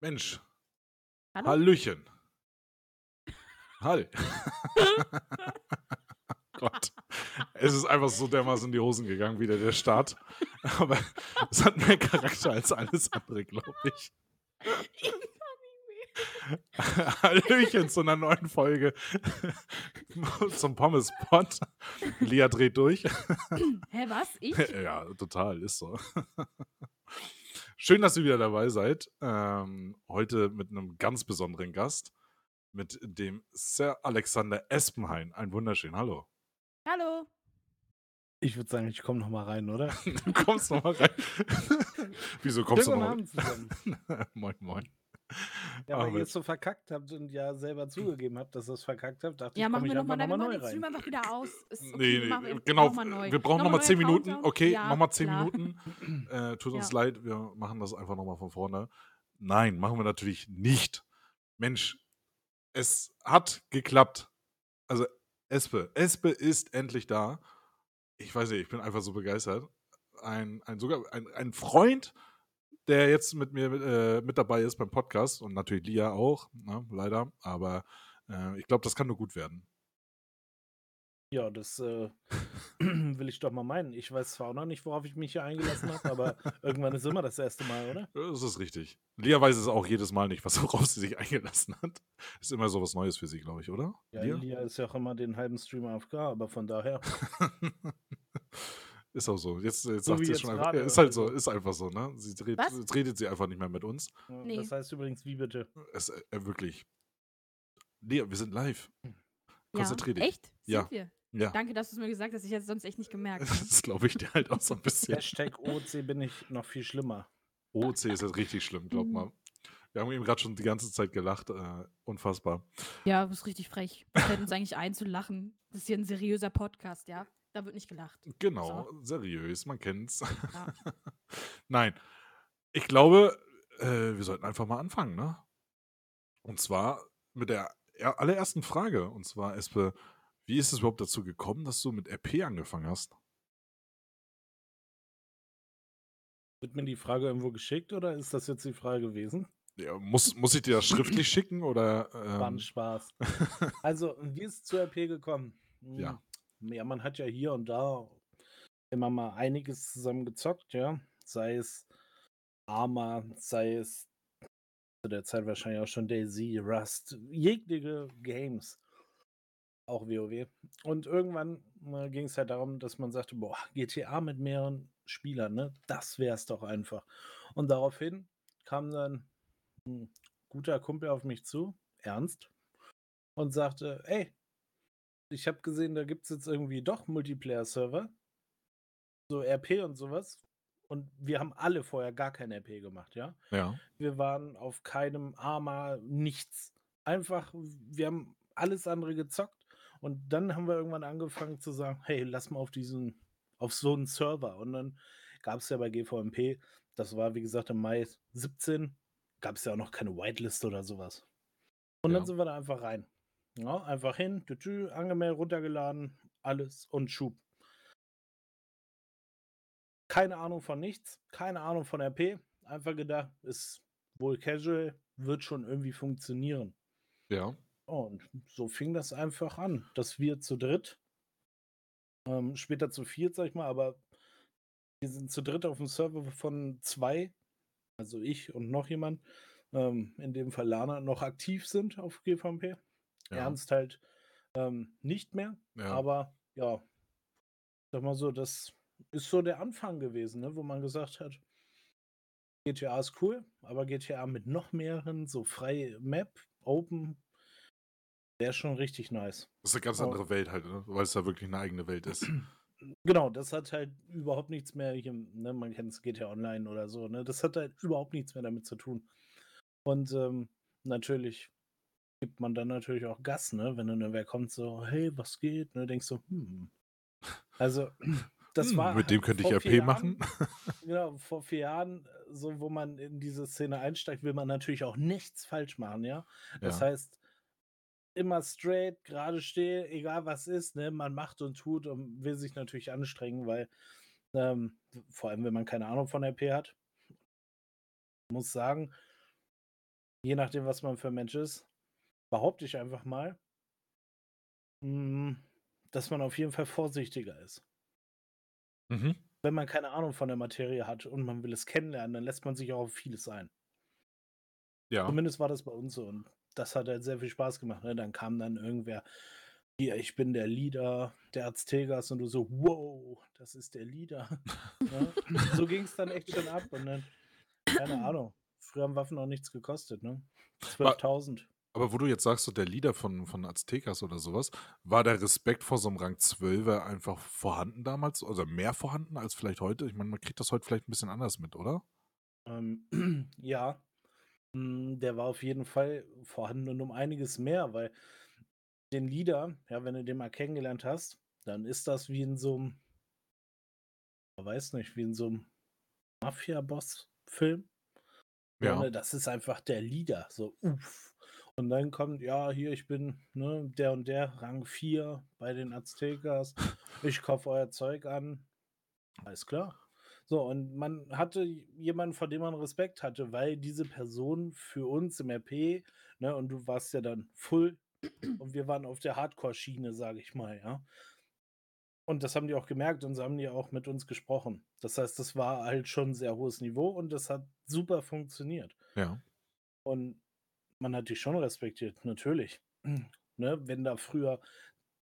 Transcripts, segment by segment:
Mensch. Hallo? Hallöchen. Hi. Gott. Es ist einfach so dermaßen in die Hosen gegangen, wieder der Start. Aber es hat mehr Charakter als alles andere, glaube ich. Ich. Hallöchen zu einer neuen Folge zum Pommes-Pot. Lia dreht durch. Hä, was? Ich? Ja, total, ist so. Schön, dass ihr wieder dabei seid. Ähm, heute mit einem ganz besonderen Gast, mit dem Sir Alexander Espenhain. Ein wunderschön Hallo. Hallo. Ich würde sagen, ich komme noch mal rein, oder? Du kommst noch mal rein. Wieso kommst Schönen du guten noch Abend zusammen. Moin, moin. Ja, weil Aber- ihr es so verkackt habt und ja selber zugegeben habt, dass ihr es verkackt habt, dachte Ja, ich, machen wir ich nochmal, einfach dann nochmal wir neu machen den rein. Stream einfach wieder aus. Ist okay, Nee, wir machen nee, eben genau. noch mal neu. Wir brauchen Nochmal nochmal neuer 10 Minuten. Countdown. Okay, Ja, nochmal 10 klar. Minuten. Äh, tut uns Ja. leid, wir machen das einfach nochmal von vorne. Nein, machen wir natürlich nicht. Mensch, es hat geklappt. Also, Espe, Espe ist endlich da. Ich weiß nicht, ich bin einfach so begeistert. Ein, ein sogar ein, ein Freund, der jetzt mit mir äh, mit dabei ist beim Podcast und natürlich Lia auch, ne, leider. Aber äh, ich glaube, das kann nur gut werden. Ja, das äh, will ich doch mal meinen. Ich weiß zwar auch noch nicht, worauf ich mich hier eingelassen habe, aber irgendwann ist immer das erste Mal, oder? Das ist richtig. Lia weiß es auch jedes Mal nicht, was worauf sie sich eingelassen hat. Ist immer so was Neues für sie, glaube ich, oder? Ja, Lia? Lia ist ja auch immer den halben Stream AFK, aber von daher. ist auch so. Jetzt, jetzt So sagt sie jetzt schon einfach. Ja, ist halt so, so. ist einfach so, ne? Sie dreht, Was? jetzt redet sie einfach nicht mehr mit uns. Ja, Nee. Das heißt übrigens, wie bitte? Es, äh, wirklich. Lia, wir sind live. Ja. Konzentrier dich. Echt? Sind Ja. wir? Ja. Danke, dass du es mir gesagt hast. Ich hätte es sonst echt nicht gemerkt. ne? Das glaube ich dir halt auch so ein bisschen. Hashtag OC bin ich noch viel schlimmer. OC ist jetzt richtig schlimm, glaub Mhm. mal. Wir haben eben gerade schon die ganze Zeit gelacht. Äh, unfassbar. Ja, das ist richtig frech. Wir fällt uns eigentlich ein zu lachen. Das ist hier ein seriöser Podcast, ja? Da wird nicht gelacht. Genau, seriös, man kennt's. Ja. Nein, ich glaube, äh, wir sollten einfach mal anfangen, ne? Und zwar mit der er- allerersten Frage. Und zwar, Espe, wie ist es überhaupt dazu gekommen, dass du mit RP angefangen hast? Wird mir die Frage irgendwo geschickt oder ist das jetzt die Frage gewesen? Ja, muss, muss ich dir das schriftlich schicken oder? War ein Ähm, Spaß. Also, wie ist es zu RP gekommen? Hm, Ja. Ja, man hat ja hier und da immer mal einiges zusammen gezockt, ja. Sei es Arma, sei es zu der Zeit wahrscheinlich auch schon Daisy, Rust, jegliche Games. Auch WoW. Und irgendwann ging es halt darum, dass man sagte, boah, GTA mit mehreren Spielern, ne? Das wär's doch einfach. Und daraufhin kam dann ein guter Kumpel auf mich zu, Ernst, und sagte, ey, ich habe gesehen, da gibt es jetzt irgendwie doch Multiplayer-Server, so RP und sowas. Und wir haben alle vorher gar kein RP gemacht, ja. ja. Wir waren auf keinem Arma, nichts. Einfach, wir haben alles andere gezockt. Und dann haben wir irgendwann angefangen zu sagen, hey, lass mal auf diesen, auf so einen Server. Und dann gab es ja bei GVMP, das war wie gesagt im Mai 17, gab es ja auch noch keine Whitelist oder sowas. Und Ja. dann sind wir da einfach rein. Ja, einfach hin, tütü, angemeldet, runtergeladen, alles und Schub. Keine Ahnung von nichts, keine Ahnung von RP. Einfach gedacht, ist wohl casual, wird schon irgendwie funktionieren. Ja. Und so fing das einfach an, dass wir zu dritt, ähm, später zu viert, sag ich mal, aber wir sind zu dritt auf dem Server von zwei, also ich und noch jemand, ähm, in dem Fall Lana, noch aktiv sind auf GVMP. Ja. Ernst halt ähm, nicht mehr, ja. aber ja, sag mal so, das ist so der Anfang gewesen, ne, wo man gesagt hat, GTA ist cool, aber GTA mit noch mehreren, so freie Map, Open, wäre schon richtig nice. das ist eine ganz andere Welt halt, ne? weil es da wirklich eine eigene Welt ist. Genau, das hat halt überhaupt nichts mehr, hier, ne, man kennt es GTA Online oder so, ne, das hat halt überhaupt nichts mehr damit zu tun. Und ähm, natürlich gibt man dann natürlich auch Gas, ne, wenn dann wer kommt so, hey, was geht, ne, denkst du, hm. Also, das Hm, war mit dem könnte ich RP vier machen. Jahren, genau, vor vier Jahren, äh, so wo man in diese Szene einsteigt, will man natürlich auch nichts falsch machen, ja. Das Ja. heißt, immer straight, gerade stehe, egal was ist, ne, man macht und tut und will sich natürlich anstrengen, weil ähm, vor allem, wenn man keine Ahnung von RP hat, muss sagen, je nachdem, was man für ein Mensch ist, behaupte ich einfach mal, hm, dass man auf jeden Fall vorsichtiger ist. Mhm. Wenn man keine Ahnung von der Materie hat und man will es kennenlernen, dann lässt man sich auch auf vieles ein. Ja. Zumindest war das bei uns so und das hat halt sehr viel Spaß gemacht, ne? Dann kam dann irgendwer: „Hier, ich bin der Leader der Aztekas“ und du so: „Wow, das ist der Leader.“ Ne? So ging's dann echt schon ab und dann keine Ahnung. Früher haben Waffen auch nichts gekostet, ne? Wa 12.000. aber wo du jetzt sagst, so der Leader von von Aztekas oder so was, war der Respekt vor so 'nem Rang 12er einfach vorhanden damals oder mehr vorhanden als vielleicht heute? Ich meine, man kriegt das heute vielleicht 'n bisschen anders mit, oder? Ähm, ja, hm, der war auf jeden Fall vorhanden und um einiges mehr, weil den Leader, ja, wenn du den mal kennengelernt hast, dann ist das wie in so 'm weiß nicht, wie in so 'm Mafia-Boss-Film. Ja. das ist einfach der Leader, so, uff. Und dann kommt: „Ja, hier, ich bin, ne, der und der, Rang 4 bei den Aztekas. Ich kaufe euer Zeug an.“ Alles klar. So, und man hatte jemanden, vor dem man Respekt hatte, weil diese Person für uns im RP ne, und du warst ja dann Full und wir waren auf der Hardcore-Schiene, sage ich mal, ja. Und das haben die auch gemerkt und so haben die auch mit uns gesprochen. Das heißt, das war halt schon 'n sehr hohes Niveau und das hat super funktioniert. Ja. Und man hat dich schon respektiert, natürlich. Ne, wenn da früher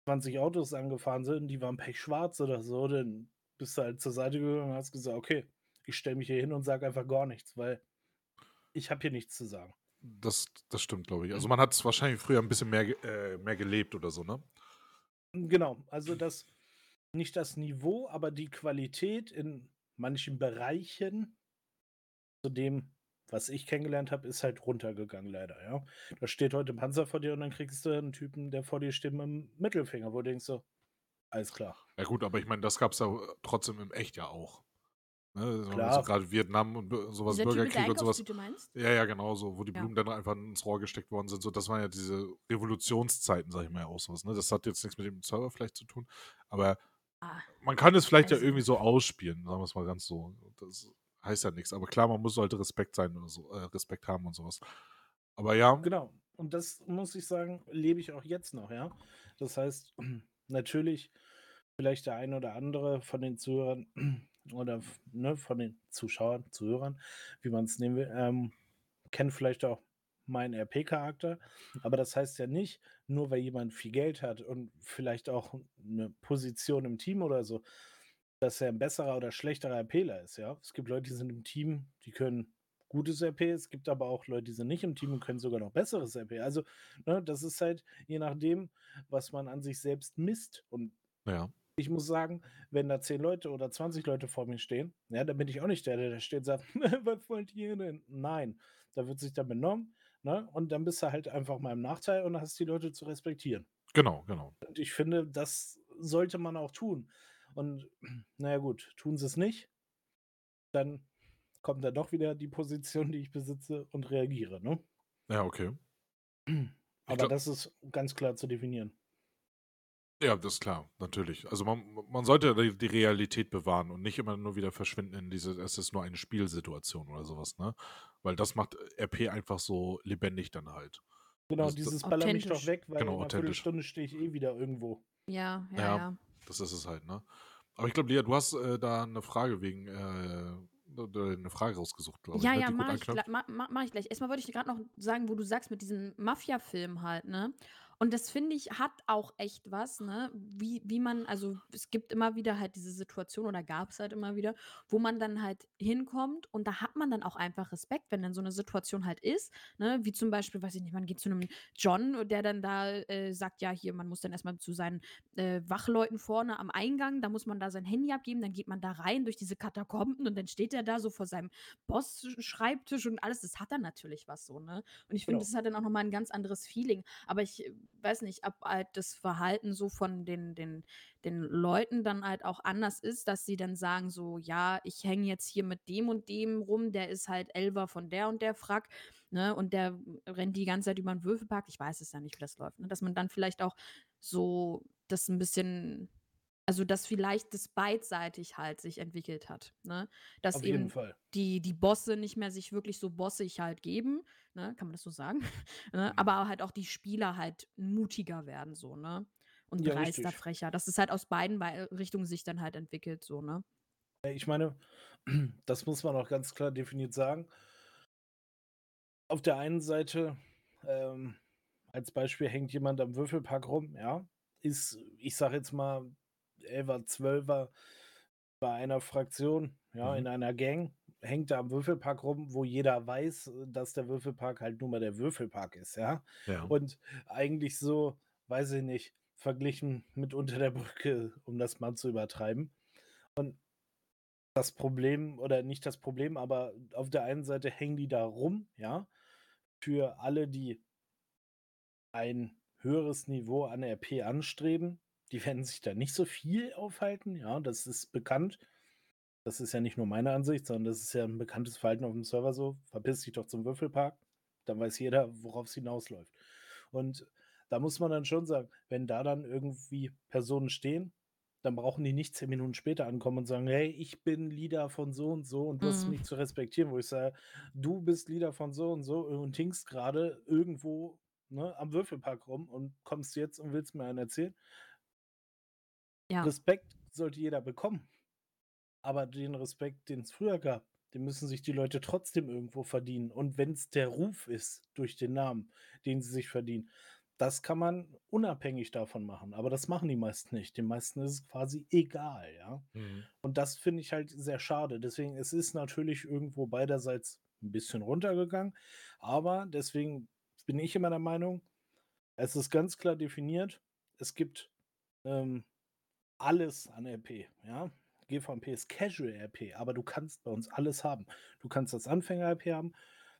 20 Autos angefahren sind, die waren pechschwarz oder so, dann bist du halt zur Seite gegangen und hast gesagt: „Okay, ich stelle mich hier hin und sage einfach gar nichts, weil ich habe hier nichts zu sagen.“ Das das stimmt, glaube ich. Also, man hat's wahrscheinlich früher 'n bisschen mehr äh, mehr gelebt oder so, ne? Genau, also das nicht das Niveau, aber die Qualität in manchen Bereichen zu dem, was ich kennengelernt habe, ist halt runtergegangen leider, ja. Da steht heute 'n Panzer vor dir und dann kriegst du 'n Typen, der vor dir steht mit'm Mittelfinger, wo du denkst so: „Alles klar.“ Ja gut, aber ich meine, das gab's ja, äh, trotzdem im echt ja auch. Ne, so so Klar. grade Vietnam und b so was, Dieser mit Bürgerkrieg und so was. Einkaufstüte meinst? Ja, ja, genau so, wo die Ja. Blumen dann einfach ins Rohr gesteckt worden sind. So, das waren ja diese Revolutionszeiten, sage ich mal, ja auch so was, ne? Das hat jetzt nix mit dem Server vielleicht zu tun, aber Ah, man kann es vielleicht ja also irgendwie so ausspielen, sagen wir's mal ganz so. Das heißt ja nix. Aber klar, man muss sollte Respekt sein oder so äh, Respekt haben und so was. Aber ja. Genau. Und das muss ich sagen, lebe ich auch jetzt noch, ja. Das heißt, natürlich vielleicht der eine oder andere von den Zuhörern oder ne, von den Zuschauern, Zuhörern, wie man's nennen will, ähm, kennt vielleicht auch meinen RP-Charakter. Aber das heißt ja nicht, nur weil jemand viel Geld hat und vielleicht auch 'ne Position im Team oder so, dass er 'n besserer oder schlechterer RPler ist, ja. Es gibt Leute, die sind im Team, die können gutes RP. Es gibt aber auch Leute, die sind nicht im Team und können sogar noch besseres RP. Also, ne, das ist halt je nachdem, was man an sich selbst misst. Und Ja. ich muss sagen, wenn da 10 Leute oder 20 Leute vor mir stehen, ja, dann bin ich auch nicht der, der da steht und sagt: „Was wollt ihr denn?“ Nein, da wird sich dann benommen, ne? Und dann bist du halt einfach mal im Nachteil und hast die Leute zu respektieren. Genau, genau. Und ich finde, das sollte man auch tun. Und na ja gut, tun sie's nicht dann kommt da doch wieder die Position, die ich besitze und reagiere, ne? Ja, okay. Aber gla das ist ganz klar zu definieren. Ja, das ist klar, natürlich. Also, man man sollte die Realität bewahren und nicht immer nur wieder verschwinden in diese es ist nur eine Spielsituation oder so was, ne? Weil das macht RP einfach so lebendig dann halt. Genau, Das da dieses „Baller mich doch weg“, weil Genau, in 'ner authentisch. Viertelstunde stehe ich eh wieder irgendwo. Ja, ja, Ja, ja. Das ist es halt, ne? Aber ich glaube, Lea, du hast, äh, da 'ne Frage wegen, äh oder 'ne Frage rausgesucht, glaube ich, Ja, ne, ja, mache ich gl anknüpft. ma ma mache ich gleich. Erst mal wollte ich grad noch sagen, wo du sagst mit diesem Mafia-Film halt, ne? Und das finde ich, hat auch echt was, ne? Wie wie man also, es gibt immer wieder halt diese Situation oder gab's halt immer wieder, wo man dann halt hinkommt und da hat man dann auch einfach Respekt, wenn dann so 'ne Situation halt ist, ne? Wie zum Beispiel, weiß ich nicht, man geht zu 'nem John, der dann da, äh, sagt: „Ja, hier, man muss dann erst mal zu seinen, äh, Wachleuten vorne am Eingang, da muss man da sein Handy abgeben.“ Dann geht man da rein durch diese Katakomben und dann steht der da so vor seinem Boss-Schreibtisch und alles. Das hat dann natürlich was so, ne? Und ich finde, Genau. das hat dann auch noch mal 'n ganz anderes Feeling. Aber ich, äh, weiß nicht, ob halt das Verhalten so von den den den Leuten dann halt auch anders ist, dass sie dann sagen so: „Ja, ich hänge jetzt hier mit dem und dem rum, der ist halt Elfer von der und der Frack, ne, und der rennt die ganze Zeit über 'n Würfelpark.“ Ich weiß es ja nicht, wie das läuft, ne? Dass man dann vielleicht auch so das 'n bisschen Also, dass vielleicht das beidseitig halt sich entwickelt hat, ne? Dass Auf eben die die Bosse nicht mehr sich wirklich so bossig halt geben, ne? Kann man das so sagen? Ne? Mhm. Aber halt auch die Spieler halt mutiger werden so, ne? Und Ja, dreister, richtig. frecher. Dass es halt aus beiden Wei Richtungen sich dann halt entwickelt so, ne? Ich meine, das muss man auch ganz klar definiert sagen. Auf der einen Seite, ähm, als Beispiel hängt jemand am Würfelpark rum, ja, ist, ich sage jetzt mal, 11er, 12er bei einer Fraktion, ja, in Mhm. einer Gang, hängt er am Würfelpark rum, wo jeder weiß, dass der Würfelpark halt nun mal der Würfelpark ist, ja. Ja. Und eigentlich so, weiß ich nicht, verglichen mit unter der Brücke, um das mal zu übertreiben. Und das Problem, oder nicht das Problem, aber auf der einen Seite hängen die da rum, ja, für alle, die ein höheres Niveau an RP anstreben. Die werden sich da nicht so viel aufhalten, ja, das ist bekannt. Das ist ja nicht nur meine Ansicht, sondern das ist ja ein bekanntes Verhalten auf dem Server so. Verpiss dich doch zum Würfelpark, dann weiß jeder, worauf es hinausläuft. Und da muss man dann schon sagen, wenn da dann irgendwie Personen stehen, dann brauchen die nicht 10 Minuten später ankommen und sagen: „Hey, ich bin Leader von so und so und du hast Mhm. mich zu respektieren“, wo ich sage: „Du bist Leader von so und so und hinkst grade irgendwo, ne, am Würfelpark rum und kommst jetzt und willst mir einen erzählen?“ Ja. Respekt sollte jeder bekommen. Aber den Respekt, den es früher gab, den müssen sich die Leute trotzdem irgendwo verdienen. Und wenn es der Ruf ist durch den Namen, den sie sich verdienen, das kann man unabhängig davon machen. Aber das machen die meisten nicht. Den meisten ist es quasi egal, ja. Mhm. Und das finde ich halt sehr schade. Deswegen, es ist natürlich irgendwo beiderseits ein bisschen runtergegangen. Aber deswegen bin ich immer der Meinung, es ist ganz klar definiert. Es gibt ähm, alles an RP, ja. GVMP ist Casual RP, aber du kannst bei uns alles haben. Du kannst das Anfänger-RP haben,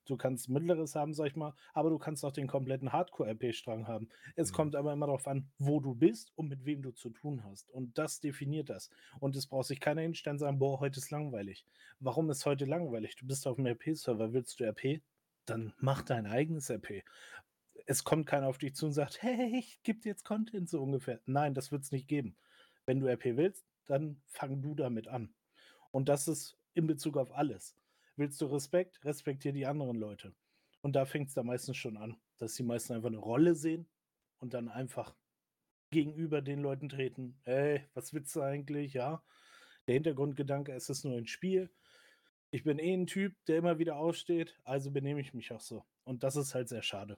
du kannst mittleres haben, sag ich mal, aber du kannst auch den kompletten Hardcore-RP-Strang haben. Es Mhm. kommt aber immer darauf an, wo du bist und mit wem du zu tun hast. Und das definiert das. Und es braucht sich keiner hinstellen und sagen, boah, heute ist langweilig. Warum ist heute langweilig? Du bist auf dem RP-Server, willst du RP? Dann mach dein eigenes RP. Es kommt keiner auf dich zu und sagt, hey, ich gebe dir jetzt Content so ungefähr. Nein, das wird es nicht geben. Wenn du RP willst, dann fang du damit an. Und das ist in Bezug auf alles. Willst du Respekt, respektier die anderen Leute. Und da fängt es da meistens schon an, dass die meisten einfach eine Rolle sehen und dann einfach gegenüber den Leuten treten. Ey, was willst du eigentlich? Ja. Der Hintergrundgedanke, es ist nur ein Spiel. Ich bin eh ein Typ, der immer wieder aufsteht, also benehme ich mich auch so. Und das ist halt sehr schade.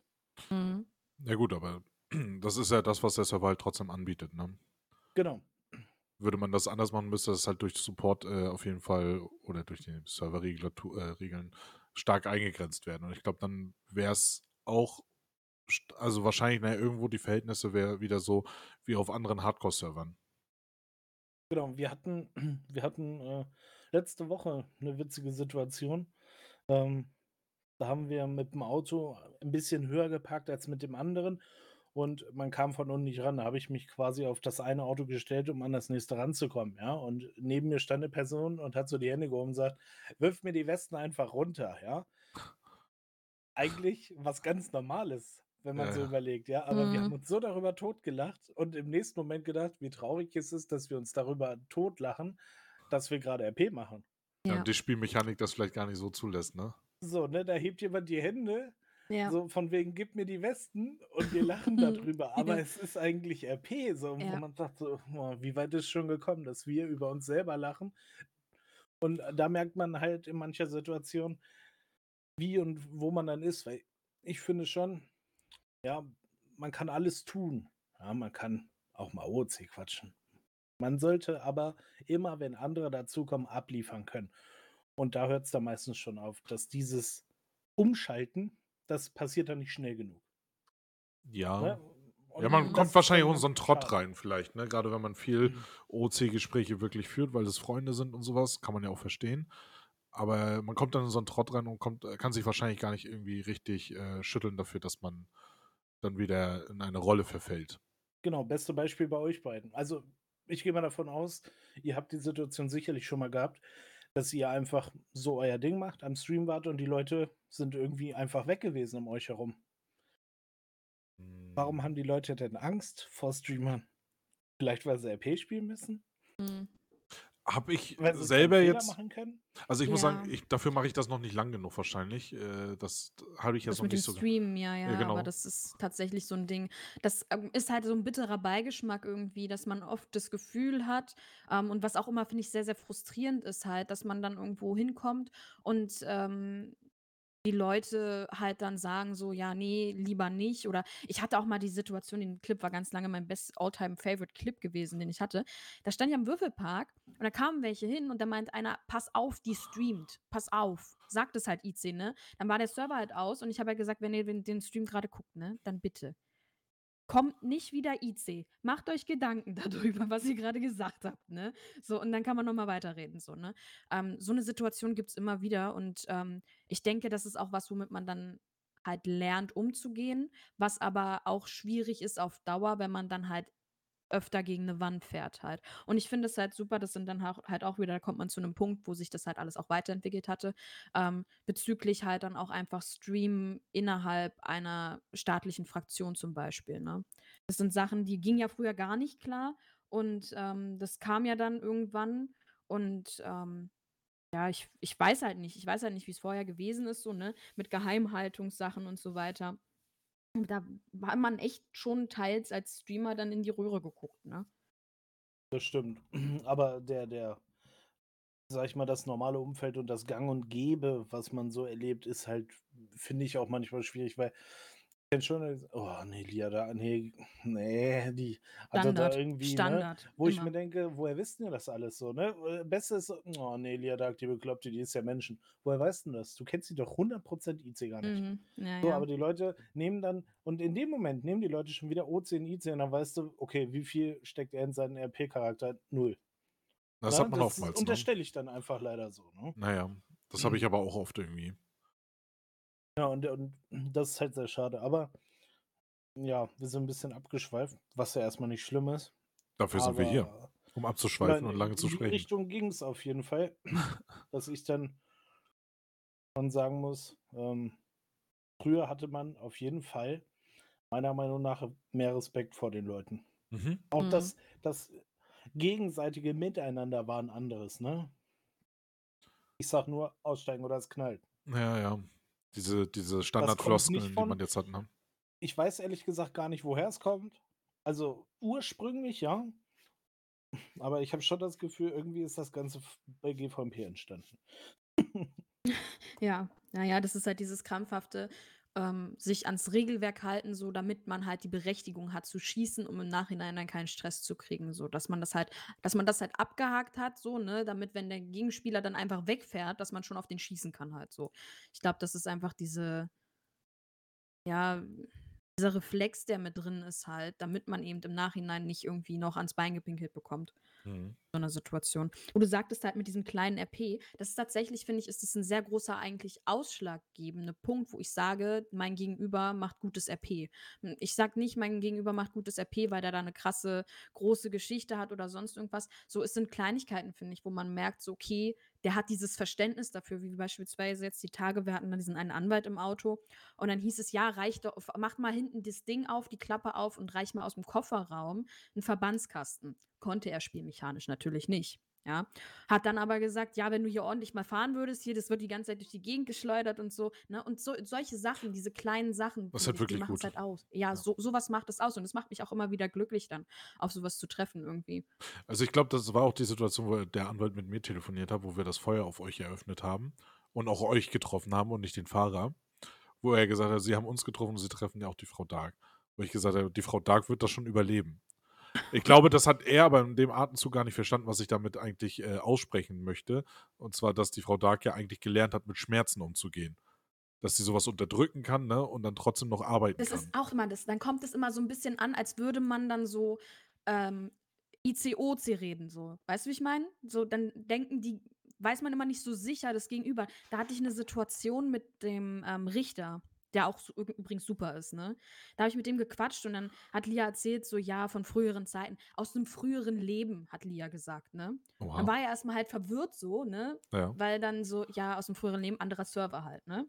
Mhm. Ja gut, aber das ist ja das, was der Server halt trotzdem anbietet, ne? Genau. Würde man das anders machen, müsste das halt durch Support äh, auf jeden Fall oder durch die Serverregeln äh, stark eingegrenzt werden. Und ich glaube, dann wäre es auch, also wahrscheinlich, naja, irgendwo die Verhältnisse wäre wieder so wie auf anderen Hardcore-Servern. Genau, wir hatten, wir hatten äh, letzte Woche eine witzige Situation. Ähm, da haben wir mit dem Auto ein bisschen höher geparkt als mit dem anderen und man kam von unten nicht ran. Da habe ich mich quasi auf das eine Auto gestellt, um an das nächste ranzukommen. Ja, und neben mir stand eine Person und hat so die Hände gehoben und sagt: Wirf mir die Westen einfach runter. Ja, eigentlich was ganz Normales, wenn man Ja, so ja. überlegt, ja. Aber wir haben Mhm. uns so darüber totgelacht und im nächsten Moment gedacht, wie traurig es ist, dass wir uns darüber totlachen, dass wir gerade RP machen. Ja. Ja. und die Spielmechanik das vielleicht gar nicht so zulässt, ne? So, ne, da hebt jemand die Hände, Ja. so von wegen, gib mir die Westen und wir lachen darüber. Aber es ist eigentlich RP, so, wo Ja. man sagt, so, oh, wie weit ist schon gekommen, dass wir über uns selber lachen. Und da merkt man halt in mancher Situation, wie und wo man dann ist, weil ich finde schon, ja, man kann alles tun. Ja, man kann auch mal OC quatschen. Man sollte aber immer, wenn andere dazukommen, abliefern können. Und da hört es dann meistens schon auf, dass dieses Umschalten, das passiert dann nicht schnell genug. Ja. Ne? Ja, man kommt wahrscheinlich auch in so einen Trott rein, vielleicht, ne? Gerade wenn man viel Mhm. OC-Gespräche wirklich führt, weil es Freunde sind und sowas, kann man ja auch verstehen. Aber man kommt dann in so einen Trott rein und kommt, äh, kann sich wahrscheinlich gar nicht irgendwie richtig äh, schütteln dafür, dass man dann wieder in eine Rolle verfällt. Genau, beste Beispiel bei euch beiden. Also, ich gehe mal davon aus, ihr habt die Situation sicherlich schon mal gehabt, dass ihr einfach so euer Ding macht, am Stream wart und die Leute sind irgendwie einfach weg gewesen um euch herum. Warum Hm. haben die Leute denn Angst vor Streamern? Vielleicht, weil sie RP spielen müssen? Mhm. Habe ich Weil sie keinen selber Fehler jetzt machen können? also, ich muss sagen, Ja. ich dafür mache ich das noch nicht lang genug wahrscheinlich. Äh, das habe ich jetzt Das noch mit dem nicht so ge Streamen, ja, Ja, ja, genau. aber das ist tatsächlich so 'n Ding. Das, ähm, ist halt so 'n bitterer Beigeschmack irgendwie, dass man oft das Gefühl hat ähm, und was auch immer, finde ich, sehr, sehr frustrierend ist halt, dass man dann irgendwo hinkommt und, ähm, die Leute halt dann sagen so: „Ja, ne, lieber nicht.“ Oder ich hatte auch mal die Situation, den Clip war ganz lange mein best all-time favorite Clip gewesen, den ich hatte. Da stand ich am Würfelpark und da kamen welche hin und da meint einer: „Pass auf, die streamt. Pass auf.“ Sagt es halt IC, ne? Dann war der Server halt aus und ich habe halt gesagt: „Wenn ihr den Stream grade guckt, ne, dann bitte kommt nicht wieder IC. Macht euch Gedanken da drüber, was ihr grade gesagt habt“, ne? So, und dann kann man noch mal weiterreden so, ne? Ähm, so 'ne Situation gibt's immer wieder und, ähm, ich denke, das ist auch was, womit man dann halt lernt, umzugehen, was aber auch schwierig ist auf Dauer, wenn man dann halt öfter gegen 'ne Wand fährt halt. Und ich finde es halt super, das sind dann halt auch wieder da kommt man zu 'nem Punkt, wo sich das halt alles auch weiterentwickelt hatte, ähm, bezüglich halt dann auch einfach Streamen innerhalb einer staatlichen Fraktion zum Beispiel, ne? Das sind Sachen, die gingen ja früher gar nicht klar und, ähm, das kam ja dann irgendwann und, ähm, ja, ich ich weiß halt nicht ich weiß halt nicht, wie's vorher gewesen ist so, ne, mit Geheimhaltungssachen und so weiter. Da war man echt schon teils als Streamer dann in die Röhre geguckt, ne? Das stimmt. Aber der der sage ich mal, das normale Umfeld und das Gang und Gäbe, was man so erlebt, ist halt, finde ich, auch manchmal schwierig, weil kenne schon oh, ne, Lia da ne, ne, die hat doch da Standard, irgendwie, ne Standard, wo ich immer. mir denke: „Woher wisst ihr das alles so“, ne? Äh, Beste ist „Oh ne, Lia Dark, die Bekloppte, die ist ja Menschen.“ Woher weißt 'n das? Du kennst sie doch 100 IC gar nicht. Mhm, ja, So, ja. aber die Leute nehmen dann und in dem Moment nehmen die Leute schon wieder OC und IC und dann weißt du, okay, wie viel steckt er in seinen RP-Charakter? 0. Das Ne, hat man das oftmals, ne? unterstelle ich dann einfach leider so, ne? Na ja, das habe ich aber auch oft irgendwie. Ja, und und das ist halt sehr schade. Aber ja, wir sind 'n bisschen abgeschweift, was ja erst mal nicht schlimm ist. Dafür sind wir hier, um abzuschweifen in und lange zu in die sprechen. Richtung ging's auf jeden Fall, dass ich dann schon sagen muss, ähm, früher hatte man auf jeden Fall meiner Meinung nach mehr Respekt vor den Leuten. Mhm. Auch Mhm. das das gegenseitige Miteinander war 'n anderes, ne? Ich sage nur: „Aussteigen oder es knallt.“ Ja, ja. Diese diese Standardfloskeln, die man jetzt hat, ne? ich weiß ehrlich gesagt gar nicht, woher es kommt. Also, ursprünglich ja. Aber ich habe schon das Gefühl, irgendwie ist das Ganze bei GVMP entstanden. Ja, na ja, das ist halt dieses krampfhafte, ähm, sich ans Regelwerk halten, so damit man halt die Berechtigung hat zu schießen, um im Nachhinein dann keinen Stress zu kriegen, so dass man das halt dass man das halt abgehakt hat so, ne, damit, wenn der Gegenspieler dann einfach wegfährt, dass man schon auf den schießen kann halt so. Ich glaube, das ist einfach diese ja, dieser Reflex, der mit drin ist halt, damit man eben im Nachhinein nicht irgendwie noch ans Bein gepinkelt bekommt. Mhm. So 'ner Situation. Und du sagtest halt mit diesem kleinen RP, das ist tatsächlich, finde ich ist das 'n sehr großer eigentlich ausschlaggebender Punkt, wo ich sage, mein Gegenüber macht gutes RP. Hm, ich sage nicht, mein Gegenüber macht gutes RP, weil der da 'ne krasse, große Geschichte hat oder sonst irgendwas. So, es sind Kleinigkeiten, finde ich, wo man merkt, so, okay, der hat dieses Verständnis dafür, wie beispielsweise jetzt die Tage, wir hatten dann diesen einen Anwalt im Auto und dann hieß es: „Ja, reich doch mach mal hinten das Ding auf, die Klappe auf und reich mal aus'm Kofferraum 'n Verbandskasten.“ Konnte er spielmechanisch natürlich nicht, ja? Hat dann aber gesagt: „Ja, wenn du hier ordentlich mal fahren würdest hier, das wird die ganze Zeit durch die Gegend geschleudert und so“, ne? Und so solche Sachen, diese kleinen Sachen, ist finde halt ich, die wirklich gut. halt aus. Ja, Ja. so so was macht es aus und es macht mich auch immer wieder glücklich dann, auf so was zu treffen irgendwie. Also, ich glaube, das war auch die Situation, wo der Anwalt mit mir telefoniert hat, wo wir das Feuer auf euch eröffnet haben und auch euch getroffen haben und nicht den Fahrer. Wo er gesagt hat: „Sie haben uns getroffen und Sie treffen ja auch die Frau Dark.“ Wo ich gesagt habe: „Die Frau Dark wird das schon überleben.“ Ich glaube, das hat er aber in dem Atemzug gar nicht verstanden, was ich damit eigentlich, äh, aussprechen möchte. Und zwar, dass die Frau Dark ja eigentlich gelernt hat, mit Schmerzen umzugehen. Dass sie so was unterdrücken kann, ne, und dann trotzdem noch arbeiten Das kann. ist auch immer das dann kommt es immer so 'n bisschen an, als würde man dann so, ähm, IC-OC reden so. Weißt du, wie ich meine? So, dann denken die weiß man immer nicht so sicher das Gegenüber. Da hatte ich 'ne Situation mit dem, ähm, Richter, der auch übrigens super ist, ne? Da habe ich mit dem gequatscht und dann hat Lia erzählt so, ja, von früheren Zeiten. Aus 'nem früheren Leben, hat Lia gesagt, ne? Dann Oha. war er erst mal halt verwirrt so, ne? Ja. Weil dann so, ja, aus 'm früheren Leben, anderer Server halt, ne?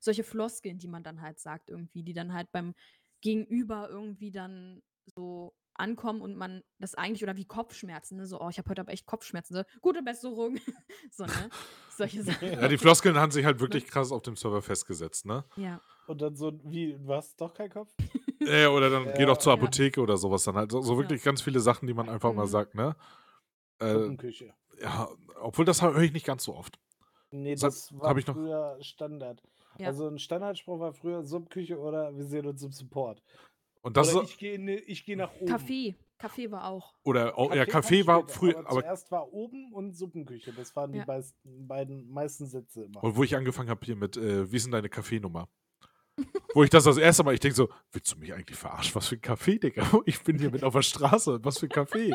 Solche Floskeln, die man dann halt sagt irgendwie, die dann halt beim Gegenüber irgendwie dann so ankommen und man das eigentlich oder wie Kopfschmerzen, ne? So, oh, ich habe heute aber echt Kopfschmerzen. So, gute Besserung. so, ne? Solche Sachen. Ja, die Floskeln haben sich halt Ne? wirklich krass auf dem Server festgesetzt, ne? Ja. Und dann so, wie, du hast doch keinen Kopf? Äh, oder dann geh Ja. doch zur Ja. Apotheke oder sowas dann halt. So, so Ja. wirklich ganz viele Sachen, die man einfach mal Mhm. sagt, ne? Äh, Suppenküche. ja, obwohl das höre ich nicht ganz so oft. Nee, das das war hab ich noch- früher Standard. Ja. Also ein Standardspruch war früher Suppküche oder wir sehen uns im Support. Und das oder ist, ich gehe ne, geh nach oben. Kaffee. Kaffee war auch. oder auch, ja, kam Kaffee war später, früher, aber, aber zuerst war oben und Suppenküche. Das waren die Ja. beisten, beiden meisten Sätze immer. Und wo ich angefangen habe hier mit, äh, wie ist denn deine Kaffeenummer? Wo ich das das erste Mal, ich denke so, willst du mich eigentlich verarschen? Was für ein Kaffee, Digga? Ich bin hier mit auf der Straße. Was für ein Kaffee?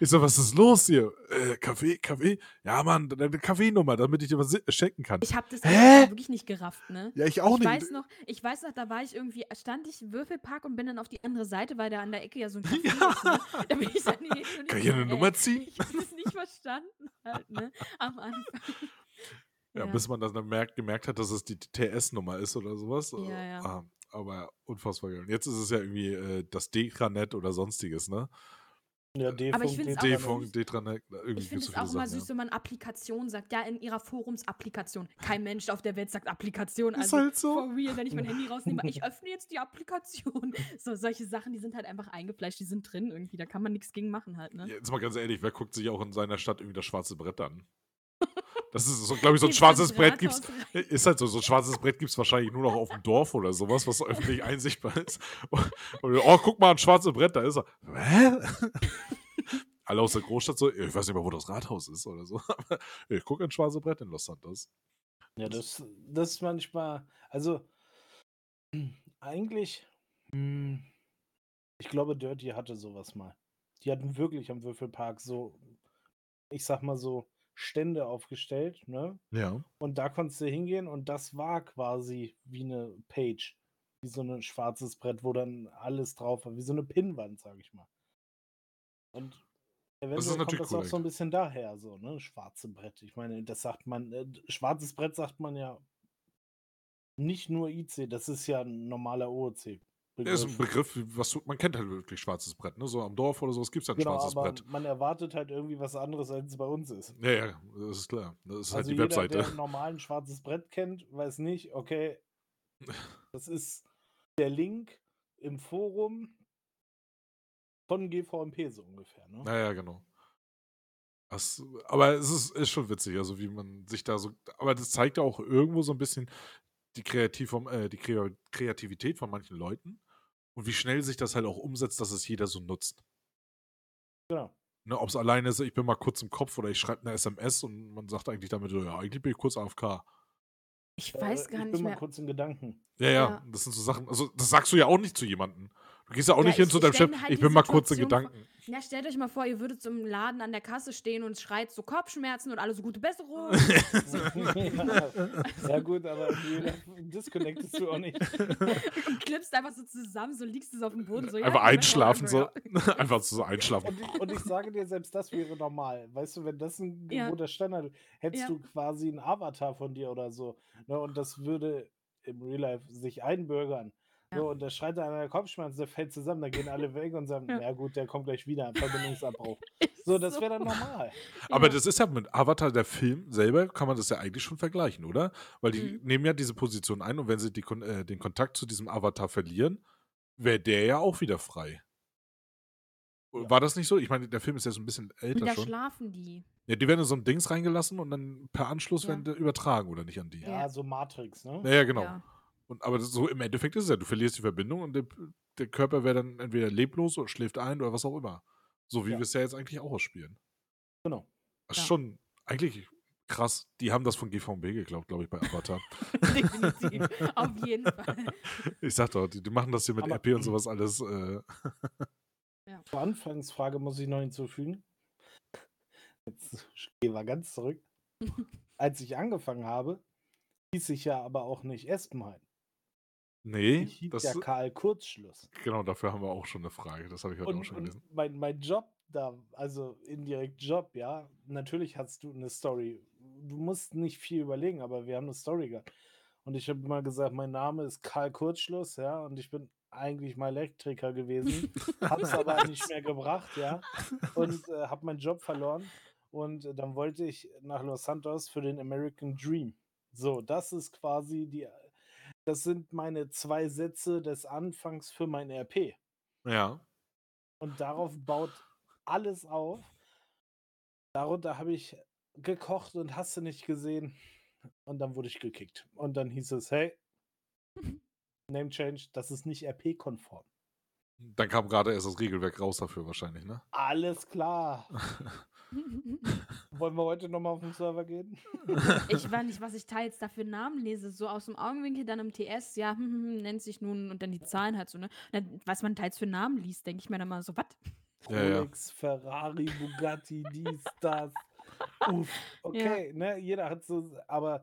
Ich so, was ist los hier? Äh, Kaffee, Kaffee? Ja, Mann, deine Kaffeenummer, damit ich dir was schenken kann. Ich habe das Hä? wirklich nicht gerafft, ne? ja, ich auch ich nicht. weiß noch, ich weiß noch, da war ich irgendwie, stand ich im Würfelpark und bin dann auf die andere Seite, weil da an der Ecke ja so ein Café ist, ne? Da bin ich dann und Kann ich hier eine Nummer ziehen? Ich habe das nicht verstanden halt, ne? Am Anfang. Ja, bis man das dann merkt, gemerkt hat, dass es die TS-Nummer ist oder sowas. Äh, Ja, ja. ah, aber unfassbar geil. Und jetzt ist es ja irgendwie äh, das Detranet oder sonstiges, ne? Ja, Aber ich find's auch D-Funk. D-Funk, Detranet, irgendwie Ich finde so es auch immer Sachen, süß, wenn man Applikation sagt. Ja, in ihrer Forumsapplikation. Kein Mensch auf der Welt sagt Applikation. Ist Also halt so. for real, wenn ich mein Handy rausnehme, ich öffne jetzt die Applikation. So, solche Sachen, die sind halt einfach eingefleischt, die sind drin irgendwie. Da kann man nichts gegen machen halt, ne? Ja, jetzt mal ganz ehrlich, wer guckt sich auch in seiner Stadt irgendwie das schwarze Brett an? Das ist so, glaube ich, so ein schwarzes Brett gibt's. Ist halt so, so ein schwarzes Brett gibt es wahrscheinlich nur noch auf dem Dorf oder sowas, was so öffentlich einsichtbar ist. Und, und, oh, guck mal, ein schwarzes Brett, da ist er. Hä? Alle aus der Großstadt so, ich weiß nicht mal, wo das Rathaus ist oder so. Aber ich gucke ein schwarzes Brett in Los Santos. Ja, das, das ist manchmal, also eigentlich, hm, ich glaube, Dirty hatte sowas mal. Die hatten wirklich am Würfelpark so, ich sag mal so, Stände aufgestellt, ne? Ja. Und da konntest du hingehen und das war quasi wie eine Page, wie so ein schwarzes Brett, wo dann alles drauf war, wie so eine Pinnwand, sag ich mal. Und eventuell kommt natürlich das cool auch so ein bisschen daher, so, ne? Schwarze Brett. Ich meine, das sagt man, äh, schwarzes Brett sagt man ja nicht nur IC, das ist ja ein normaler OOC. Das ist ein Begriff, was man kennt halt wirklich schwarzes Brett, ne? So am Dorf oder sowas gibt es ja ein Genau, schwarzes aber Brett. man erwartet halt irgendwie was anderes, als es bei uns ist. Ja, ja, das ist klar. Das ist halt Also die jeder, Webseite. der normal ein schwarzes Brett kennt, weiß nicht, okay, das ist der Link im Forum von GVMP so ungefähr. Ne? Ja, ja, genau. Das, aber es ist, ist schon witzig, also wie man sich da so. Aber das zeigt ja auch irgendwo so ein bisschen die, Kreativ vom, äh, die Krea- Kreativität von manchen Leuten und wie schnell sich das halt auch umsetzt, dass es jeder so nutzt. Genau. Ne, Ob es alleine ist, ich bin mal kurz im Kopf oder ich schreibe eine SMS und man sagt eigentlich damit so, ja, eigentlich bin ich kurz AFK. Ich weiß Äh, gar ich nicht bin mal mehr. kurz in Gedanken. Ja, ja, Ja. das sind so Sachen, also das sagst du ja auch nicht zu jemandem. Du gehst ja auch Ja, nicht hin zu deinem Chef, halt ich bin mal kurz in vor- Gedanken. Ja, stellt euch mal vor, ihr würdet so im Laden an der Kasse stehen und schreit so Kopfschmerzen und alle so gute Besserung. ja, ja gut, aber disconnectest du auch nicht. und klippst einfach so zusammen, so liegst du so auf dem Boden. So, ja, Einfach einschlafen, so. Einfach so einschlafen. Und ich, und ich sage dir, selbst das wäre normal. Weißt du, wenn das ein Ja. gewohnter Standard hättest Ja. du quasi einen Avatar von dir oder so. Ne, und das würde im Real Life sich einbürgern. Ja. Ne, und der schreit an einer Kopfschmerzen, der fällt zusammen, dann gehen alle weg und sagen, Ja. ja gut, der kommt gleich wieder, Verbindungsabbruch. So, das wäre dann normal. Aber Ja. das ist ja mit Avatar, der Film selber, kann man das ja eigentlich schon vergleichen, oder? Weil die Mhm. nehmen ja diese Position ein und wenn sie die, äh, den Kontakt zu diesem Avatar verlieren, wäre der ja auch wieder frei. Ja. War das nicht so? Ich meine, der Film ist ja so ein bisschen Und älter da schon. schlafen die. Ja, die werden in so ein Dings reingelassen und dann per Anschluss Ja. werden die übertragen, oder nicht an die? Ja, Ja. so Matrix, ne? Ja, ja genau. Ja. Und, aber das, so im Endeffekt ist es ja, du verlierst die Verbindung und der, der Körper wäre dann entweder leblos oder schläft ein oder was auch immer. So wie Ja. wir es ja jetzt eigentlich auch ausspielen. Genau. Das ist Ja. schon eigentlich krass. Die haben das von GVB geglaubt, glaube ich, bei Avatar. Definitiv. Auf jeden Fall. ich sag doch, die, die machen das hier mit Aber- RP und sowas alles. Äh, Zur Anfangsfrage muss ich noch hinzufügen. Jetzt gehen wir ganz zurück. Als ich angefangen habe, hieß ich ja aber auch nicht Espenheim. Nee, das, ja Karl Kurzschluss. genau, dafür haben wir auch schon eine Frage. Das habe ich heute auch Und, schon und gelesen. mein, mein Job da, also indirekt Job, ja, natürlich hast du eine Story. Du musst nicht viel überlegen, aber wir haben eine Story gehabt. Und ich habe immer gesagt, mein Name ist Karl Kurzschluss, ja, und ich bin eigentlich mal Elektriker gewesen, hab's aber nicht mehr gebracht, ja, und äh, habe meinen Job verloren. Und äh, dann wollte ich nach Los Santos für den American Dream. So, das ist quasi die, das sind meine zwei Sätze des Anfangs für mein RP. Ja. Und darauf baut alles auf. Darunter habe ich gekocht und hast du nicht gesehen. Und dann wurde ich gekickt. Und dann hieß es, hey, Name Change, das ist nicht RP-konform. Dann kam gerade erst das Regelwerk raus dafür wahrscheinlich, ne? Alles klar. Wollen wir heute nochmal auf den Server gehen? ich weiß nicht, was ich teils da für Namen lese. So aus dem Augenwinkel, dann im TS, ja, hm, hm, hm, nennt sich nun und dann die Zahlen halt so, ne? Dann, was man teils für Namen liest, denke ich mir dann mal so, was? Ja, ja. Rolex, Ferrari, Bugatti, dies, das. Uff, okay, ne? Jeder hat so, aber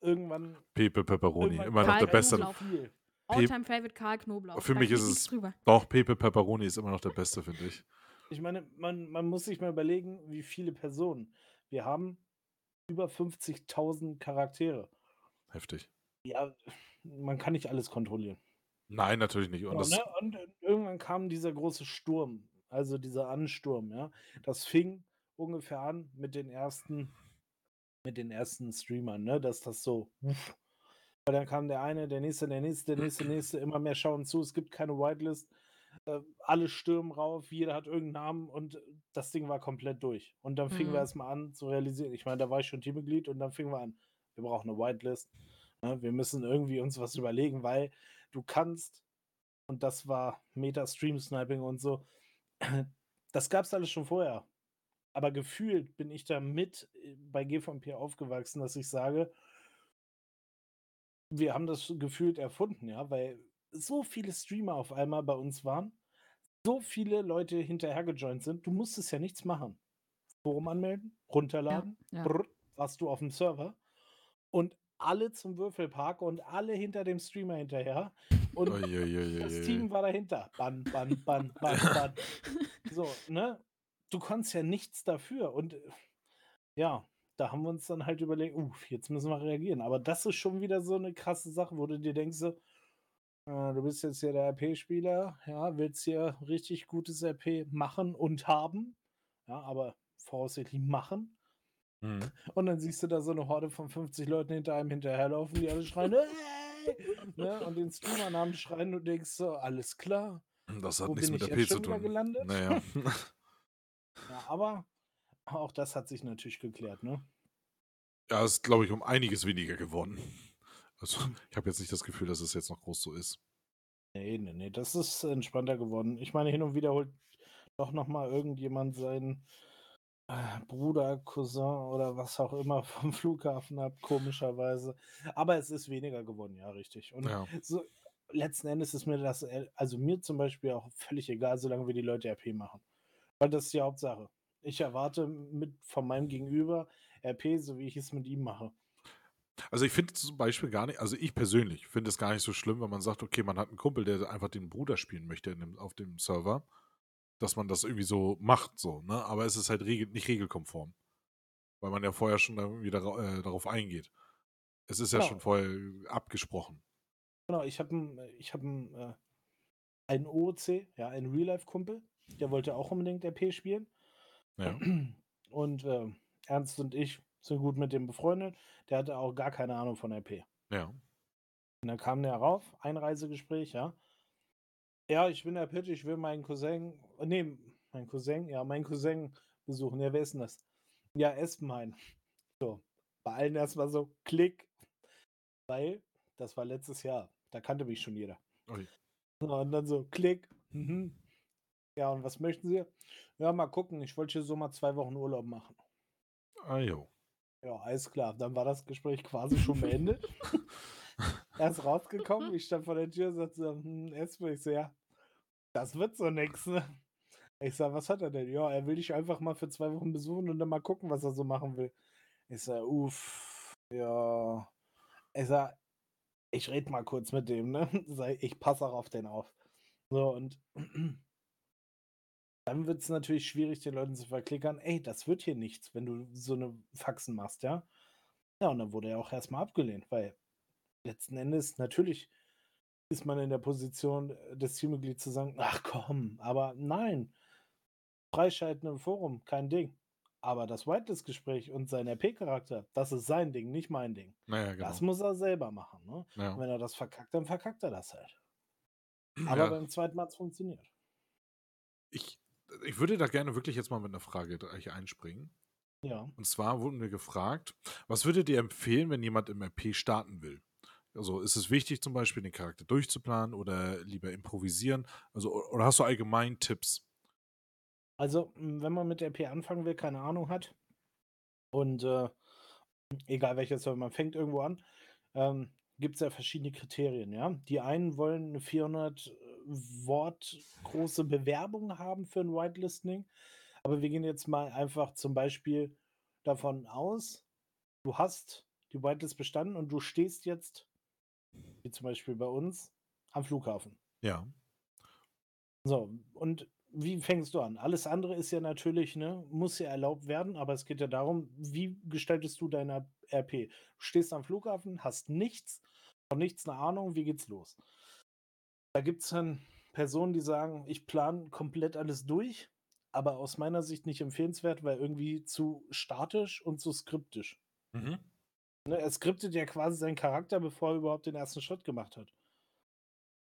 irgendwann. Pepe Pepperoni, irgendwann immer noch der beste. Alltime Favorite Karl Knoblauch. Für Da mich ist es- Drüber. Doch, Pepe Pepperoni ist immer noch der beste, finde ich. Ich meine, man, man muss sich mal überlegen, wie viele Personen. Wir haben über 50.000 Charaktere. Heftig. Ja, man kann nicht alles kontrollieren. Nein, natürlich nicht. Und Ja, ne? Und äh, irgendwann kam dieser große Sturm, also dieser Ansturm, ja. Das fing ungefähr an mit den ersten, mit den ersten Streamern, ne? Dass das so. Weil dann kam der eine, der nächste, der nächste, der nächste, der nächste, immer mehr schauen zu. Es gibt keine Whitelist. Äh, alle stürmen rauf, jeder hat irgendeinen Namen und das Ding war komplett durch. Und dann fingen Mhm. wir erstmal an zu realisieren. Ich meine, da war ich schon Teammitglied und dann fingen wir an. Wir brauchen eine Whitelist. Ne? Wir müssen irgendwie uns was überlegen, weil du kannst, und das war Meta-Stream-Sniping und so, das gab es alles schon vorher. Aber gefühlt bin ich da mit äh, bei GVP aufgewachsen, dass ich sage, wir haben das gefühlt erfunden, ja, weil so viele Streamer auf einmal bei uns waren, so viele Leute hinterher gejoint sind, du musstest ja nichts machen. Forum anmelden, runterladen, ja. brr, warst du auf dem Server und alle zum Würfelpark und alle hinter dem Streamer hinterher. Und das Uiuiuiui. Team war dahinter. Ban, ban, ban, ban, ban. So, ne? Du konntest ja nichts dafür. Und ja, da haben wir uns dann halt überlegt, uff, jetzt müssen wir reagieren. Aber das ist schon wieder so eine krasse Sache, wo du dir denkst, so, du bist jetzt hier der RP-Spieler, ja, willst hier richtig gutes RP machen und haben. Ja, aber voraussichtlich machen. Mhm. Und dann siehst du da so eine Horde von 50 Leuten hinter einem hinterherlaufen, die alle schreien, hey! ne? und den Streamer-Namen schreien und denkst so, alles klar. Das hat Wo nichts bin mit ich der jetzt P zu tun. gelandet? Naja. Ja, aber auch das hat sich natürlich geklärt, ne? ja, ist, glaube ich, um einiges weniger geworden. Also, ich habe jetzt nicht das Gefühl, dass es jetzt noch groß so ist. Nee, nee, nee, das ist entspannter geworden. Ich meine, hin und wieder holt doch nochmal irgendjemand seinen äh, Bruder, Cousin oder was auch immer vom Flughafen ab, komischerweise. Aber es ist weniger geworden, ja, richtig. Und Ja. so, letzten Endes ist mir das, äh, also mir zum Beispiel auch völlig egal, solange wir die Leute RP machen. Weil das ist die Hauptsache. Ich erwarte mit von meinem Gegenüber RP, so wie ich es mit ihm mache. Also ich finde zum Beispiel gar nicht, also ich persönlich finde es gar nicht so schlimm, wenn man sagt, okay, man hat einen Kumpel, der einfach den Bruder spielen möchte in dem, auf dem Server, dass man das irgendwie so macht, so, ne? Aber es ist halt regel, nicht regelkonform. Weil man ja vorher schon wieder äh, darauf eingeht. Es ist ja Genau. schon vorher abgesprochen. Genau, ich habe ich hab einen, äh, einen OOC, ja, einen Real-Life-Kumpel, der wollte auch unbedingt RP spielen. Ja. Und äh, Ernst und ich sind gut mit dem befreundet. Der hatte auch gar keine Ahnung von RP. Ja. Und dann kam der rauf, Einreisegespräch, ja. Ja, ich bin der Pitch, ich will meinen Cousin, äh, nee, mein Cousin, ja, meinen Cousin besuchen. Ja, wer ist denn das? Ja, Espenhain. So, bei allen erstmal so, klick. Weil, das war letztes Jahr, da kannte mich schon jeder. Ja, Und dann so, klick. Mhm. Ja, und was möchten Sie? Ja, mal gucken, ich wollte hier so mal zwei Wochen Urlaub machen. Ah, jo. Ja, alles klar. Dann war das Gespräch quasi schon beendet. er ist rausgekommen, ich stand vor der Tür und sagte hm, Espen, ich so, ja, das wird so nix, ne? Ich sag, was hat er denn? Ja, er will dich einfach mal für zwei Wochen besuchen und dann mal gucken, was er so machen will. Ich sag, uff, ja. Ich sag, ich rede mal kurz mit dem, ne? Ich passe auch auf den auf. So, und dann wird es natürlich schwierig, den Leuten zu verklickern, ey, das wird hier nichts, wenn du so eine Faxen machst, ja? Ja, und dann wurde er auch erstmal abgelehnt, weil letzten Endes natürlich ist man in der Position äh, des Teammitglieds zu sagen, ach komm, aber nein, freischalten im Forum, kein Ding. Aber das Whitelist-Gespräch und sein RP-Charakter, das ist sein Ding, nicht mein Ding. Naja, genau. Das muss er selber machen. Ne? Ja. Und wenn er das verkackt, dann verkackt er das halt. Aber Ja. beim zweiten Mal hat es funktioniert. Ich, ich würde da gerne wirklich jetzt mal mit einer Frage gleich einspringen. Ja. Und zwar wurden wir gefragt, was würdet ihr empfehlen, wenn jemand im RP starten will? Also ist es wichtig, zum Beispiel den Charakter durchzuplanen oder lieber improvisieren? Also, oder hast du allgemein Tipps? Also, wenn man mit RP anfangen will, keine Ahnung hat und äh, egal welches, man fängt irgendwo an, ähm, gibt es ja verschiedene Kriterien, ja. Die einen wollen eine 400 Wort große Bewerbung haben für ein Whitelisting, aber wir gehen jetzt mal einfach zum Beispiel davon aus, du hast die Whitelist bestanden und du stehst jetzt, wie zum Beispiel bei uns, am Flughafen. Ja. So, und wie fängst du an? Alles andere ist ja natürlich, ne, muss ja erlaubt werden, aber es geht ja darum, wie gestaltest du deine RP? Du stehst am Flughafen, hast nichts, von nichts eine Ahnung, wie geht's los? Da gibt es dann Personen, die sagen, ich plane komplett alles durch, aber aus meiner Sicht nicht empfehlenswert, weil irgendwie zu statisch und zu skriptisch. Mhm. Ne, er skriptet ja quasi seinen Charakter, bevor er überhaupt den ersten Schritt gemacht hat.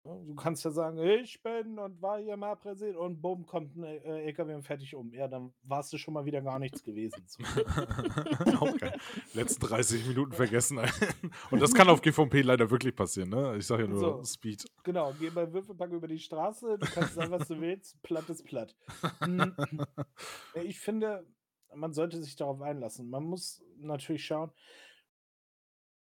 Ne, Du kannst ja sagen, ich bin und war hier mal Präsident und bumm, kommt ein äh, LKW und fertig um. Ja, dann warst du schon mal wieder gar nichts gewesen. Geil. Letzten 30 Minuten vergessen. Und das kann auf GVP leider wirklich passieren, ne? Ich sage ja nur So. Speed. genau, geh bei Würfelpack über die Straße, du kannst sagen, was du willst, platt ist platt. Ja, Ich finde, man sollte sich darauf einlassen. Man muss natürlich schauen,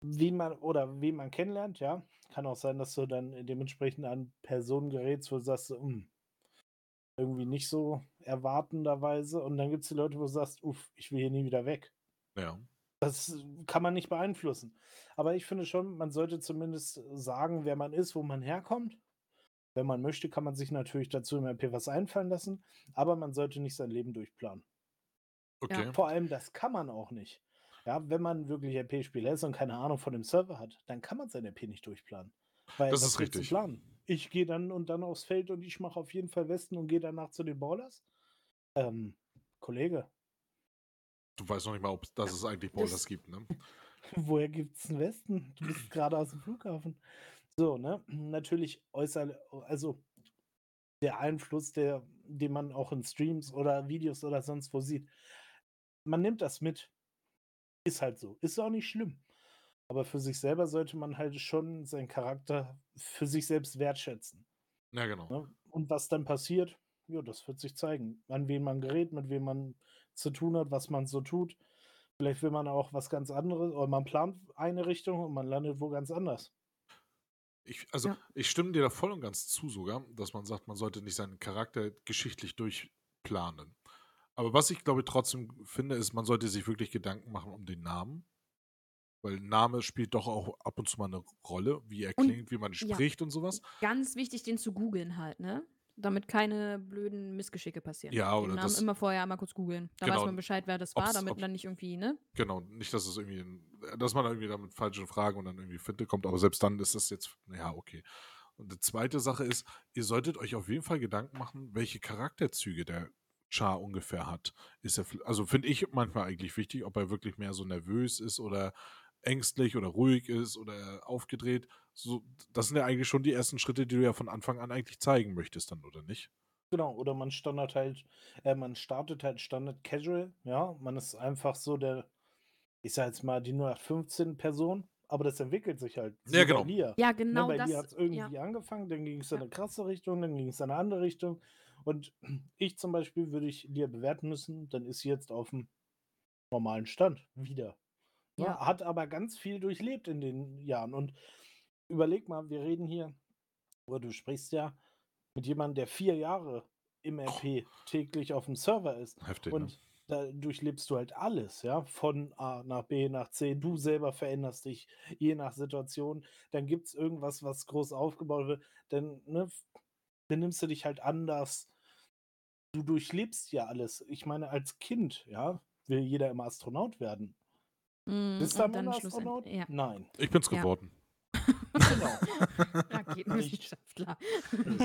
wie man oder wen man kennenlernt, ja. Kann auch sein, dass du dann dementsprechend an Personen gerätst, wo du sagst, so, "Hm, irgendwie nicht so erwartenderweise. Und dann gibt es die Leute, wo du sagst, uff, ich will hier nie wieder weg. Ja. Das kann man nicht beeinflussen. Aber ich finde schon, man sollte zumindest sagen, wer man ist, wo man herkommt. Wenn man möchte, kann man sich natürlich dazu im RP was einfallen lassen, aber man sollte nicht sein Leben durchplanen. Okay. Vor allem, das kann man auch nicht. Ja, wenn man wirklich RP-Spieler ist und keine Ahnung von dem Server hat, dann kann man sein RP nicht durchplanen. Weil Das ist richtig. Planen? Ich gehe dann und dann aufs Feld und ich mache auf jeden Fall Westen und gehe danach zu den Ballers. Ähm, Kollege, Du weißt noch nicht mal, ob dass es eigentlich Das- Boulders gibt, ne? Woher gibt's einen Westen? Du bist gerade aus dem Flughafen. So, ne? Natürlich äußerlich, also der Einfluss, der, den man auch in Streams oder Videos oder sonst wo sieht. Man nimmt das mit. Ist halt so. Ist auch nicht schlimm. Aber für sich selber sollte man halt schon seinen Charakter für sich selbst wertschätzen. Ja, genau. Ne? Und was dann passiert, ja, das wird sich zeigen. An wen man gerät, mit wem man zu tun hat, was man so tut. Vielleicht will man auch was ganz anderes, oder man plant eine Richtung und man landet wo ganz anders. Ich, also, Ja. ich stimme dir da voll und ganz zu sogar, dass man sagt, man sollte nicht seinen Charakter geschichtlich durchplanen. Aber was ich glaube trotzdem finde, ist, man sollte sich wirklich Gedanken machen um den Namen. Weil Name spielt doch auch ab und zu mal eine Rolle, wie er Und- klingt, wie man ja. spricht und sowas. Ganz wichtig, den zu googeln halt, ne? Damit keine blöden Missgeschicke passieren. Ja, Den oder Namen das- immer vorher einmal kurz googeln. Da Genau. weiß man Bescheid, wer das war, damit ob- dann nicht irgendwie, ne? Genau, nicht, dass es irgendwie, dass man irgendwie damit falschen Fragen und dann irgendwie Finte kommt, aber selbst dann ist das jetzt, ja, okay. Und die zweite Sache ist, ihr solltet euch auf jeden Fall Gedanken machen, welche Charakterzüge der Char ungefähr hat. Ist er, also finde ich manchmal eigentlich wichtig, ob er wirklich mehr so nervös ist oder ängstlich oder ruhig ist oder aufgedreht. So, das sind ja eigentlich schon die ersten Schritte, die du ja von Anfang an eigentlich zeigen möchtest dann, oder nicht? Genau, oder man standard halt, äh, man startet halt Standard Casual, ja, man ist einfach so der, ich sag jetzt mal, die 0815 Person, aber das entwickelt sich halt. Ja, So bei genau. Lia. Ja, Ne, genau bei das. dir hat es irgendwie ja. angefangen, dann ging es in eine krasse Richtung, dann ging es in eine andere Richtung. Und ich zum Beispiel würde ich Lia bewerten müssen, dann ist sie jetzt auf dem normalen Stand wieder. Ne, Ja. Hat aber ganz viel durchlebt in den Jahren. Und überleg mal, wir reden hier, oder du sprichst ja mit jemandem, der vier Jahre im RP täglich auf dem Server ist. Heftig, ne? Und da durchlebst du halt alles, ja, von A nach B nach C. Du selber veränderst dich je nach Situation. Dann gibt es irgendwas, was groß aufgebaut wird. Dann, ne, f- dann nimmst du dich halt anders. Du durchlebst ja alles. Ich meine, als Kind, ja, will jeder immer Astronaut werden. Mm, Bist du dann schlussendlich- Astronaut? Ja. Nein. Ich bin's Ja. geworden. Genau. Raketenwissenschaftler.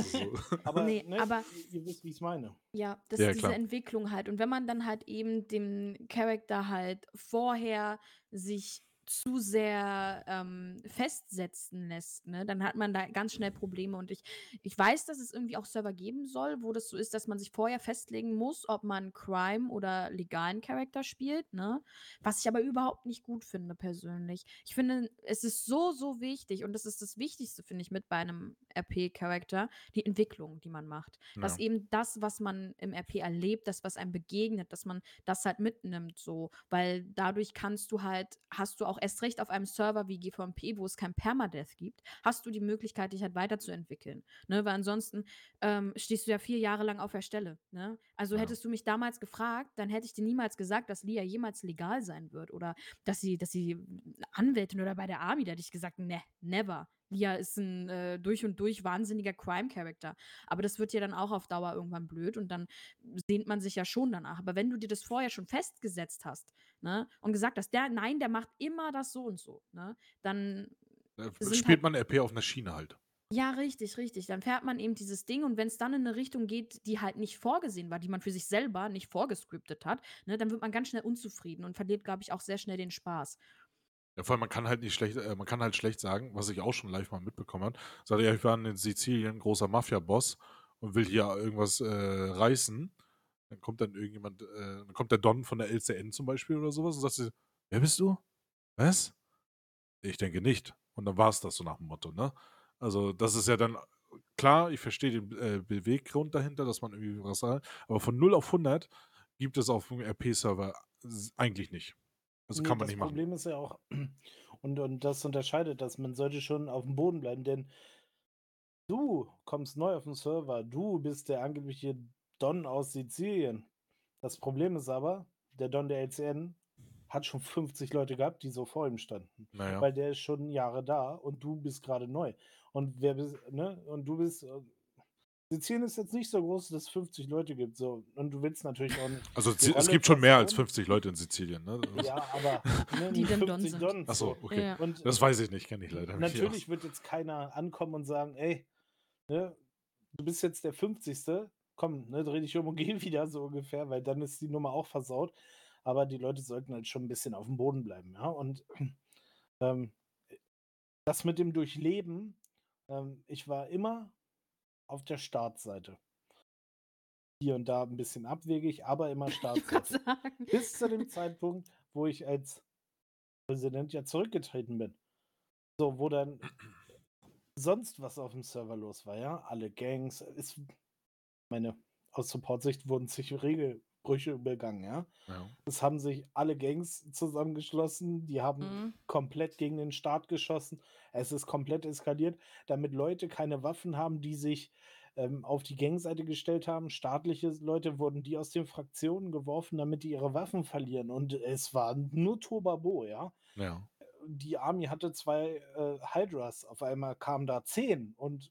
So. Aber, Nee, ne, aber- ihr, ihr wisst, wie ich es meine. Ja, das Ja, ist diese klar. Entwicklung halt. Und wenn man dann halt eben dem Charakter halt vorher sich zu sehr ähm, festsetzen lässt, ne, dann hat man da ganz schnell Probleme. Und ich, ich weiß, dass es irgendwie auch Server geben soll, wo das so ist, dass man sich vorher festlegen muss, ob man Crime oder legalen Charakter spielt, ne? Was ich aber überhaupt nicht gut finde, persönlich. Ich finde, es ist so, so wichtig, und das ist das Wichtigste, finde ich, mit bei einem RP-Charakter, die Entwicklung, die man macht dass Ja. eben das, was man im RP erlebt, das, was einem begegnet, dass man das halt mitnimmt, so, weil dadurch kannst du halt, hast du auch erst recht auf einem Server wie GVMP, wo es kein Permadeath gibt, hast du die Möglichkeit, dich halt weiterzuentwickeln, ne, weil ansonsten ähm, stehst du ja vier Jahre lang auf der Stelle, ne, also Ja. hättest du mich damals gefragt, dann hätte ich dir niemals gesagt, dass Lia jemals legal sein wird oder dass sie, dass sie Anwältin oder bei der Army, da hätte ich gesagt, ne, never. Lia ist ein äh, durch und durch wahnsinniger Crime-Character. Aber das wird ja dann auch auf Dauer irgendwann blöd und dann sehnt man sich ja schon danach. Aber wenn du dir das vorher schon festgesetzt hast, ne, und gesagt hast, der, nein, der macht immer das so und so, ne, dann Da spielt halt- man RP auf einer Schiene halt. ja, richtig, richtig. Dann fährt man eben dieses Ding und wenn es dann in eine Richtung geht, die halt nicht vorgesehen war, die man für sich selber nicht vorgescriptet hat, ne, dann wird man ganz schnell unzufrieden und verliert, glaube ich, auch sehr schnell den Spaß. Ja, vor allem, man kann halt nicht schlecht, äh, man kann halt schlecht sagen, was ich auch schon live mal mitbekommen habe. Sagt ja, ich war in Sizilien, großer Mafia-Boss und will hier irgendwas äh, reißen. Dann kommt dann irgendjemand, äh, dann kommt der Don von der LCN zum Beispiel oder sowas und sagt sie, wer bist du? Was? Ich denke nicht. Und dann war es das so nach dem Motto, ne? Also, das ist ja dann, klar, ich verstehe den äh, Beweggrund dahinter, dass man irgendwie was sagt, aber von 0 auf 100 gibt es auf dem RP-Server eigentlich nicht. Also Nee, kann man das nicht machen. Problem ist ja auch, und, und das unterscheidet das, man sollte schon auf dem Boden bleiben, denn du kommst neu auf den Server, du bist der angebliche Don aus Sizilien. Das Problem ist aber, der Don der LCN hat schon 50 Leute gehabt, die so vor ihm standen. Naja. Weil der ist schon Jahre da und du bist gerade neu. Und wer bist, ne? Und du bist. Sizilien ist jetzt nicht so groß, dass es 50 Leute gibt. So. Und du willst natürlich auch nicht. Also es, gibt schon mehr als Person- 50 Leute in Sizilien, ne? Ja, aber ne, Die nicht denn Don 50 sind. Dons. Achso, so. okay. Ja. Und Das weiß ich nicht, kenne ich leider nicht. natürlich wird jetzt keiner ankommen und sagen, ey, ne, du bist jetzt der 50. Komm, ne, dreh dich um und geh wieder so ungefähr, weil dann ist die Nummer auch versaut. Aber die Leute sollten halt schon ein bisschen auf dem Boden bleiben, ja. Und ähm, das mit dem Durchleben, ähm, ich war immer auf der Startseite. Hier und da ein bisschen abwegig, aber immer Startseite. Bis zu dem Zeitpunkt, wo ich als Präsident ja zurückgetreten bin. So, wo dann sonst was auf dem Server los war, ja. Alle Gangs, ist, meine, aus Support-Sicht wurden sich Regelbrüche begangen, ja. Ja. Es haben sich alle Gangs zusammengeschlossen, die haben Mhm. komplett gegen den Staat geschossen. Es ist komplett eskaliert, damit Leute keine Waffen haben, die sich ähm, auf die Gangseite gestellt haben. Staatliche Leute wurden die aus den Fraktionen geworfen, damit die ihre Waffen verlieren. Und es war nur Tobabo, ja. ja. Die Army hatte zwei äh, Hydras, auf einmal kamen da zehn und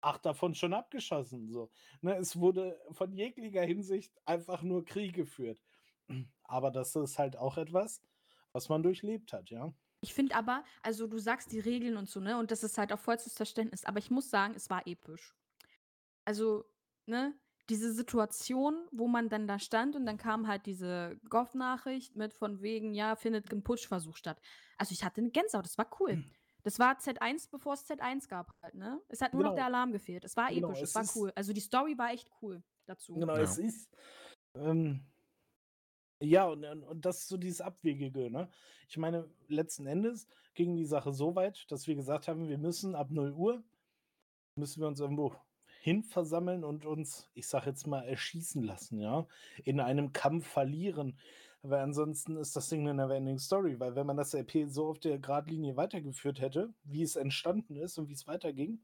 acht davon schon abgeschossen. So. Ne, es wurde von jeglicher Hinsicht einfach nur Krieg geführt. Aber das ist halt auch etwas, was man durchlebt hat, ja. Ich finde aber, also du sagst die Regeln und so, ne? Und das ist halt auch vollstes Verständnis. Aber ich muss sagen, es war episch. Also, ne? Diese Situation, wo man dann da stand und dann kam halt diese Goff-Nachricht mit von wegen, ja, findet ein Putschversuch statt. Also ich hatte eine Gänsehaut, das war cool. Das war Z1, bevor es Z1 gab halt, ne? Es hat nur noch Genau. der Alarm gefehlt. Es war Genau, episch, es es war cool. Also die Story war echt cool dazu. Genau, Ja. es ist. Ähm, ja, und, und und das ist so dieses Abwegige, ne? Ich meine, letzten Endes ging die Sache so weit, dass wir gesagt haben, wir müssen ab 0 Uhr, müssen wir uns irgendwo hin versammeln und uns, ich sag jetzt mal, erschießen lassen, ja? In einem Kampf verlieren. Weil ansonsten ist das Ding eine Neverending Story, weil wenn man das RP so auf der Gradlinie weitergeführt hätte, wie es entstanden ist und wie es weiterging,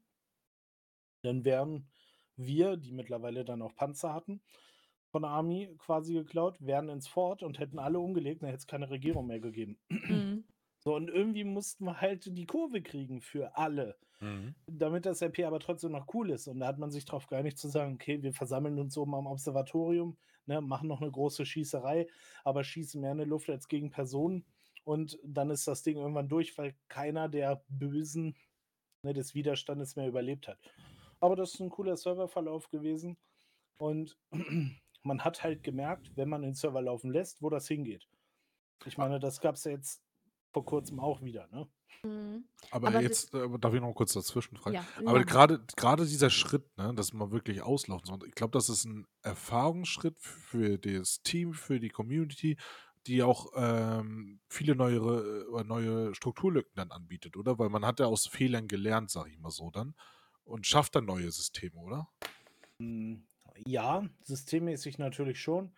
dann wären wir, die mittlerweile dann auch Panzer hatten, von der Army quasi geklaut, wären ins Fort und hätten alle umgelegt, dann hätte es keine Regierung mehr gegeben. Mhm. So, und irgendwie mussten wir halt die Kurve kriegen für alle, Mhm. damit das RP aber trotzdem noch cool ist. Und da hat man sich darauf geeinigt zu sagen, okay, wir versammeln uns oben am Observatorium, ne, machen noch eine große Schießerei, aber schießen mehr in die Luft als gegen Personen. Und dann ist das Ding irgendwann durch, weil keiner der Bösen ne, des Widerstandes mehr überlebt hat. Aber das ist ein cooler Serververlauf gewesen. Und man hat halt gemerkt, wenn man den Server laufen lässt, wo das hingeht. Ich meine, das gab es ja jetzt vor kurzem auch wieder, ne? Mhm. Aber, Aber jetzt äh, darf ich noch kurz dazwischen fragen. Ja, Aber gerade gerade dieser Schritt, ne, dass man wirklich auslaufen soll, ich glaube, das ist ein Erfahrungsschritt für das Team, für die Community, die auch ähm, viele neue, äh, neue Strukturlücken dann anbietet, oder? Weil man hat ja aus Fehlern gelernt, sage ich mal so dann, und schafft dann neue Systeme, oder? Ja, systemmäßig natürlich schon.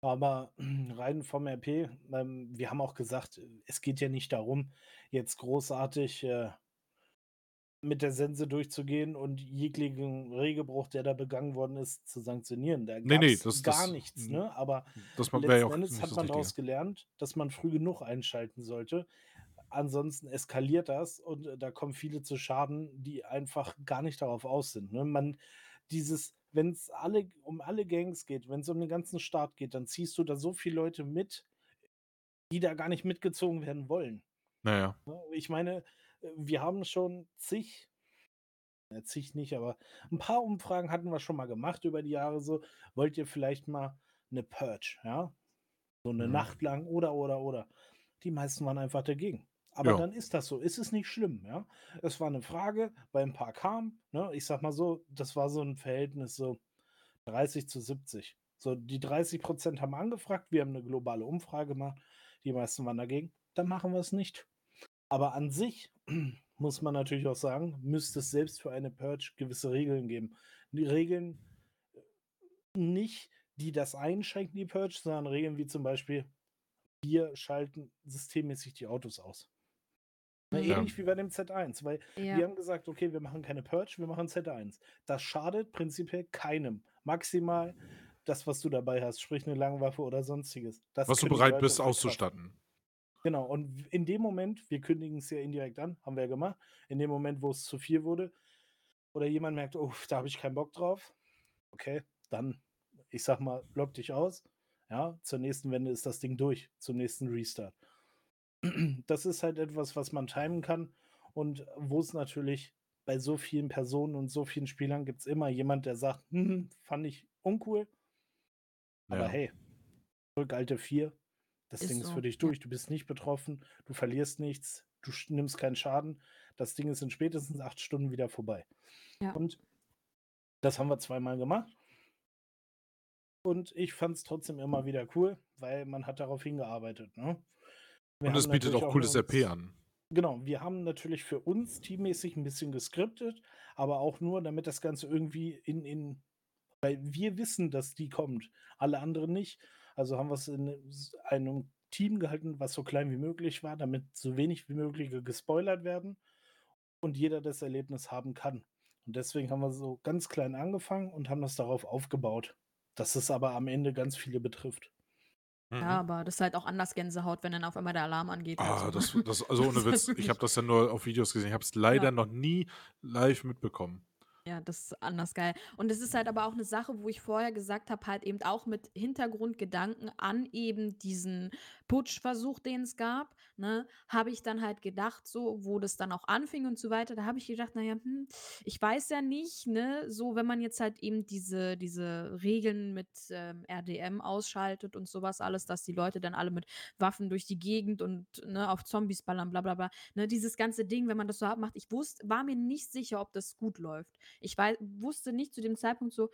Aber rein vom RP, ähm, wir haben auch gesagt, es geht ja nicht darum, jetzt großartig äh, mit der Sense durchzugehen und jeglichen Regelbruch, der da begangen worden ist, zu sanktionieren. Da Nee, nee, das- gar das- nichts, mhm. ne? Aber Das ja letzten auch Endes hat man daraus gelernt, dass man früh genug einschalten sollte. Ansonsten eskaliert das und äh, da kommen viele zu Schaden, die einfach gar nicht darauf aus sind. Ne? Man, dieses, wenn es alle um alle Gangs geht, wenn es um den ganzen Staat geht, dann ziehst du da so viele Leute mit, die da gar nicht mitgezogen werden wollen. Naja. Ne? Ich meine, äh, wir haben schon zig, ja, zig nicht, aber ein paar Umfragen hatten wir schon mal gemacht über die Jahre so. Wollt ihr vielleicht mal eine Purge, ja? So eine Mhm. Nacht lang oder, oder, oder. Die meisten waren einfach dagegen. Aber Ja. dann ist das so. Ist es nicht schlimm, ja? Es war eine Frage, weil ein paar kamen, ne? Ich sag mal so, das war so ein Verhältnis so 30 zu 70. So, die 30 Prozent haben angefragt, wir haben eine globale Umfrage gemacht, die meisten waren dagegen, dann machen wir es nicht. Aber an sich muss man natürlich auch sagen, müsste es selbst für eine Purge gewisse Regeln geben. Die Regeln äh, nicht, die das einschränken, die Purge, sondern Regeln wie zum Beispiel, wir schalten systemmäßig die Autos aus. Ja. Ähnlich wie bei dem Z1, weil Ja. wir haben gesagt, okay, wir machen keine Purge, wir machen Z1. Das schadet prinzipiell keinem. Maximal das, was du dabei hast, sprich eine Langwaffe oder sonstiges. Das Was du bereit bist auszustatten. Genau, und in dem Moment, wir kündigen es ja indirekt an, haben wir ja gemacht, in dem Moment, wo es zu viel wurde, oder jemand merkt, oh, da habe ich keinen Bock drauf, okay, dann, ich sag mal, lock dich aus, ja, zur nächsten Wende ist das Ding durch, zum nächsten Restart. Das ist halt etwas, was man timen kann und wo es natürlich bei so vielen Personen und so vielen Spielern gibt es immer jemand, der sagt, hm, fand ich uncool, aber Ja. hey, zurück alte 4, das Ist Ding ist so, für dich durch, du bist nicht betroffen, du verlierst nichts, du nimmst keinen Schaden, das Ding ist in spätestens acht Stunden wieder vorbei. Ja. Und das haben wir zweimal gemacht. Und ich fand es trotzdem immer wieder cool, weil man hat darauf hingearbeitet. Ne? Wir Und es bietet auch cooles uns- RP an. Genau, wir haben natürlich für uns teammäßig ein bisschen geskriptet, aber auch nur, damit das Ganze irgendwie in, in weil wir wissen, dass die kommt, alle anderen nicht. Also haben wir es in einem Team gehalten, was so klein wie möglich war, damit so wenig wie möglich ge- gespoilert werden und jeder das Erlebnis haben kann. Und deswegen haben wir so ganz klein angefangen und haben das darauf aufgebaut, dass es aber am Ende ganz viele betrifft. Mhm. Ja, aber das ist halt auch anders Gänsehaut, wenn dann auf einmal der Alarm angeht. Ah, so. das, das, also ohne Witz, ich habe das ja nur auf Videos gesehen. Ich habe es leider Ja. noch nie live mitbekommen. Ja, das ist anders geil. Und es ist halt aber auch eine Sache, wo ich vorher gesagt habe, halt eben auch mit Hintergrundgedanken an eben diesen Putschversuch, den es gab, ne, habe ich dann halt gedacht, so, wo das dann auch anfing und so weiter, da habe ich gedacht, naja, hm, ich weiß ja nicht, ne, so, wenn man jetzt halt eben diese, diese Regeln mit ähm, RDM ausschaltet und sowas alles, dass die Leute dann alle mit Waffen durch die Gegend und ne, auf Zombies ballern, bla bla bla, ne, dieses ganze Ding, wenn man das so macht, ich wusste, war mir nicht sicher, ob das gut läuft. Ich weiß, wusste nicht zu dem Zeitpunkt so,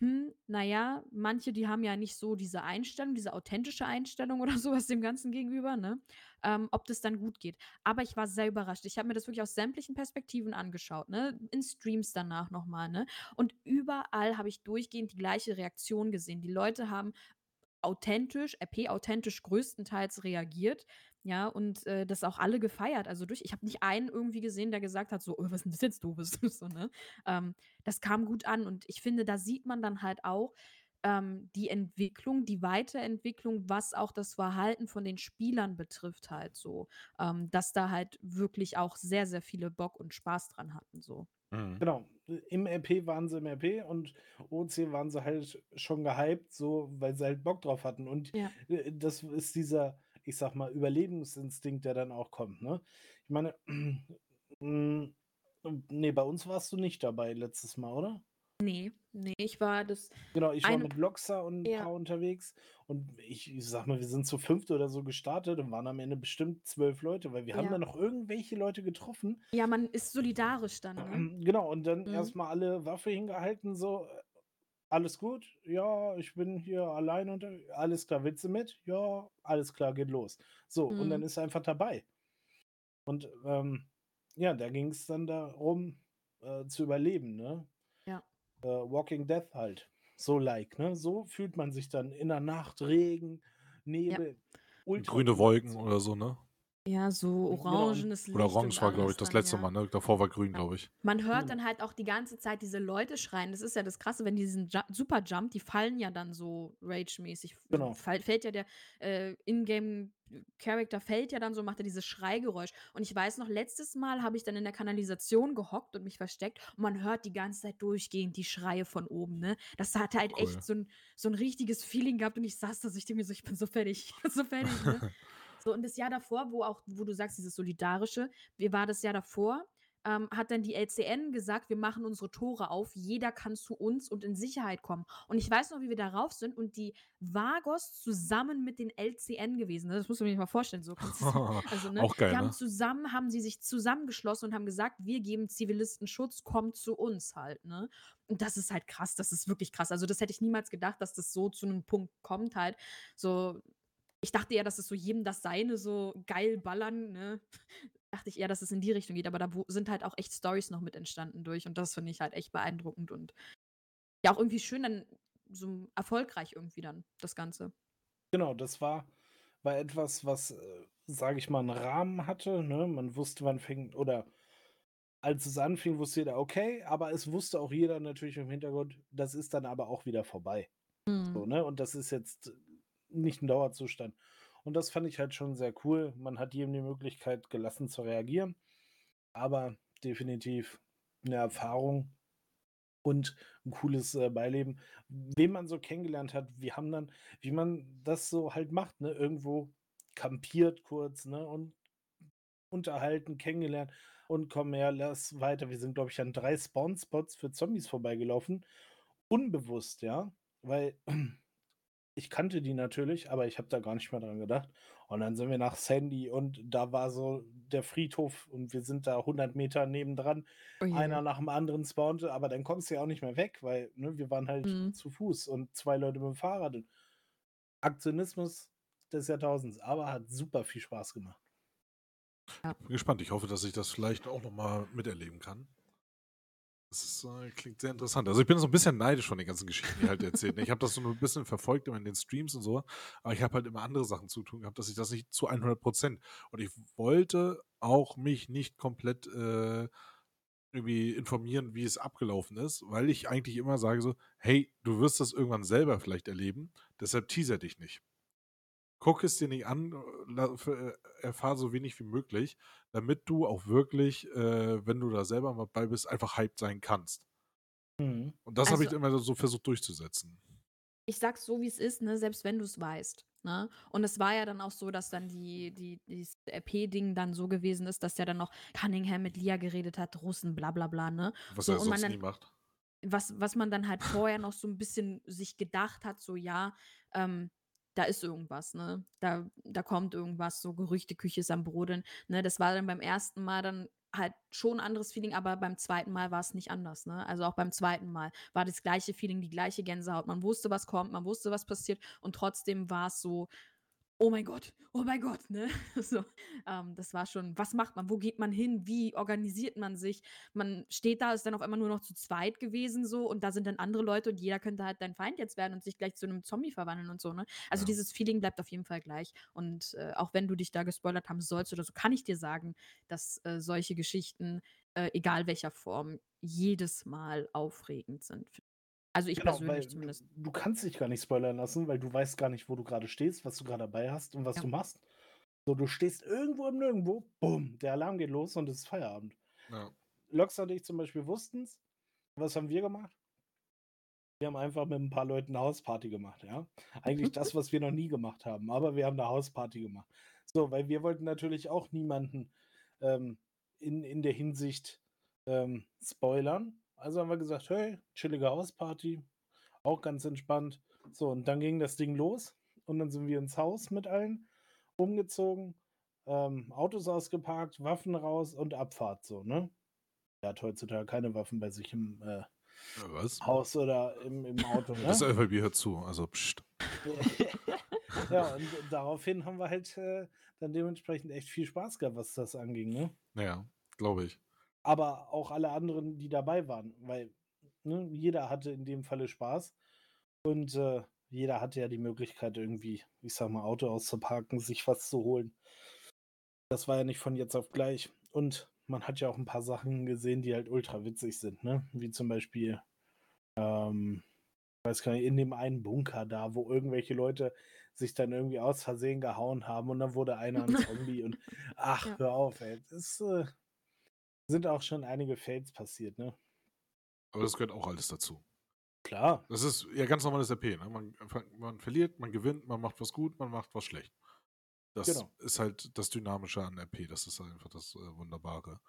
hm, naja, manche, die haben ja nicht so diese Einstellung, diese authentische Einstellung oder sowas dem Ganzen gegenüber, ne? Ähm, ob das dann gut geht. Aber ich war sehr überrascht. Ich habe mir das wirklich aus sämtlichen Perspektiven angeschaut, ne? In Streams danach nochmal, ne? Und überall habe ich durchgehend die gleiche Reaktion gesehen. Die Leute haben authentisch, RP authentisch größtenteils reagiert, ja, und äh, das auch alle gefeiert. Also durch, ich habe nicht einen irgendwie gesehen, der gesagt hat, so, oh, was ist denn das jetzt doofes? so, ne? ähm, das kam gut an und ich finde, da sieht man dann halt auch ähm, die Entwicklung, die Weiterentwicklung, was auch das Verhalten von den Spielern betrifft, halt so, ähm, dass da halt wirklich auch sehr, sehr viele Bock und Spaß dran hatten, so. Mhm. Genau. Im RP waren sie im RP und OC waren sie halt schon gehypt, so, weil sie halt Bock drauf hatten. Und Ja. äh, das ist dieser, ich sag mal, Überlebensinstinkt, der dann auch kommt. Ne? Ich meine, mm, Ne, bei uns warst du nicht dabei letztes Mal, oder? Ne, ne, ich war das Genau, ich war mit Loxa und 'n Ja. paar unterwegs und ich ich sage mal, wir sind zu 5. oder so gestartet und waren am Ende bestimmt 12 Leute, weil wir haben Ja. dann noch irgendwelche Leute getroffen. Ja, man ist solidarisch dann, ne? Genau, und dann Mhm. erst mal alle Waffe hingehalten, so: „Äh, alles gut? Ja, ich bin hier alleine unterwe alles klar, willst du mit? Ja, alles klar, geht los.“ So, und dann Mhm. ist er einfach dabei. Und, ähm, ja, da ging's dann darum, äh, zu überleben, ne? Ja. Äh, Walking Death halt, so like, ne? So fühlt man sich dann in der Nacht, Regen, Ja. Nebel, ultra Grüne Wolken oder so, ne? Ja, so orangenes Oder Licht orange und war, glaube ich, das dann, letzte ja. Mal, ne? Davor war grün, glaube ich. Man hört dann halt auch die ganze Zeit diese Leute schreien. Das ist ja das Krasse, wenn die diesen Ju Superjump, die fallen ja dann so ragemäßig. Genau. fall fällt ja der, äh, Ingame Character fällt ja dann so, macht er dieses Schreigeräusch. Und ich weiß noch, letztes Mal habe ich dann in der Kanalisation gehockt und mich versteckt und man hört die ganze Zeit durchgehend die Schreie von oben, ne? Das hat halt Cool. echt so 'n so 'n richtiges Feeling gehabt und ich saß da so, ich denke mir so: „Ich bin so fertig, so fertig“, ne? So, und das Jahr davor, wo auch wo du sagst, dieses Solidarische, wie war das Jahr davor? Ähm, hat dann die LCN gesagt: „Wir machen unsere Tore auf, jeder kann zu uns und in Sicherheit kommen.“ Und ich weiß noch, wie wir da rauf sind und die Vagos zusammen mit den LCN gewesen, ne? Das musst du dir mal vorstellen, so also, ne? Auch geil, Die haben ne? zusammen haben sie sich zusammengeschlossen und haben gesagt: „Wir geben Zivilisten Schutz, kommt zu uns“, halt, ne? Und das ist halt krass, das ist wirklich krass. Also, das hätte ich niemals gedacht, dass das so zu 'nem Punkt kommt halt. So ich dachte eher, dass es so jedem das Seine so geil ballern, ne? Dachte ich eher, dass es in die Richtung geht, aber da sind halt auch echt Storys noch mit entstanden durch und das finde ich halt echt beeindruckend und ja auch irgendwie schön dann so erfolgreich irgendwie dann, das Ganze. Genau, das war war etwas, was, äh, sage ich mal, 'n Rahmen hatte, ne? Man wusste, wann fängt oder als es anfing, wusste jeder, okay, aber es wusste auch jeder natürlich im Hintergrund, das ist dann aber auch wieder vorbei. So, Mhm. ne? Und das ist jetzt nicht 'n Dauerzustand. Und das fand ich halt schon sehr cool. Man hat jedem die Möglichkeit gelassen zu reagieren, aber definitiv 'ne Erfahrung und 'n cooles, äh, Beileben. Wen man so kennengelernt hat, wir haben dann wie man das so halt macht, ne, irgendwo kampiert kurz, ne, und unterhalten, kennengelernt und komm her, lass weiter. Wir sind, glaube ich, an 3 Spawn-Spots für Zombies vorbeigelaufen, unbewusst, ja, weil ich kannte die natürlich, aber ich habe da gar nicht mehr dran gedacht. Und dann sind wir nach Sandy und da war so der Friedhof und wir sind da 100 Meter nebendran. Oh. Einer nach dem anderen spawnte, aber dann kommst du ja auch nicht mehr weg, weil, ne, wir waren halt Mhm. zu Fuß und 2 Leute mit'm Fahrrad und Aktionismus des Jahrtausends, aber hat super viel Spaß gemacht. Ja. Bin gespannt. Ich hoffe, dass ich das vielleicht auch noch mal miterleben kann. Das ist, äh, klingt sehr interessant. Also, ich bin so 'n bisschen neidisch von den ganzen Geschichten, die halt erzählt? Ich habe das so 'n bisschen verfolgt immer in den Streams und so, aber ich habe halt immer andere Sachen zu tun gehabt, dass ich das nicht zu 100% und ich wollte auch mich nicht komplett, äh, irgendwie informieren, wie es abgelaufen ist, weil ich eigentlich immer sage so: „Hey, du wirst das irgendwann selber vielleicht erleben, deshalb teaser dich nicht.“ Guck es dir nicht an, äh, erfahre so wenig wie möglich, damit du auch wirklich, äh, wenn du da selber mal bei bist, einfach hyped sein kannst. Mhm. Und das habe ich Also immer so versucht durchzusetzen. Ich sage es so, wie's ist, ne, selbst wenn du's weißt, ne? Und es war ja dann auch so, dass dann die die dieses RP-Ding dann so gewesen ist, dass ja dann noch Cunningham mit Lia geredet hat, Russen, bla bla bla, ne? Was So er sonst nie dann macht. was was man dann halt vorher noch so 'n bisschen sich gedacht hat, so ja, ähm, da ist irgendwas, ne? Da da kommt irgendwas, so Gerüchteküche ist am Brodeln, ne? Das war dann beim 1. Mal dann halt schon 'n anderes Feeling, aber beim 2. Mal war's nicht anders, ne? Also, auch beim 2. Mal war das gleiche Feeling, die gleiche Gänsehaut. Man wusste, was kommt, man wusste, was passiert und trotzdem war's so: „Oh mein Gott, oh mein Gott“, ne? So, ähm, das war schon was macht man? Wo geht man hin? Wie organisiert man sich? Man steht da, ist dann auf einmal nur noch zu zweit gewesen so und da sind dann andere Leute und jeder könnte halt dein Feind jetzt werden und sich gleich zu 'nem Zombie verwandeln und so, ne? Also, Ja. dieses Feeling bleibt auf jeden Fall gleich und, äh, auch wenn du dich da gespoilert haben sollst oder so, kann ich dir sagen, dass, äh, solche Geschichten, äh, egal welcher Form, jedes Mal aufregend sind. Also, ich Genau, persönlich du zumindest. du kannst dich gar nicht spoilern lassen, weil du weißt gar nicht, wo du grade stehst, was du grad dabei hast und was Ja. du machst. So, du stehst irgendwo im Nirgendwo, bumm, der Alarm geht los und es ist Feierabend. Ja. Loxa und ich zum Beispiel wussten's. Was haben wir gemacht? Wir haben einfach mit 'n paar Leuten 'ne Hausparty gemacht, ja? Eigentlich das, was wir noch nie gemacht haben, aber wir haben 'ne Hausparty gemacht. So, weil wir wollten natürlich auch niemanden, ähm, in in der Hinsicht ähm, spoilern. Also haben wir gesagt, hey, chillige Hausparty, auch ganz entspannt. So, und dann ging das Ding los und dann sind wir ins Haus mit allen umgezogen, ähm, Autos ausgeparkt, Waffen raus und Abfahrt so, ne? Er hat heutzutage keine Waffen bei sich im äh, Ja? Haus oder im, im Auto, ne? Das FLB hört zu, also pst. ja, und daraufhin haben wir halt äh, dann dementsprechend echt viel Spaß gehabt, was das anging, ne? Naja, glaube ich. Aber auch alle anderen, die dabei waren, weil ne, jeder hatte in dem Falle Spaß und äh, jeder hatte ja die Möglichkeit, irgendwie, ich sag mal, Auto auszuparken, sich was zu holen. Das war ja nicht von jetzt auf gleich. Und man hat ja auch ein paar Sachen gesehen, die halt ultra witzig sind, ne? Wie zum Beispiel, ähm, ich weiß gar nicht, in dem einen Bunker da, wo irgendwelche Leute sich dann irgendwie aus Versehen gehauen haben und dann wurde einer ein Zombie und ach, Ja. hör auf, ey. Es äh, sind auch schon einige Fails passiert, ne? Aber das gehört auch alles dazu. Klar. Das ist ja ganz normales RP. Ne? Man, man verliert, man gewinnt, man macht was gut, man macht was schlecht. Das Genau. ist halt das Dynamische an RP. Das ist einfach das äh, Wunderbare.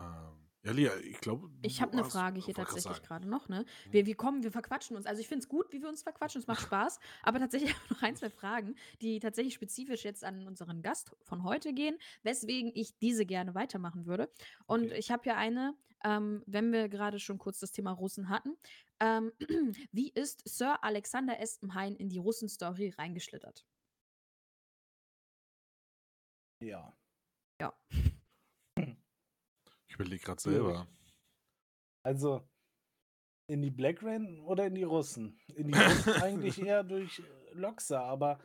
Ähm, ja, Lia, ich glaube. Ich habe eine Frage hier tatsächlich gerade noch, ne? Mhm. Wir, wir kommen, wir verquatschen uns. Also ich finde es gut, wie wir uns verquatschen, es macht Spaß. Aber tatsächlich habe ich noch ein, zwei Fragen, die tatsächlich spezifisch jetzt an unseren Gast von heute gehen, weswegen ich diese gerne weitermachen würde. Und Okay. ich habe ja eine, ähm, wenn wir gerade schon kurz das Thema Russen hatten. Ähm, wie ist Sir Alexander Espenhain in die Russen-Story reingeschlittert? Ja. Ja. Ich überlege gerade selber. Also in die Black Rain oder in die Russen? In die Russen eigentlich eher durch äh, Loxa, aber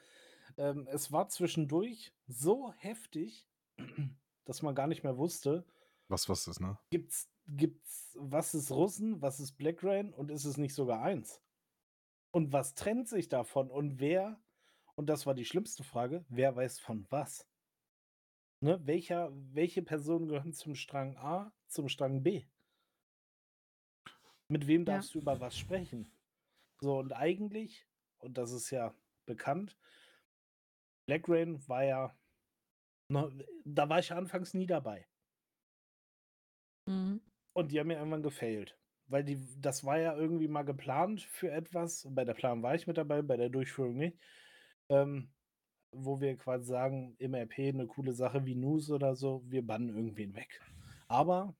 ähm, es war zwischendurch so heftig, dass man gar nicht mehr wusste, Was, was ist, ne? gibt's, gibt's, was ist Russen, was ist Black Rain und ist es nicht sogar eins? Und was trennt sich davon und wer, und das war die schlimmste Frage, wer weiß von was? Ne, welcher, welche Personen gehören zum Strang A, zum Strang B? Mit wem Ja. darfst du über was sprechen? So, und eigentlich, und das ist ja bekannt, Black Rain war ja, noch, da war ich ja anfangs nie dabei. Mhm. Und die haben mir irgendwann gefailt. Weil die, das war ja irgendwie mal geplant für etwas. Bei der Planung war ich mit dabei, bei der Durchführung nicht. Ähm, wo wir quasi sagen, im RP eine coole Sache wie News oder so, wir bannen irgendwen weg. Aber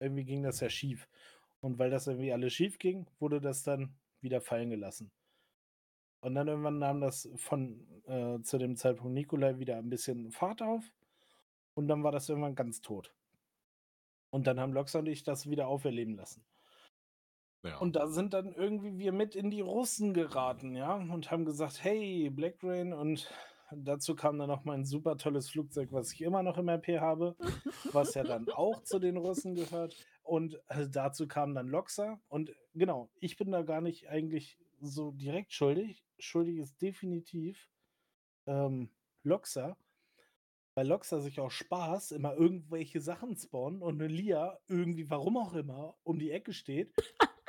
irgendwie ging das ja schief. Und weil das irgendwie alles schief ging, wurde das dann wieder fallen gelassen. Und dann irgendwann nahm das von äh, zu dem Zeitpunkt Nikolai wieder ein bisschen Fahrt auf. Und dann war das irgendwann ganz tot. Und dann haben Loxa und ich das wieder auferleben lassen. Ja. Und da sind dann irgendwie wir mit in die Russen geraten, ja, und haben gesagt, hey, Black Rain. Und dazu kam dann noch mal ein super tolles Flugzeug, was ich immer noch im RP habe, was ja dann auch zu den Russen gehört. Und äh, dazu kam dann Loxa. Und genau, ich bin da gar nicht eigentlich so direkt schuldig. Schuldig ist definitiv ähm, Loxa. Weil Loxa sich auch Spaß immer irgendwelche Sachen spawnen und eine Lia irgendwie, warum auch immer, um die Ecke steht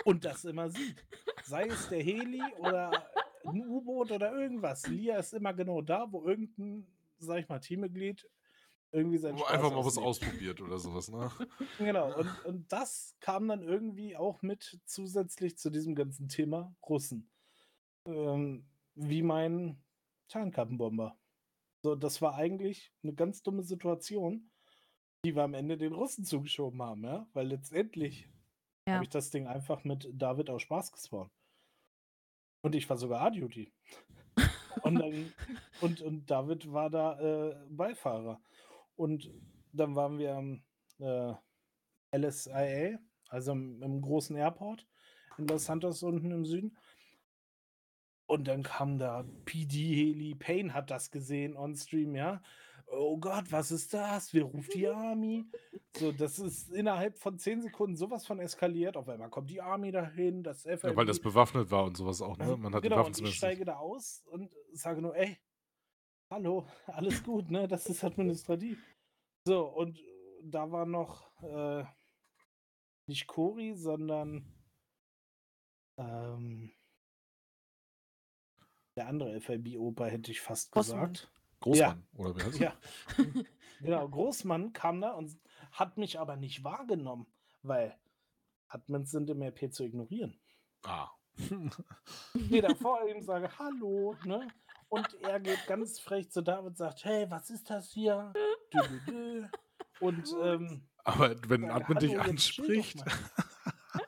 und das immer sieht. Sei es der Heli oder ein U-Boot oder irgendwas. Lia ist immer genau da, wo irgendein, sag ich mal, Teammitglied irgendwie sein Wo Spaß einfach mal was ausprobiert oder sowas, ne? Genau, und, und das kam dann irgendwie auch mit zusätzlich zu diesem ganzen Thema Russen. Ähm, wie mein Tarnkappenbomber. So, das war eigentlich eine ganz dumme Situation, die wir am Ende den Russen zugeschoben haben, ja? Weil letztendlich Ja. habe ich das Ding einfach mit David aus Spaß gespawnt. Und ich war sogar A-Duty. und, dann, und, und David war da äh, Beifahrer. Und dann waren wir am äh, LSIA, also im, im großen Airport in Los Santos unten im Süden. Und dann kam da PD-Heli, Payne hat das gesehen on Stream, ja. Oh Gott, was ist das? Wer ruft die Army? So, das ist innerhalb von 10 Sekunden sowas von eskaliert. Auf einmal kommt die Army dahin, das FLB. Ja, weil das bewaffnet war und sowas auch, ne? Man hat die genau, Waffen und ich steige da aus und sage nur, ey, hallo, alles gut, ne? Das ist administrativ. So, und da war noch äh, nicht Cori, sondern ähm, der andere FLB-Opa, hätte ich fast Großmann. gesagt. Großmann, oder wie heißt Ja, genau. Großmann kam da und hat mich aber nicht wahrgenommen, weil Admins sind im RP zu ignorieren. Ah. Ich da vor ihm sage, hallo, ne? Und er geht ganz frech zu David und sagt, hey, was ist das hier? Dü, dü, dü. Und ähm, Aber wenn ein Admin dich anspricht.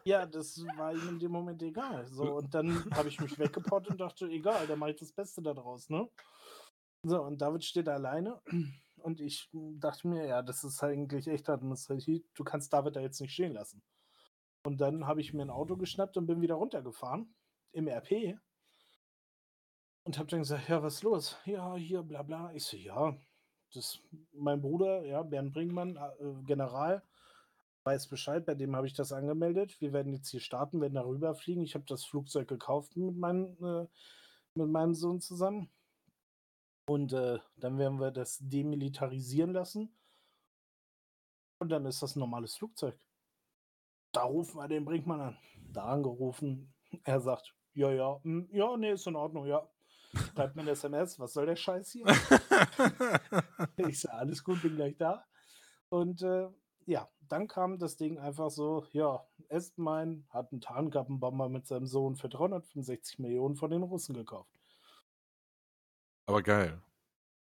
Ja, das war ihm in dem Moment egal. So, und dann habe ich mich weggepottet und dachte, egal, dann mache ich das Beste daraus, ne? So, und David steht alleine und ich dachte mir, ja, das ist eigentlich echt administrativ. Du kannst David da jetzt nicht stehen lassen. Und dann habe ich mir ein Auto geschnappt und bin wieder runtergefahren im RP und habe dann gesagt, ja, was ist los? Ja, hier, bla bla. Ich so, ja, das mein Bruder, ja, Bernd Brinkmann, äh, General, weiß Bescheid, bei dem habe ich das angemeldet. Wir werden jetzt hier starten, werden darüber fliegen. Ich habe das Flugzeug gekauft mit, meinem, äh, mit meinem Sohn zusammen. Und äh, dann werden wir das demilitarisieren lassen. Und dann ist das ein normales Flugzeug. Da rufen wir den Brinkmann an. Da angerufen. Er sagt, ja, ja, hm, ja, nee, ist in Ordnung, ja. Schreibt mir eine SMS, was soll der Scheiß hier? ich sage, alles gut, bin gleich da. Und äh, ja, dann kam das Ding einfach so, ja, Estmein hat einen Tarnkappenbomber mit seinem Sohn für 365 Millionen von den Russen gekauft. Aber geil.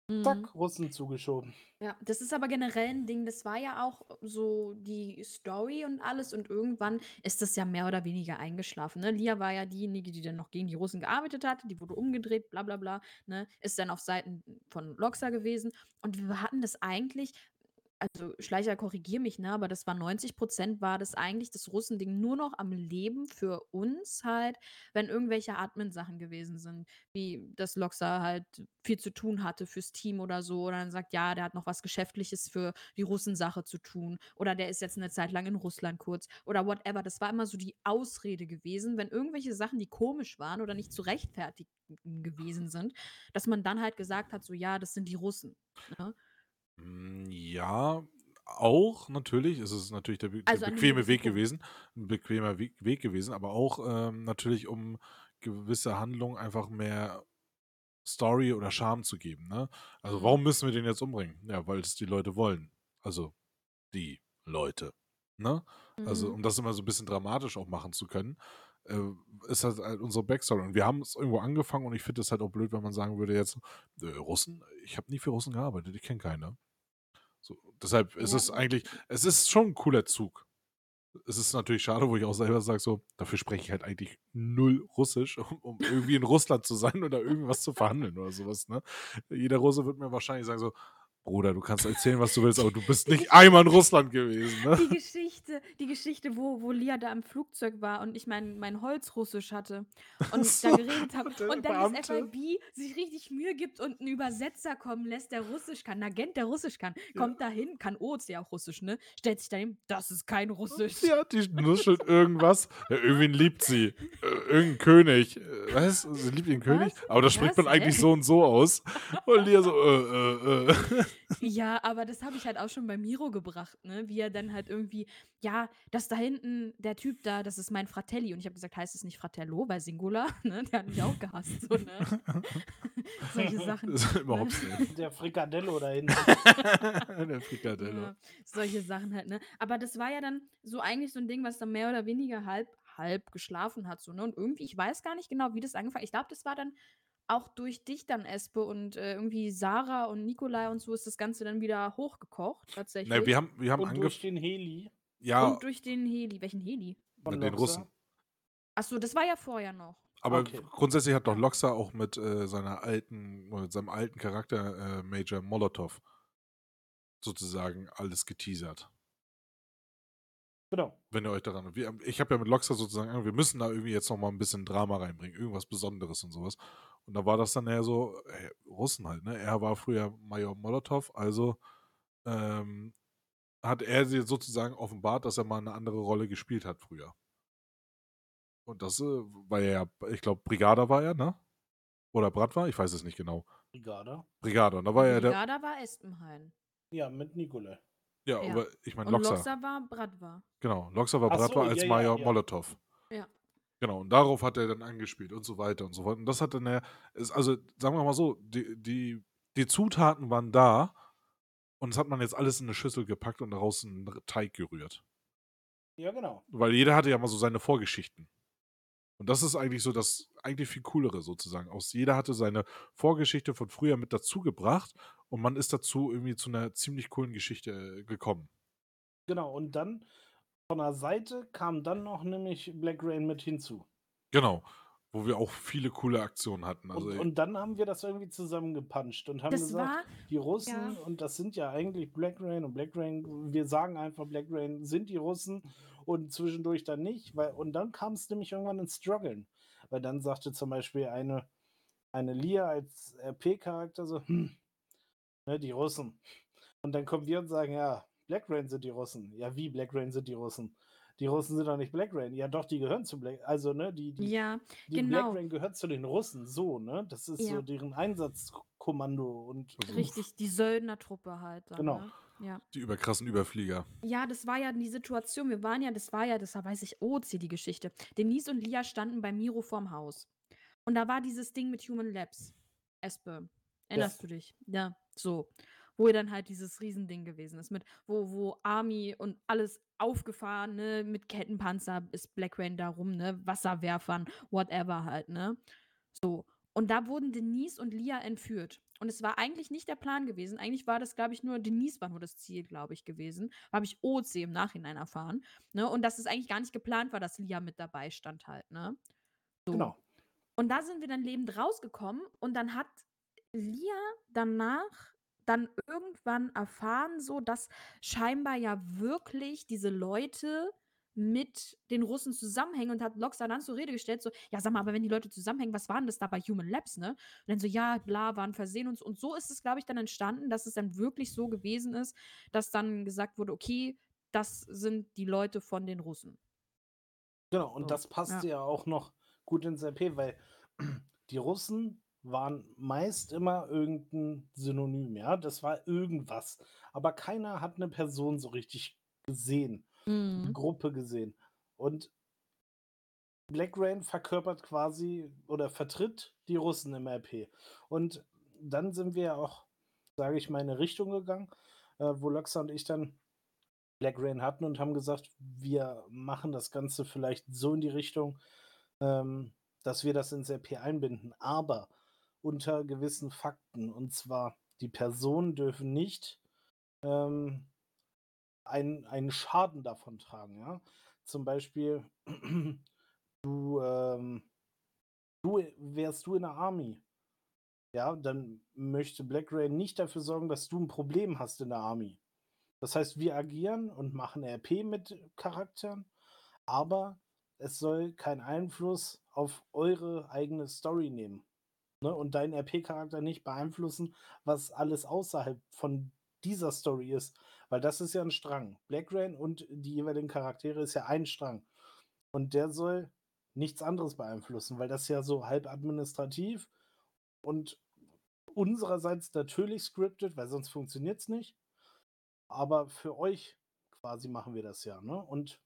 Mhm. Zack, Russen zugeschoben. Ja, das ist aber generell ein Ding, das war ja auch so die Story und alles und irgendwann ist das ja mehr oder weniger eingeschlafen. Ne? Lia war ja diejenige, die dann noch gegen die Russen gearbeitet hat, die wurde umgedreht, bla bla bla, ne? ist dann auf Seiten von Loxa gewesen und wir hatten das eigentlich, also Schleicher, korrigier mich, ne, aber das war 90% war das eigentlich das Russending nur noch am Leben für uns halt, wenn irgendwelche Admin-Sachen gewesen sind, wie dass Loxa halt viel zu tun hatte fürs Team oder so oder dann sagt, ja, der hat noch was Geschäftliches für die Russensache zu tun oder der ist jetzt eine Zeit lang in Russland kurz oder whatever. Das war immer so die Ausrede gewesen, wenn irgendwelche Sachen, die komisch waren oder nicht zu rechtfertigen gewesen sind, dass man dann halt gesagt hat, so ja, das sind die Russen. Ne? Mm, Ja, auch natürlich. Es ist natürlich der, be- Also bequeme Weg gewesen, ein bequemer Weg, Weg gewesen, aber auch ähm, natürlich, um gewisse Handlungen einfach mehr Story oder Charme zu geben. Ne? Also Mhm. warum müssen wir den jetzt umbringen? Ja, weil es die Leute wollen. Also die Leute. Ne? Also Mhm. um das immer so ein bisschen dramatisch auch machen zu können, äh, ist das halt unsere Backstory. Und wir haben es irgendwo angefangen und ich finde es halt auch blöd, wenn man sagen würde jetzt, äh, Russen? Ich habe nie für Russen gearbeitet, ich kenne keine. So, deshalb ist Ja. es eigentlich, es ist schon ein cooler Zug. Es ist natürlich schade, wo ich auch selber sage, so, dafür spreche ich halt eigentlich null Russisch, um, um irgendwie in Russland zu sein oder irgendwas zu verhandeln oder sowas. Ne? Jeder Russe wird mir wahrscheinlich sagen so, Bruder, du kannst erzählen, was du willst, aber du bist nicht einmal in Russland gewesen. Ne? Die Geschichte, die Geschichte, wo, wo Lia da im Flugzeug war und ich mein, mein Holzrussisch hatte und so, da geredet habe. Und dann das. FIB sich richtig Mühe gibt und einen Übersetzer kommen lässt, der Russisch kann, ein Agent, der Russisch kann, kommt da hin, kann OC auch Russisch, ne? Stellt sich daneben, das ist kein Russisch. Ja, die nuschelt irgendwas. Ja, irgendwen liebt sie. Äh, irgendein König. Äh, Was? Sie liebt den König? Aber das spricht man eigentlich Hä? so und so aus. Und Lia so, äh, äh, äh. Ja, aber das habe ich halt auch schon bei Miro gebracht, ne? Wie er dann halt irgendwie, ja, das da hinten, der Typ da, das ist mein Fratelli. Und ich habe gesagt, heißt es nicht Fratello bei Singular? Ne? Der hat mich auch gehasst. So, ne? Solche Sachen. Das ist Ne? überhaupt nicht. Der Frikadello da hinten. Der Frikadello. Ja, solche Sachen halt, ne? Aber das war ja dann so eigentlich so ein Ding, was dann mehr oder weniger halb, halb geschlafen hat, so, ne? Und irgendwie, ich weiß gar nicht genau, wie das angefangen Ich glaube, das war dann auch durch dich dann, Espe, und äh, irgendwie Sarah und Nikolai und so ist das Ganze dann wieder hochgekocht, tatsächlich. Ne, wir haben, wir haben Und durch den Heli Ja, Und durch den Heli. Welchen Heli? von den. Russen. Achso, das war ja vorher noch. Aber Okay. grundsätzlich hat doch Loxa auch mit äh, seiner alten, mit seinem alten Charakter äh, Major Molotov sozusagen alles geteasert. Genau. Wenn ihr euch daran. Wir, ich habe ja mit Loxa sozusagen, wir müssen da irgendwie jetzt noch mal ein bisschen Drama reinbringen, irgendwas Besonderes und sowas. Und da war das dann eher so, ey, Russen halt, ne? Er war früher Major Molotov, also ähm, hat er sie sozusagen offenbart, dass er mal eine andere Rolle gespielt hat früher. Und das äh, war ja, ich glaube, Brigada war er, ne? Oder Brat war? Ich weiß es nicht genau. Brigada. Brigada. Und da war ja der. Brigada war Espenhain. Ja, mit Nikolai. Ja, Ja. aber ich meine Und Loxa. Loxa war Bratwa. Genau, Loxa war Bratwa so, als ja, Major ja. Molotov. Ja. Genau, und darauf hat er dann angespielt und so weiter und so fort. Und das hat dann er, also sagen wir mal so, die, die, die Zutaten waren da, Und das hat man jetzt alles in eine Schüssel gepackt und daraus einen Teig gerührt. Ja, genau. Weil jeder hatte ja mal so seine Vorgeschichten. Und das ist eigentlich so das eigentlich viel coolere sozusagen. Aus jeder hatte seine Vorgeschichte von früher mit dazugebracht und man ist dazu irgendwie zu einer ziemlich coolen Geschichte äh, gekommen. Genau, und dann von der Seite kam dann noch nämlich Black Rain mit hinzu. Genau. Wo wir auch viele coole Aktionen hatten. Also, Und, und dann haben wir das irgendwie zusammengepanscht und haben Das gesagt, war, die Russen, ja. und das sind ja eigentlich Black Rain und Black Rain, wir sagen einfach, Black Rain sind die Russen und zwischendurch dann nicht, weil, und dann kam es nämlich irgendwann ins Struggeln. Weil dann sagte zum Beispiel eine, eine Lia als RP-Charakter so, hm, ne, die Russen. Und dann kommen wir und sagen, ja, Black Rain sind die Russen. Ja, wie Black Rain sind die Russen? Die Russen sind doch nicht Black Rain. Ja, doch, die gehören zu Black. Also, ne, die, die, ja, die genau. Black Rain gehört zu den Russen, so, ne? Das ist Ja. so deren Einsatzkommando und Also richtig, die Söldnertruppe halt. Dann, Genau. Ne? Ja. die überkrassen Überflieger. Ja, das war ja die Situation. Wir waren ja, das war ja, das weiß ich, Ozi, die Geschichte. Denise und Lia standen bei Miro vorm Haus. Und da war dieses Ding mit Human Labs. Espe. Erinnerst du dich? Ja, so. Wo dann halt dieses Riesending gewesen ist, mit, wo, wo Army und alles aufgefahren, ne, mit Kettenpanzer ist Black Rain da rum, ne, Wasserwerfern, whatever halt, ne. So. Und da wurden Denise und Lia entführt. Und es war eigentlich nicht der Plan gewesen. Eigentlich war das, glaube ich, nur, Denise war nur das Ziel, glaube ich, gewesen. Habe ich OC im Nachhinein erfahren. Ne? Und dass es eigentlich gar nicht geplant war, dass Lia mit dabei stand halt, ne? So. genau. Und da sind wir dann lebend rausgekommen und dann hat Lia danach dann irgendwann erfahren, so dass scheinbar ja wirklich diese Leute mit den Russen zusammenhängen und hat Loxa dann zur Rede gestellt, so, ja, sag mal, aber wenn die Leute zusammenhängen, was waren das da bei Human Labs, ne? Und dann so, ja, bla, waren versehen und so. Und so ist es, glaube ich, dann entstanden, dass es dann wirklich so gewesen ist, dass dann gesagt wurde, okay, das sind die Leute von den Russen. Genau, und So, das passt ja. auch noch gut ins RP, weil die Russen waren meist immer irgendein Synonym, ja. Das war irgendwas. Aber keiner hat eine Person so richtig gesehen, eine Mhm. Gruppe gesehen. Und Black Rain verkörpert quasi oder vertritt die Russen im RP. Und dann sind wir auch, sage ich mal, in eine Richtung gegangen, äh, wo Loxa und ich dann Black Rain hatten und haben gesagt, wir machen das Ganze vielleicht so in die Richtung, ähm, dass wir das ins RP einbinden, aber unter gewissen Fakten. Und zwar, die Personen dürfen nicht ähm, einen, einen Schaden davon tragen. Ja? Zum Beispiel, du, ähm, du wärst du in der Army. Ja, dann möchte Black Rain nicht dafür sorgen, dass du ein Problem hast in der Army. Das heißt, wir agieren und machen RP mit Charakteren, aber es soll keinen Einfluss auf eure eigene Story nehmen. Ne? Und deinen RP-Charakter nicht beeinflussen, was alles außerhalb von dieser Story ist. Weil das ist ja ein Strang. Black Rain und die jeweiligen Charaktere ist ja ein Strang. Und der soll nichts anderes beeinflussen, weil das ja so halb administrativ und unsererseits natürlich scripted, weil sonst funktioniert es nicht. Aber für euch quasi machen wir das ja. Ne? Und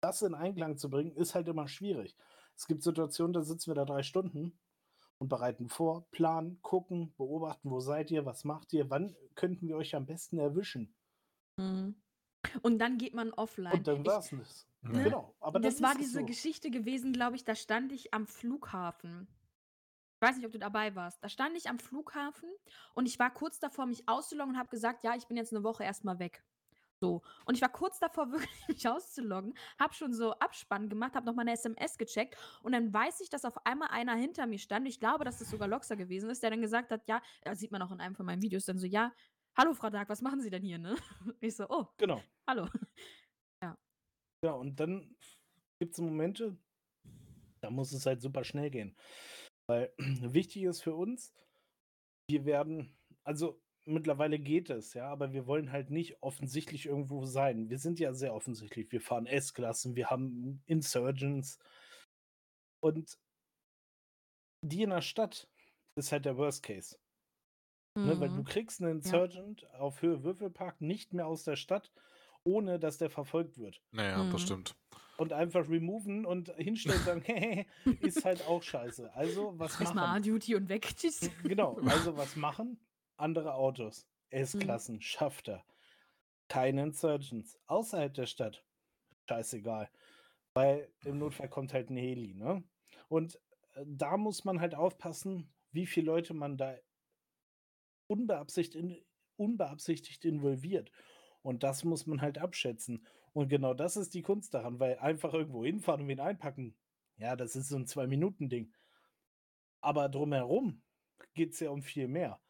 das in Einklang zu bringen, ist halt immer schwierig. Es gibt Situationen, da sitzen wir da drei Stunden und bereiten vor, planen, gucken, beobachten, wo seid ihr, was macht ihr, wann könnten wir euch am besten erwischen. Mhm. Und dann geht man offline. Und dann Ich- war's das. Ne? Genau. Aber dann das war es diese so. Geschichte gewesen, glaube ich, da stand ich am Flughafen. Ich weiß nicht, ob du dabei warst. Da stand ich am Flughafen und ich war kurz davor, mich auszuloggen und habe gesagt, ja, ich bin jetzt eine Woche erstmal weg. So. Und ich war kurz davor, wirklich mich auszuloggen, habe schon so Abspann gemacht, habe noch mal eine SMS gecheckt und dann weiß ich, dass auf einmal einer hinter mir stand. Ich glaube, dass es sogar Loxa gewesen ist, der dann gesagt hat, ja, das sieht man auch in einem von meinen Videos, dann so, ja, hallo Frau Dark, was machen Sie denn hier, ne? Ich so, oh, Genau. hallo. Ja, und dann gibt es Momente, da muss es halt super schnell gehen. Weil wichtig ist für uns, wir werden, also mittlerweile geht es, ja, aber wir wollen halt nicht offensichtlich irgendwo sein. Wir sind ja sehr offensichtlich. Wir fahren S-Klassen, wir haben Insurgents und die in der Stadt ist halt der Worst Case. Ne, weil du Mhm. kriegst einen Insurgent auf Höhe Würfelpark nicht mehr aus der Stadt, ohne dass der verfolgt wird. Naja, das Mhm. stimmt. Und einfach removen und hinstellen und sagen, hey, ist halt auch scheiße. Also was Erstmal machen? A-Duty und weg. Tschüss. Genau, also was machen? Andere Autos. S-Klassen schafft er. Keine Insurgents. Außerhalb der Stadt. Scheißegal. Weil im Notfall kommt halt ein Heli, ne? Und äh, da muss man halt aufpassen, wie viele Leute man da unbeabsichtigt, in, unbeabsichtigt involviert. Und das muss man halt abschätzen. Und genau das ist die Kunst daran, weil einfach irgendwo hinfahren und wen einpacken, ja, das ist so ein Zwei-Minuten-Ding. Aber drumherum geht es ja um viel mehr.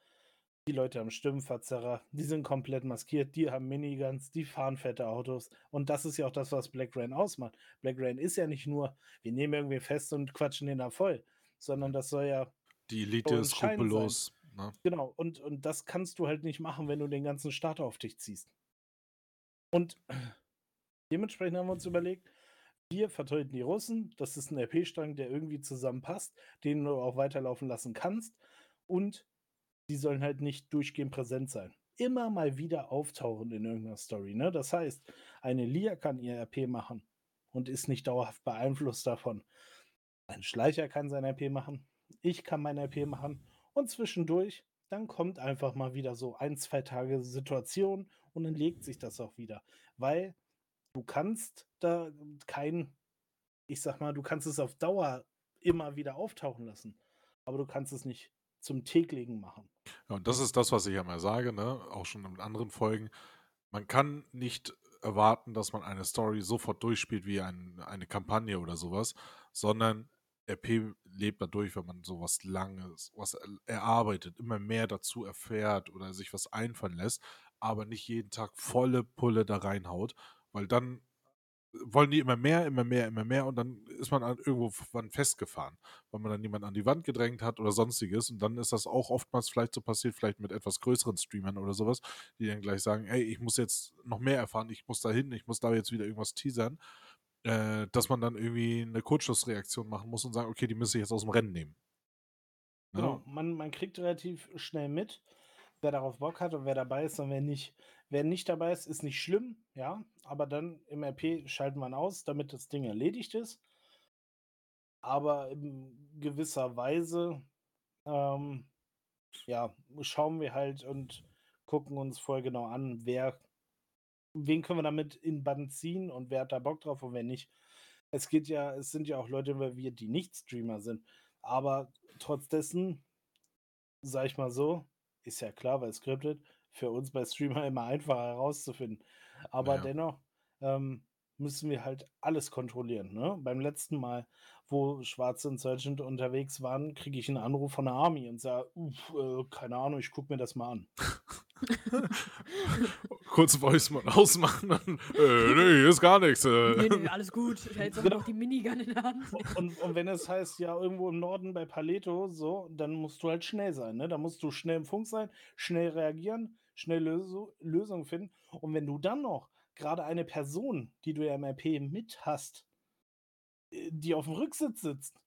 Die Leute haben Stimmenverzerrer, die sind komplett maskiert, die haben Miniguns, die fahren fette Autos. Und das ist ja auch das, was Black Rain ausmacht. Black Rain ist ja nicht nur, wir nehmen irgendwie fest und quatschen den da voll, sondern das soll ja. Die Elite ist skrupellos. Ne? Genau, und, und das kannst du halt nicht machen, wenn du den ganzen Staat auf dich ziehst. Und dementsprechend haben wir uns überlegt, wir vertreten die Russen, das ist ein RP-Strang, der irgendwie zusammenpasst, den du auch weiterlaufen lassen kannst. Und die sollen halt nicht durchgehend präsent sein. Immer mal wieder auftauchen in irgendeiner Story. Ne? Das heißt, eine Lia kann ihr RP machen und ist nicht dauerhaft beeinflusst davon. Ein Schleicher kann sein RP machen, ich kann mein RP machen und zwischendurch, dann kommt einfach mal wieder so ein, zwei Tage Situation und dann legt sich das auch wieder. Weil du kannst da kein, ich sag mal, du kannst es auf Dauer immer wieder auftauchen lassen, aber du kannst es nicht zum täglichen machen. Ja, und das ist das, was ich ja mal sage, ne? auch schon in anderen Folgen. Man kann nicht erwarten, dass man eine Story sofort durchspielt wie ein, eine Kampagne oder sowas, sondern RP lebt dadurch, wenn man sowas Langes, was erarbeitet, immer mehr dazu erfährt oder sich was einfallen lässt, aber nicht jeden Tag volle Pulle da reinhaut, weil dann wollen die immer mehr, immer mehr, immer mehr und dann ist man irgendwo festgefahren, weil man dann jemand an die Wand gedrängt hat oder sonstiges und dann ist das auch oftmals vielleicht so passiert, vielleicht mit etwas größeren Streamern oder sowas, die dann gleich sagen, ey, ich muss jetzt noch mehr erfahren, ich muss da hin, ich muss da jetzt wieder irgendwas teasern äh, dass man dann irgendwie eine Kurzschlussreaktion machen muss und sagen, okay, die müssen ich jetzt aus dem Rennen nehmen. Ne? Genau, man, man kriegt relativ schnell mit, wer darauf Bock hat und wer dabei ist und wer nicht. Wer nicht dabei ist, ist nicht schlimm, ja, aber dann im RP schalten wir aus, damit das Ding erledigt ist. Aber in gewisser Weise, ähm, ja, schauen wir halt und gucken uns voll genau an, wer wen können wir damit in Bann ziehen und wer hat da Bock drauf und wer nicht. Es geht ja, es sind ja auch Leute involviert, die nicht Streamer sind. Aber trotz dessen, sag ich mal so, ist ja klar, weil scripted, für uns bei Streamer immer einfacher herauszufinden. Aber ja. dennoch ähm, müssen wir halt alles kontrollieren. Ne? Beim letzten Mal, wo Schwarze Insurgent unterwegs waren, kriege ich einen Anruf von der Army und sage, äh, keine Ahnung, ich gucke mir das mal an. Kurz Voice mal ausmachen, dann, äh, nee, ist gar nichts. Äh. Nee, nee, alles gut. Ich hält genau. noch die Minigun in der Hand. Und, und wenn es heißt, ja, irgendwo im Norden bei Paleto, so, dann musst du halt schnell sein. Ne? Da musst du schnell im Funk sein, schnell reagieren, schnell Lös Lösungen finden. Und wenn du dann noch gerade eine Person, die du ja im RP mit hast, äh, die auf dem Rücksitz sitzt,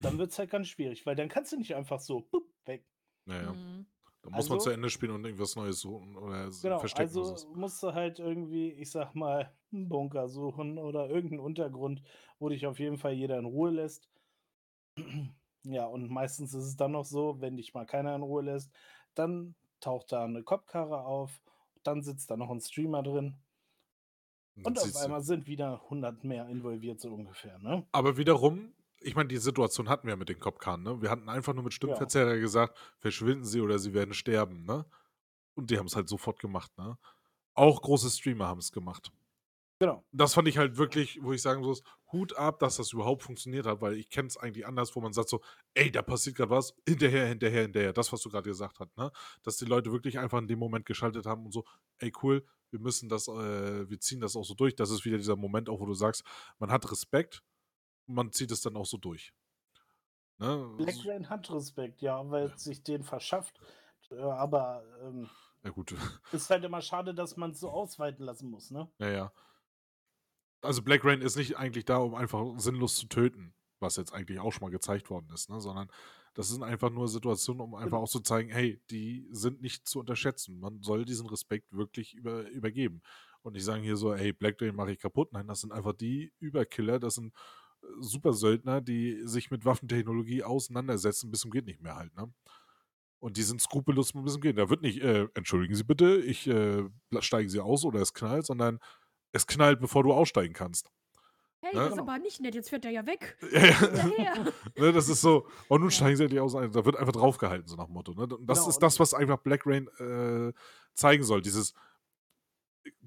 dann wird es halt ganz schwierig, weil dann kannst du nicht einfach so bup, weg. Naja. Mhm. Da muss also, man zu Ende spielen und irgendwas Neues suchen oder genau, verstecken. Also musst du halt irgendwie, ich sag mal, einen Bunker suchen oder irgendeinen Untergrund, wo dich auf jeden Fall jeder in Ruhe lässt. Ja, und meistens ist es dann noch so, wenn dich mal keiner in Ruhe lässt, dann taucht da eine Kopfkarre auf, dann sitzt da noch ein Streamer drin. Und auf einmal sind wieder 100 mehr involviert, so ungefähr. Ne? Aber wiederum ich meine, die Situation hatten wir mit den Kopfkarren, ne? Wir hatten einfach nur mit Stimmverzerrer ja. gesagt, verschwinden sie oder sie werden sterben, ne? Und die haben es halt sofort gemacht, ne? Auch große Streamer haben es gemacht. Genau. Das fand ich halt wirklich, wo ich sagen muss, Hut ab, dass das überhaupt funktioniert hat, weil ich kenne es eigentlich anders, wo man sagt so, ey, da passiert gerade was, hinterher, hinterher, hinterher. Das, was du gerade gesagt hast, ne? Dass die Leute wirklich einfach in dem Moment geschaltet haben und so, ey, cool, wir müssen das, äh, wir ziehen das auch so durch. Das ist wieder dieser Moment auch, wo du sagst, man hat Respekt, man zieht es dann auch so durch. Ne? Black Rain hat Respekt, ja, weil ja. sich den verschafft. Äh, aber ähm, ja, gut. ist halt immer schade, dass man es so ausweiten lassen muss, ne? Ja, ja. Also Black Rain ist nicht eigentlich da, um einfach sinnlos zu töten, was jetzt eigentlich auch schon mal gezeigt worden ist, ne? Sondern das sind einfach nur Situationen, um einfach genau. auch zu zeigen, hey, die sind nicht zu unterschätzen. Man soll diesen Respekt wirklich über, übergeben. Und nicht sagen hier so, hey, Black Rain mache ich kaputt. Nein, das sind einfach die Überkiller, das sind Supersöldner, die sich mit Waffentechnologie auseinandersetzen, bis zum geht nicht mehr halt, ne? Und die sind skrupellos mit diesem Gehen. Da wird nicht, äh, entschuldigen Sie bitte, ich äh, steigen Sie aus oder es knallt, sondern es knallt, bevor du aussteigen kannst. Hey, Ne? das ist aber nicht nett, jetzt fährt er ja weg. Ja, ja. Ne, das ist so, und nun steigen sie endlich aus. Da wird einfach draufgehalten, so nach dem Motto. Ne? Und das Genau, ist das, was einfach Black Rain äh, zeigen soll. Dieses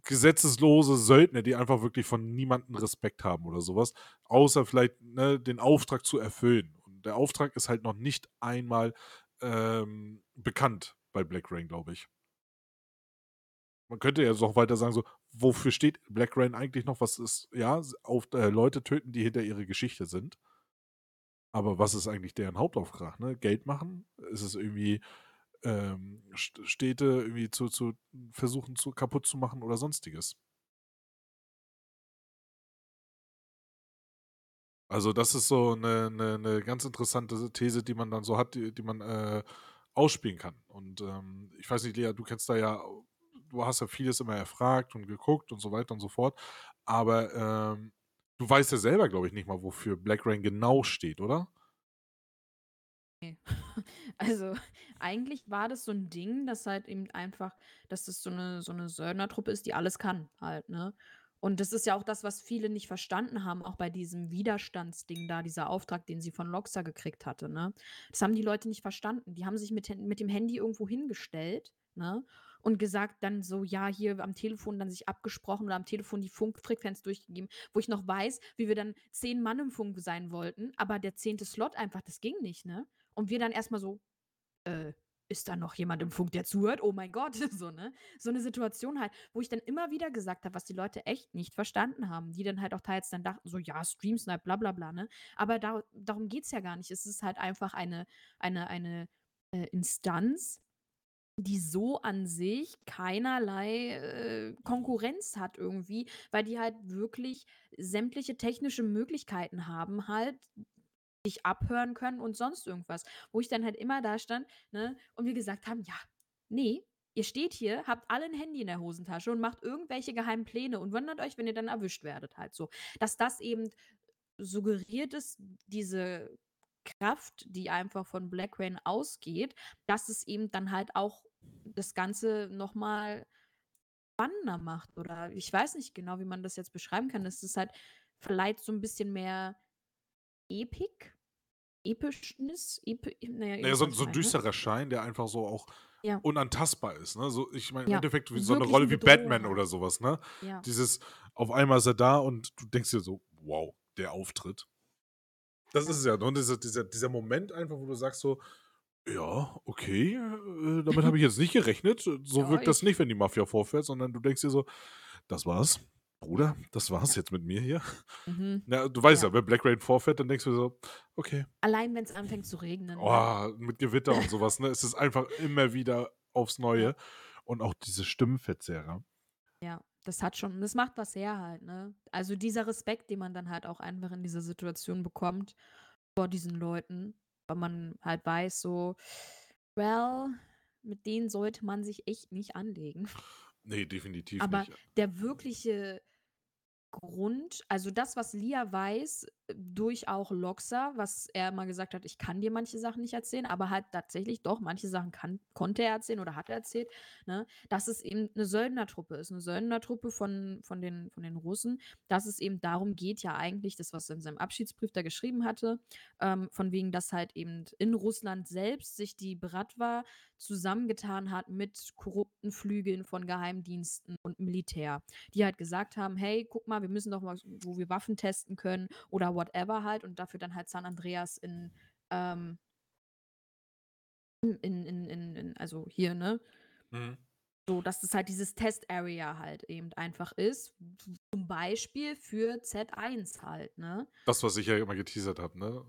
gesetzeslose Söldner, die einfach wirklich von niemandem Respekt haben oder sowas, außer vielleicht ne, den Auftrag zu erfüllen. Und der Auftrag ist halt noch nicht einmal ähm, bekannt bei Black Rain, glaube ich. Man könnte ja noch weiter sagen, so, wofür steht Black Rain eigentlich noch? Was ist, ja, auf äh, Leute töten, die hinter ihre Geschichte sind. Aber was ist eigentlich deren Hauptauftrag? Ne? Geld machen? Ist es irgendwie ähm, St- Städte irgendwie zu, zu versuchen zu kaputt zu machen oder sonstiges? Also das ist so eine, eine, eine ganz interessante These, die man dann so hat, die, die man äh, ausspielen kann. Und ähm, ich weiß nicht, Lea, du kennst da ja, du hast ja vieles immer erfragt und geguckt und so weiter und so fort. Aber ähm, du weißt ja selber, glaube ich, nicht mal, wofür Black Rain genau steht, oder? Also, eigentlich war das so ein Ding, dass halt eben einfach, dass das so eine, so eine Söldnertruppe ist, die alles kann, halt, ne? Und das ist ja auch das, was viele nicht verstanden haben, auch bei diesem Widerstandsding da, dieser Auftrag, den sie von Loxa gekriegt hatte, ne? Das haben die Leute nicht verstanden. Die haben sich mit, mit dem Handy irgendwo hingestellt, ne? Und gesagt dann so, ja, hier am Telefon dann sich abgesprochen oder am Telefon die Funkfrequenz durchgegeben, wo ich noch weiß, wie wir dann zehn Mann im Funk sein wollten, aber der zehnte Slot einfach, das ging nicht, ne? Und wir dann erstmal so, äh, ist da noch jemand im Funk, der zuhört? Oh mein Gott, so, ne? So eine Situation halt, wo ich dann immer wieder gesagt habe, was die Leute echt nicht verstanden haben, die dann halt auch teils dann dachten, so, ja, Streamsnipe, bla bla bla, ne? Aber da, darum geht es ja gar nicht. Es ist halt einfach eine, eine, eine äh, Instanz, die so an sich keinerlei äh, Konkurrenz hat irgendwie, weil die halt wirklich sämtliche technische Möglichkeiten haben, halt dich abhören können und sonst irgendwas. Wo ich dann halt immer da stand, ne, und wir gesagt haben, ja, nee, ihr steht hier, habt alle ein Handy in der Hosentasche und macht irgendwelche geheimen Pläne und wundert euch, wenn ihr dann erwischt werdet, halt so. Dass das eben suggeriert ist, diese Kraft, die einfach von Black Rain ausgeht, dass es eben dann halt auch das Ganze nochmal spannender macht. Oder ich weiß nicht genau, wie man das jetzt beschreiben kann. Es ist halt vielleicht so ein bisschen mehr Epik, Epischnis, Epi naja, Naja, so, so ein meine. düsterer Schein, der einfach so auch Ja. unantastbar ist. Ne? So, ich meine, im Ja, Endeffekt wie so eine Rolle wie Batman halt. oder sowas. Ne? Ja. Dieses, auf einmal ist er da und du denkst dir so, wow, der Auftritt. Das ist es ja. ne? Und dieser, dieser, dieser Moment einfach, wo du sagst so, ja, okay, äh, damit habe ich jetzt nicht gerechnet. So Ja, wirkt das ich- nicht, wenn die Mafia vorfährt, sondern du denkst dir so, das war's. Bruder, das war's jetzt mit mir hier. Mhm. Ja, du weißt ja, Ja. wenn Black Rain vorfährt, dann denkst du so, okay, Allein wenn es anfängt zu regnen. ne? Oh, mit Gewitter und sowas, ne? Es ist einfach immer wieder aufs Neue. Und auch diese Stimmenverzerrer. Ja, das hat schon, das macht was her halt, ne? Also dieser Respekt, den man dann halt auch einfach in dieser Situation bekommt vor diesen Leuten, weil man halt weiß, so, well, mit denen sollte man sich echt nicht anlegen. Nee, definitiv Aber nicht. der wirkliche Grund, also das, was Lia weiß, durch auch Loxa, was er immer gesagt hat, ich kann dir manche Sachen nicht erzählen, aber halt tatsächlich doch, manche Sachen kann, konnte er erzählen oder hat er erzählt, ne, dass es eben eine Söldnertruppe ist, eine Söldnertruppe von, von, den, von den Russen, dass es eben darum geht, ja eigentlich, das, was er in seinem Abschiedsbrief da geschrieben hatte, ähm, von wegen, dass halt eben in Russland selbst sich die Bratwa zusammengetan hat mit korrupten Flügeln von Geheimdiensten und Militär, die halt gesagt haben, hey, guck mal, wir müssen doch mal, wo wir Waffen testen können oder whatever halt und dafür dann halt San Andreas in, ähm, in, in, in, in, also hier, ne, Mhm. so, dass es halt dieses Test-Area halt eben einfach ist. Zum Beispiel für Z1 halt, ne? Das, was ich ja immer geteasert habe, ne?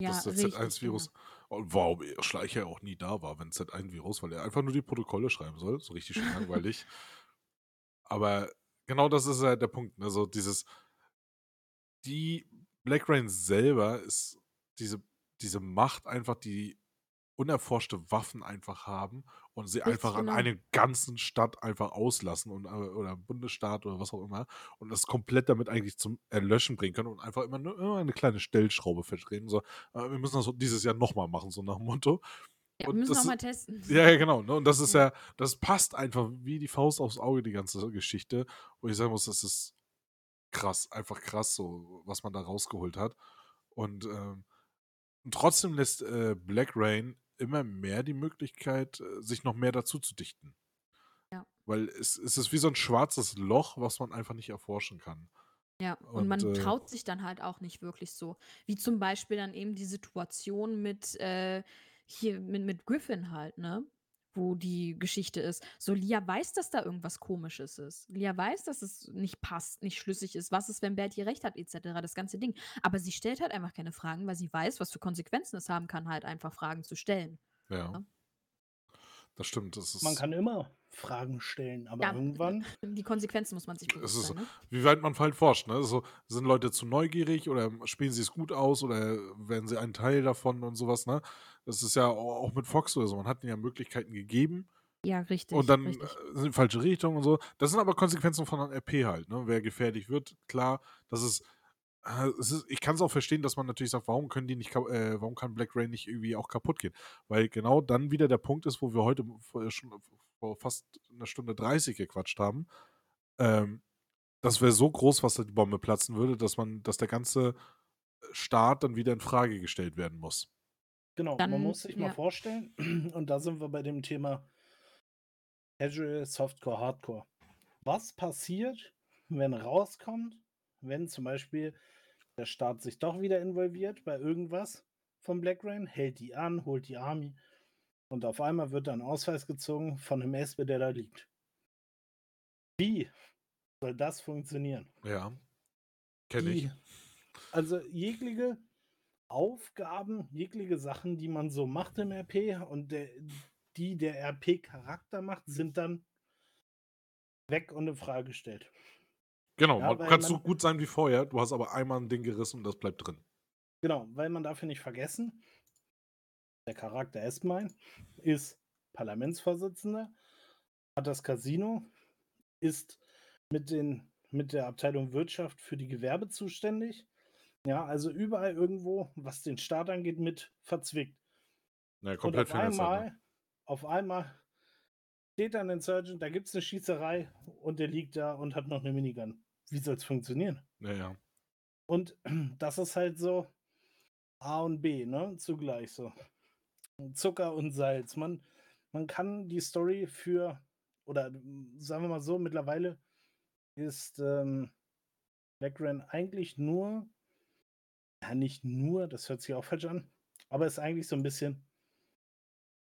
Ja, dass der richtig, Z1-Virus. Und warum Schleicher auch nie da war, wenn Z1-Virus, weil er einfach nur die Protokolle schreiben soll. So richtig schön langweilig. Aber genau das ist halt der Punkt. Ne? So dieses. Die Black Rain selber ist diese, diese Macht einfach, die unerforschte Waffen einfach haben und sie Richtig, einfach an genau. einer ganzen Stadt einfach auslassen und, äh, oder Bundesstaat oder was auch immer und das komplett damit eigentlich zum Erlöschen bringen können und einfach immer nur immer eine kleine Stellschraube verdrehen. So, äh, wir müssen das dieses Jahr nochmal machen, so nach dem Motto. Ja, wir Und müssen das auch ist- mal testen. Ja, ja, genau. Ne? Und das ist Ja. das passt einfach wie die Faust aufs Auge, die ganze Geschichte. Wo ich sagen muss, das ist krass, einfach krass, so, was man da rausgeholt hat. Und, ähm, trotzdem lässt äh, Black Rain immer mehr die Möglichkeit, äh, sich noch mehr dazu zu dichten. Ja. Weil es, es ist wie so ein schwarzes Loch, was man einfach nicht erforschen kann. Ja, und, Und, man äh, traut sich dann halt auch nicht wirklich so. Wie zum Beispiel dann eben die Situation mit, äh, hier, mit, mit Griffin halt, ne? Wo die Geschichte ist. So, Lia weiß, dass da irgendwas Komisches ist. Lia weiß, dass es nicht passt, nicht schlüssig ist. Was ist, wenn Bertie recht hat, etc., das ganze Ding. Aber sie stellt halt einfach keine Fragen, weil sie weiß, was für Konsequenzen es haben kann, halt einfach Fragen zu stellen. Ja. Ja. Das stimmt. Das ist, Man kann immer Fragen stellen, aber Ja, irgendwann, Die Konsequenzen muss man sich Es bewusst ist sein, ne? wie weit man halt forscht. Ne? Also, sind Leute zu neugierig oder spielen sie es gut aus oder werden sie ein Teil davon und sowas. Ne? Das ist ja au- auch mit Fox oder so. Man hat ihnen ja Möglichkeiten gegeben Ja, richtig. und dann richtig. äh, sind falsche Richtungen und so. Das sind aber Konsequenzen von einem RP halt. Ne? Wer gefährlich wird, klar, das ist. äh, Es ist, ich kann es auch verstehen, dass man natürlich sagt, warum können die nicht, äh, warum kann Black Rain nicht irgendwie auch kaputt gehen? Weil genau dann wieder der Punkt ist, wo wir heute vor, schon vor fast einer Stunde 30 gequatscht haben. Ähm, das wäre so groß, was da die Bombe platzen würde, dass man, dass der ganze Staat dann wieder in Frage gestellt werden muss. Genau, Dann- man muss sich mal ja. vorstellen, und da sind wir bei dem Thema Casual, Softcore, Hardcore. Was passiert, wenn rauskommt, wenn zum Beispiel der Staat sich doch wieder involviert bei irgendwas von Black Rain, hält die an, holt die Army und auf einmal wird dann Ausweis gezogen von einem Espe, der da liegt. Wie soll das funktionieren? Ja. Kenne ich. Also jegliche Aufgaben, jegliche Sachen, die man so macht im RP und der, die der RP-Charakter macht, sind dann weg und in Frage gestellt. Genau, Ja, man weil kann so gut sein wie vorher, du hast aber einmal ein Ding gerissen und das bleibt drin. Genau, weil man darf ja nicht vergessen, der Charakter Esmine ist Parlamentsvorsitzender, hat das Casino, ist mit, den, mit der Abteilung Wirtschaft für die Gewerbe zuständig. Ja, also überall irgendwo, was den Staat angeht, mit verzwickt. Und komplett auf vernetzt halt, einmal, auf einmal steht dann ein Sergeant, da gibt es eine Schießerei und der liegt da und hat noch eine Minigun. Wie soll es funktionieren? ne? Ja, ja. Und das ist halt so A und B, ne? Zugleich so. Zucker und Salz. Man, man kann die Story für, oder sagen wir mal so, mittlerweile ist ähm, Black Ran eigentlich nur, ja nicht nur, das hört sich auch falsch an, aber ist eigentlich so ein bisschen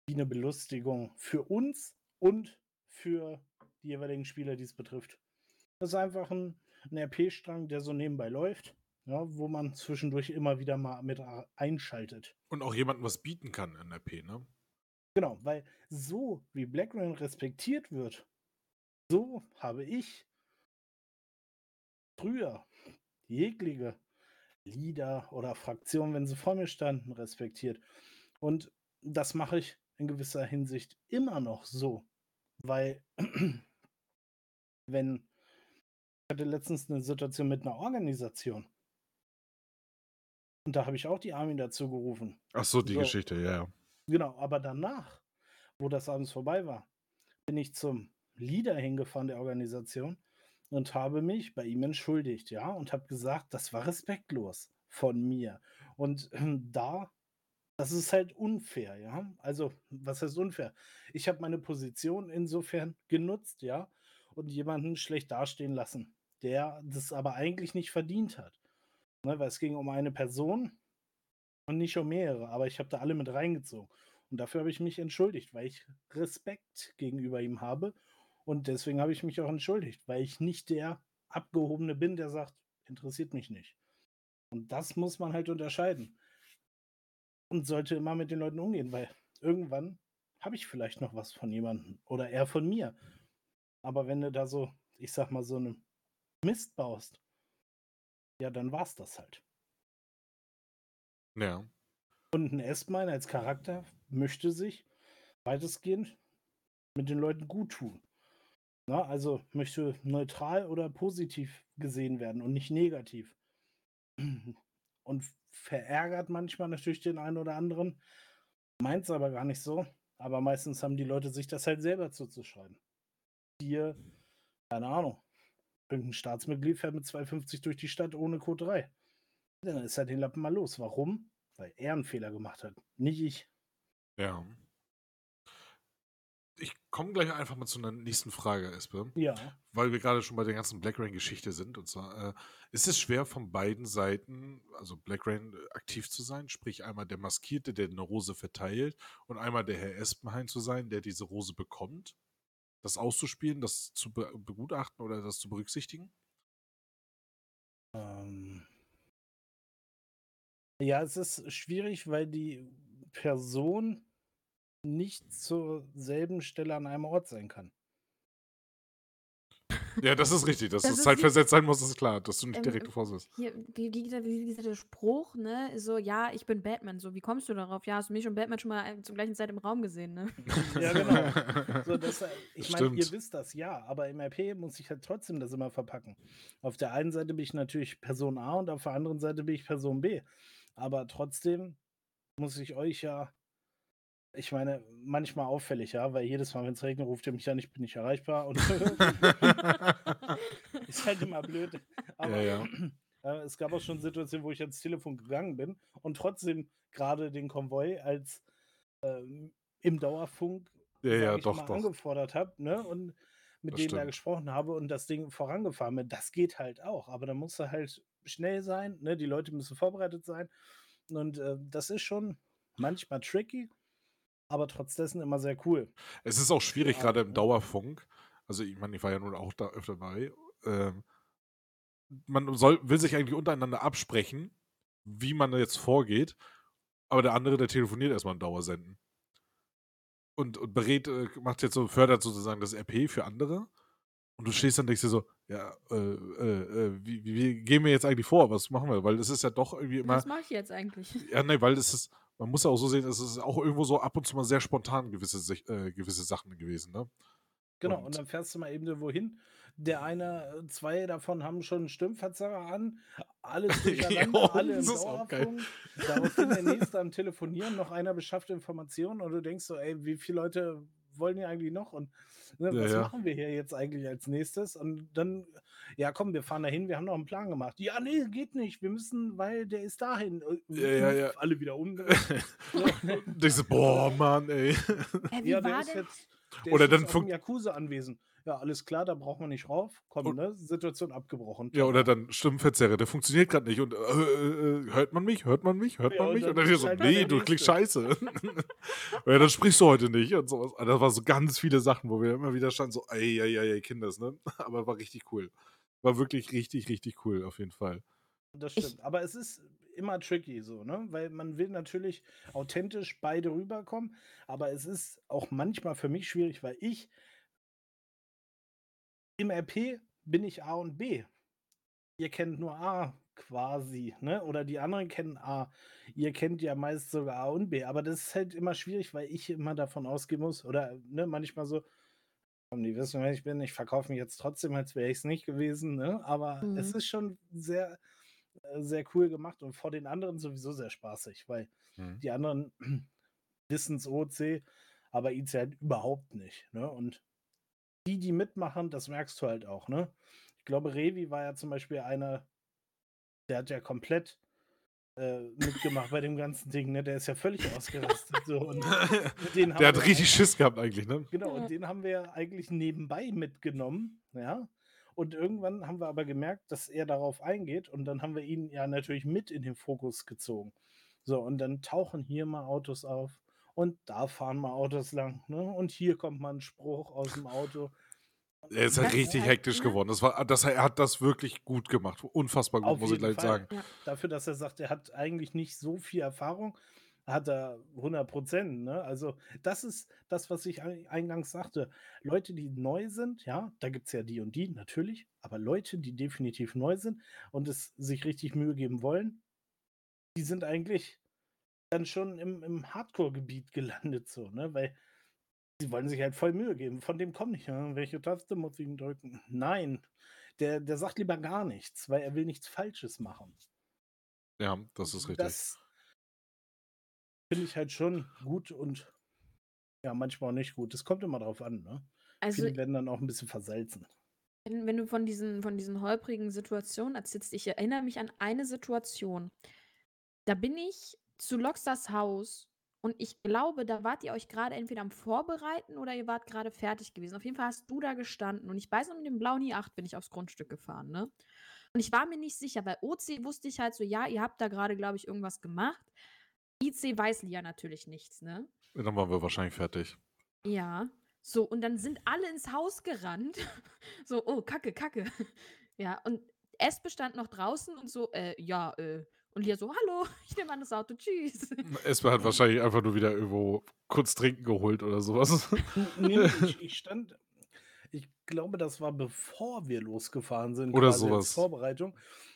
wie eine Belustigung für uns und für die jeweiligen Spieler, die es betrifft. Das ist einfach ein, ein RP-Strang, der so nebenbei läuft, ja, wo man zwischendurch immer wieder mal mit einschaltet. Und auch jemandem was bieten kann in RP, ne? Genau, weil so wie Blackrain respektiert wird, so habe ich früher jegliche Lieder oder Fraktionen, wenn sie vor mir standen, respektiert. Und das mache ich in gewisser Hinsicht immer noch so, weil wenn ich hatte letztens eine Situation mit einer Organisation und da habe ich auch die Army dazu gerufen. Ach so, die So. Geschichte, ja, ja. Genau, aber danach, wo das abends vorbei war, bin ich zum Leader hingefahren der Organisation und habe mich bei ihm entschuldigt, ja, und habe gesagt, das war respektlos von mir. Und da, das ist halt unfair, ja. Also, was heißt unfair? Ich habe meine Position insofern genutzt, ja, und jemanden schlecht dastehen lassen, der das aber eigentlich nicht verdient hat. Ne, weil es ging um eine Person und nicht um mehrere, aber ich habe da alle mit reingezogen. Und dafür habe ich mich entschuldigt, weil ich Respekt gegenüber ihm habe. Und deswegen habe ich mich auch entschuldigt, weil ich nicht der Abgehobene bin, der sagt, interessiert mich nicht. Und das muss man halt unterscheiden. Und sollte immer mit den Leuten umgehen, weil irgendwann habe ich vielleicht noch was von jemandem oder er von mir. Aber wenn du da so, ich sag mal, so einen Mist baust, ja, dann war's das halt. Ja. Und ein S-Mine als Charakter möchte sich weitestgehend mit den Leuten gut tun. Na, also möchte neutral oder positiv gesehen werden und nicht negativ. Und verärgert manchmal natürlich den einen oder anderen, Meint's aber gar nicht so. Aber meistens haben die Leute sich das halt selber zuzuschreiben. Hier, keine Ahnung, irgendein Staatsmitglied fährt mit 2,50 durch die Stadt ohne Code 3. Dann ist halt den Lappen mal los. Warum? Weil er einen Fehler gemacht hat, nicht ich. Ja. Ich komme gleich einfach mal zu einer nächsten Frage, Espe. Ja. Weil wir gerade schon bei der ganzen Black Rain-Geschichte sind. Und zwar, äh, ist es schwer von beiden Seiten, also Black Rain, äh, aktiv zu sein? Sprich, einmal der Maskierte, der eine Rose verteilt, und einmal der Herr Espenhain zu sein, der diese Rose bekommt? Das auszuspielen, das zu be begutachten oder das zu berücksichtigen? Ähm. Ja, es ist schwierig, weil die Person nicht zur selben Stelle an einem Ort sein kann. Ja, das ist richtig. Dass Das es ist zeitversetzt sein muss, ist klar, dass du nicht Ähm, direkt ähm, vor bist. Hier, wie, wie, wie dieser Spruch, ne? So, ja, ich bin Batman. So, wie kommst du darauf? Ja, hast du mich und Batman schon mal äh, zur gleichen Zeit im Raum gesehen, ne? Ja, genau. So, das, äh, ich meine, ihr wisst das, ja, aber im RP muss ich halt trotzdem das immer verpacken. Auf der einen Seite bin ich natürlich Person A und auf der anderen Seite bin ich Person B. Aber trotzdem muss ich euch ja, ich meine, manchmal auffällig, ja, weil jedes Mal, wenn es regnet, ruft ihr mich an, ich bin nicht erreichbar. Und ist halt immer blöd. Aber ja. äh, es gab auch schon Situationen, wo ich ans Telefon gegangen bin und trotzdem gerade den Konvoi als ähm, im Dauerfunk Ja, ja, doch, mal, doch. angefordert habe, ne? Und mit Das dem da gesprochen habe und das Ding vorangefahren bin. Das geht halt auch. Aber da musst du halt schnell sein, ne? Die Leute müssen vorbereitet sein. Und äh, das ist schon manchmal tricky, aber trotz dessen immer sehr cool. Es ist auch schwierig, Ja, gerade im? Dauerfunk. Also, ich meine, ich war ja nun auch da öfter bei. Ähm, man soll, will sich eigentlich untereinander absprechen, wie man jetzt vorgeht, aber der andere, der telefoniert erstmal in Dauersenden. Und, und berät, äh, macht jetzt so, fördert sozusagen das RP für andere. Und du stehst dann und denkst dir so, ja, äh, äh, äh, wie, wie, wie gehen wir jetzt eigentlich vor? Was machen wir? Weil es ist ja doch irgendwie immer. Was mache ich jetzt eigentlich? Ja, nee, weil es ist, man muss ja auch so sehen, es ist auch irgendwo so ab und zu mal sehr spontan gewisse, äh, gewisse Sachen gewesen, ne? Genau, Und- und dann fährst du mal eben irgendwo hin. Der eine, äh, zwei davon haben schon einen Stimmverzerrer an, alles durcheinander, Jo, alle im. Dauerfunk. Daraufhin der nächste am Telefonieren, noch einer beschafft Informationen und du denkst so, ey, wie viele Leute wollen hier eigentlich noch? Und ne, Ja, was ja. machen wir hier jetzt eigentlich als nächstes? Und dann, ja komm, wir fahren dahin, wir haben noch einen Plan gemacht. Ja, nee, geht nicht, wir müssen, weil der ist dahin. Und Ja, ja, ja. Alle wieder um. Ich so, boah, Mann, ey. Ja, der ist jetzt, der Oder ist dann jetzt auf dem Yakuza anwesend. Ja, alles klar, da braucht man nicht rauf. Komm, Und- ne? Situation abgebrochen. Ja, oder dann Stimmverzerrer, der funktioniert gerade nicht. Und äh, äh, äh, hört man mich? Hört man mich? Hört Ja, man und mich? dann Und dann so, nee, du klingst scheiße. ja, dann sprichst du heute nicht und sowas. Also, Das war so ganz viele Sachen, wo wir immer wieder standen, so, ey, ey, ey, ey, Kinders, ne? Aber war richtig cool. War wirklich richtig, richtig cool, auf jeden Fall. Das Ich- stimmt. Aber es ist immer tricky so, ne? Weil man will natürlich authentisch beide rüberkommen. Aber es ist auch manchmal für mich schwierig, weil ich im RP bin ich A und B. Ihr kennt nur A quasi, ne? Oder die anderen kennen A. Ihr kennt ja meist sogar A und B. Aber das ist halt immer schwierig, weil ich immer davon ausgehen muss. Oder ne, manchmal so, komm, die wissen, wer ich bin, ich verkaufe mich jetzt trotzdem, als wäre ich es nicht gewesen, ne? Aber es Mhm. ist schon sehr, äh, sehr cool gemacht und vor den anderen sowieso sehr spaßig, weil Mhm. die anderen wissen es OC, aber IC halt überhaupt nicht. Ne? Und die, die mitmachen, das merkst du halt auch. Ne? Ich glaube, Revi war ja zum Beispiel einer, der hat ja komplett äh, mitgemacht bei dem ganzen Ding. Ne? Der ist ja völlig ausgerastet. So. Der hat richtig Schiss gehabt eigentlich, ne? Genau, Ja. und den haben wir eigentlich nebenbei mitgenommen, ja. Und irgendwann haben wir aber gemerkt, dass er darauf eingeht und dann haben wir ihn ja natürlich mit in den Fokus gezogen. So, und dann tauchen hier mal Autos auf und da fahren mal Autos lang, ne? Und hier kommt mal ein Spruch aus dem Auto. Er ist Das halt ist richtig halt, hektisch ne? geworden. Das war, das, er hat das wirklich gut gemacht. Unfassbar gut, Auf muss ich gleich Fall. sagen. Ja. Dafür, dass er sagt, er hat eigentlich nicht so viel Erfahrung, hat er 100 Prozent. Ne? Also, das ist das, was ich ei- eingangs sagte. Leute, die neu sind, ja, da gibt es ja die und die, natürlich, aber Leute, die definitiv neu sind und es sich richtig Mühe geben wollen, die sind eigentlich dann schon im, im Hardcore-Gebiet gelandet, so, ne? Weil sie wollen sich halt voll Mühe geben. Von dem komme ich, ja, welche Taste muss ich drücken? Nein, der, der sagt lieber gar nichts, weil er will nichts Falsches machen. Ja, das ist richtig. Das, finde ich halt schon gut und ja, manchmal auch nicht gut. Das kommt immer drauf an, ne? Also, Viele werden dann auch ein bisschen versalzen. wenn, wenn du von diesen, von diesen holprigen Situationen erzählst, ich erinnere mich an eine Situation. Da bin ich zu Loxas Haus und ich glaube, da wart ihr euch gerade entweder am Vorbereiten oder ihr wart gerade fertig gewesen. Auf jeden Fall hast du da gestanden und ich weiß noch, mit dem blauen i8 bin ich aufs Grundstück gefahren, ne? Und ich war mir nicht sicher, bei OC wusste ich halt so, ja, ihr habt da gerade, glaube ich, irgendwas gemacht. IC weiß Lia natürlich nichts, ne? Dann waren wir wahrscheinlich fertig. Ja. So, und dann sind alle ins Haus gerannt. so, oh, Kacke, Kacke. ja, und Espe stand noch draußen und so, äh, ja, äh. Und Lia so, hallo, ich nehme an das Auto, tschüss. Esper hat wahrscheinlich einfach nur wieder irgendwo kurz trinken geholt oder sowas. nee, ich, ich stand, ich glaube, das war bevor wir losgefahren sind, Oder sowas. Vorbereitung.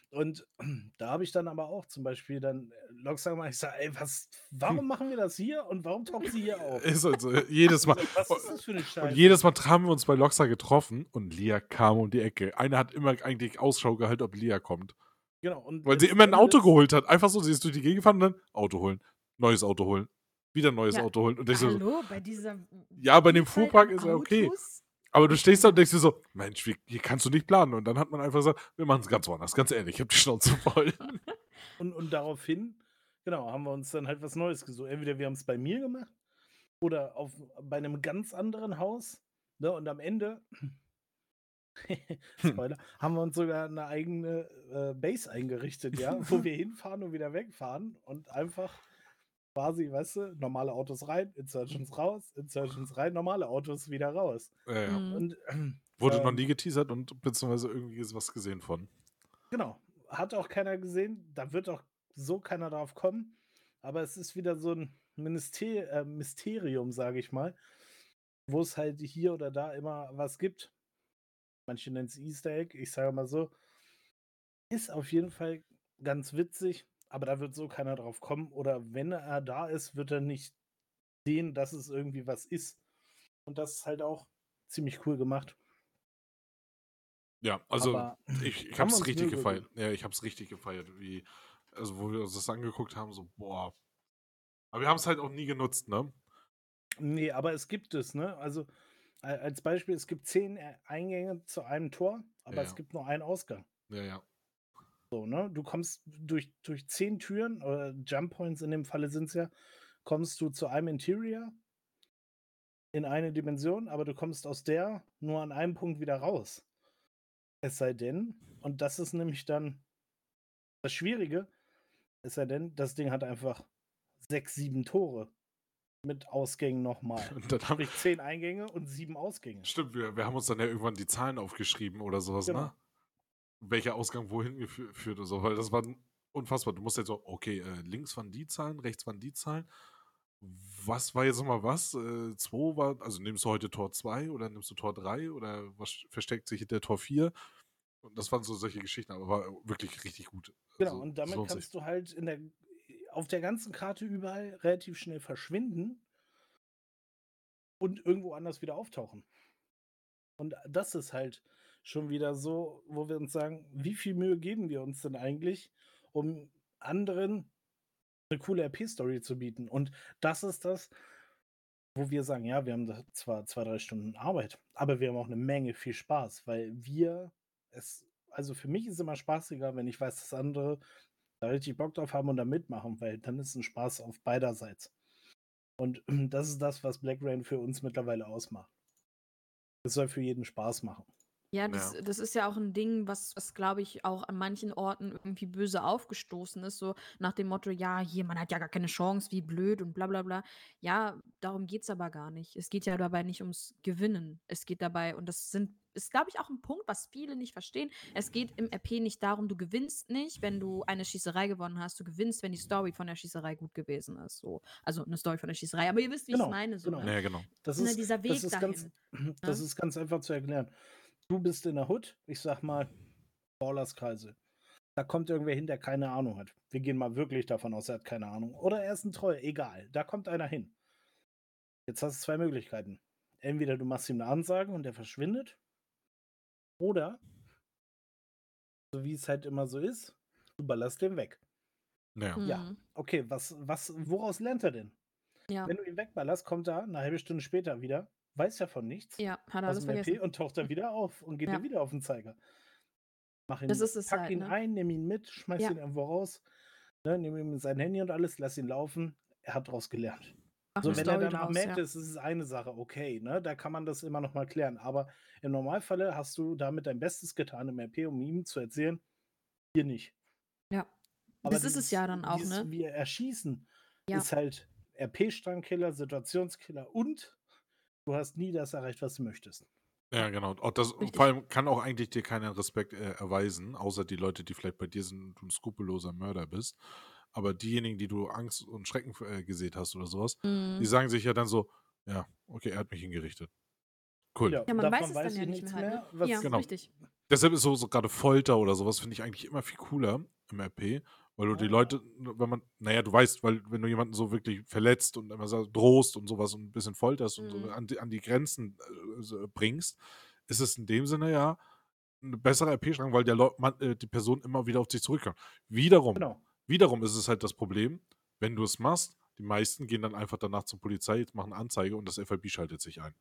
Und da habe ich dann aber auch zum Beispiel dann Lox mal, ich sage, ey, was, warum machen wir das hier und warum tauchen sie hier auf? Ist halt so, jedes Mal. Also, was ist das für eine Scheiße? Und jedes Mal haben wir uns bei Loxa getroffen und Lia kam um die Ecke. Einer hat immer eigentlich Ausschau gehalten, ob Lia kommt. Genau, und Weil sie immer ein Auto geholt hat. Einfach so, sie ist durch die Gegend gefahren und dann Auto holen. Neues Auto holen. Wieder ein neues Ja, Auto holen. Und ich so, Hallo, bei dieser. Ja, bei dem Fuhrpark ist ja okay. Aber du stehst da und denkst dir so, Mensch, wie, hier kannst du nicht planen. Und dann hat man einfach gesagt, wir machen es ganz woanders. Ganz ehrlich, ich hab die Schnauze voll. Und, und daraufhin, genau, haben wir uns dann halt was Neues gesucht. Entweder wir haben es bei mir gemacht oder auf, bei einem ganz anderen Haus. Ne? Und am Ende, Spoiler, haben wir uns sogar eine eigene äh, Base eingerichtet, ja, wo wir hinfahren und wieder wegfahren und einfach quasi, weißt du, normale Autos rein, Insurgents raus, Insurgents rein, normale Autos wieder raus. ja, ja. Mhm. Und Wurde noch ähm, nie geteasert und beziehungsweise irgendwie ist was gesehen von. Genau. Hat auch keiner gesehen. Da wird auch so keiner drauf kommen. Aber es ist wieder so ein Minister äh, Mysterium, sage ich mal, wo es halt hier oder da immer was gibt. Manche nennen es Easter Egg. Ich sage mal so. Ist auf jeden Fall ganz witzig, aber da wird so keiner drauf kommen. Oder wenn er da ist, wird er nicht sehen, dass es irgendwie was ist. Und das ist halt auch ziemlich cool gemacht. Ja, also Aber ich, ich wir uns richtig gefeiert. Ja, ich hab's richtig gefeiert. Wie, also wo wir uns das angeguckt haben, so, boah. Aber wir haben es halt auch nie genutzt, ne? Nee, aber es gibt es, ne? Also als Beispiel, es gibt zehn Ä- Eingänge zu einem Tor, aber Ja, es gibt nur einen Ausgang. Ja, ja. So, ne? Du kommst durch, durch zehn Türen, oder Jump Points in dem Falle sind es ja, kommst du zu einem Interior in eine Dimension, aber du kommst aus der nur an einem Punkt wieder raus. Es sei denn, und das ist nämlich dann das Schwierige, es sei denn, das Ding hat einfach sechs, sieben Tore mit Ausgängen nochmal. Und dann haben Sprich zehn Eingänge und sieben Ausgänge. Stimmt, wir, wir haben uns dann ja irgendwann die Zahlen aufgeschrieben oder sowas, Genau. ne? Welcher Ausgang wohin gefü- führt und so, weil das war unfassbar. Du musst jetzt so, okay, äh, links waren die Zahlen, rechts waren die Zahlen. Was war jetzt nochmal was? Äh, 2 war, also nimmst du heute Tor 2 oder nimmst du Tor 3 oder was versteckt sich hinter Tor 4? Und das waren so solche Geschichten, aber war wirklich richtig gut. Genau, Also, und damit lohnt sich. kannst du halt in der, auf der ganzen Karte überall relativ schnell verschwinden und irgendwo anders wieder auftauchen. Und das ist halt schon wieder so, wo wir uns sagen, wie viel Mühe geben wir uns denn eigentlich, um anderen eine coole RP-Story zu bieten? Und das ist das, wo wir sagen, ja, wir haben zwar zwei, drei Stunden Arbeit, aber wir haben auch eine Menge viel Spaß, weil wir es, also für mich ist immer spaßiger, wenn ich weiß, dass andere da richtig Bock drauf haben und da mitmachen, weil dann ist ein Spaß auf beiderseits. Und das ist das, was Black Rain für uns mittlerweile ausmacht. Es soll für jeden Spaß machen. Ja, das, Ja. das ist ja auch ein Ding, was, was glaube ich, auch an manchen Orten irgendwie böse aufgestoßen ist. So nach dem Motto, ja, hier, man hat ja gar keine Chance, wie blöd und bla bla bla. Ja, darum geht es aber gar nicht. Es geht ja dabei nicht ums Gewinnen. Es geht dabei, und das sind, ist, glaube ich, auch ein Punkt, was viele nicht verstehen. Es geht im RP nicht darum, du gewinnst nicht, wenn du eine Schießerei gewonnen hast. Du gewinnst, wenn die Story von der Schießerei gut gewesen ist. So. Also eine Story von der Schießerei. Aber ihr wisst, wie ich Genau, es meine. So, genau. ne? Ja, genau. Das Ne, ist, dieser Weg das ist ganz, dahin. das ne? ist ganz einfach zu erklären. Du bist in der Hood, ich sag mal, Ballerskreise. Da kommt irgendwer hin, der keine Ahnung hat. Wir gehen mal wirklich davon aus, er hat keine Ahnung. Oder er ist ein Treuer, egal. Da kommt einer hin. Jetzt hast du zwei Möglichkeiten. Entweder du machst ihm eine Ansage und der verschwindet. Oder, so wie es halt immer so ist, du ballerst den weg. Ja. Ja. Mhm. Okay, was, was, woraus lernt er denn? Ja. Wenn du ihn wegballerst, kommt er eine halbe Stunde später wieder, weiß ja von nichts Ja, hat er alles RP vergessen. und taucht dann wieder auf und geht Ja. dir wieder auf den Zeiger. Mach ihn, Das ist es pack halt, ihn ne? ein, nimm ihn mit, schmeiß Ja. ihn irgendwo raus, ne, nimm ihm sein Handy und alles, lass ihn laufen. Er hat daraus gelernt. Mach So, wenn er Story danach draus, merkt, ja. ist es eine Sache, okay, ne? Da kann man das immer noch mal klären. Aber im Normalfall hast du damit dein Bestes getan im RP, um ihm zu erzählen, hier nicht. Ja. Aber Das ist es ja dann auch, dieses ne? Wir erschießen Ja. ist halt RP-Strangkiller, Situationskiller und du hast nie das erreicht, was du möchtest. Ja, genau. Auch das, Richtig. vor allem kann auch eigentlich dir keinen Respekt äh, erweisen, außer die Leute, die vielleicht bei dir sind und du ein skrupelloser Mörder bist. Aber diejenigen, die du Angst und Schrecken äh, gesät hast oder sowas, die Mhm. sagen sich ja dann so, ja, okay, er hat mich hingerichtet. Cool. Ja, man davon weiß es dann ja nicht mehr halt, ne? Was, Ja, Genau. richtig. Deshalb ist so, so gerade Folter oder sowas, finde ich eigentlich immer viel cooler im RP, weil du die. Leute, wenn man, naja, du weißt, weil wenn du jemanden so wirklich verletzt und immer so drohst und sowas und ein bisschen folterst und so Mhm. an die, an die Grenzen äh, bringst, ist es in dem Sinne ja eine bessere RP-Strang, weil der Leu man, äh, die Person immer wieder auf dich zurückkommt. Wiederum, Genau. wiederum ist es halt das Problem, wenn du es machst, die meisten gehen dann einfach danach zur Polizei, machen Anzeige und das FIB schaltet sich ein.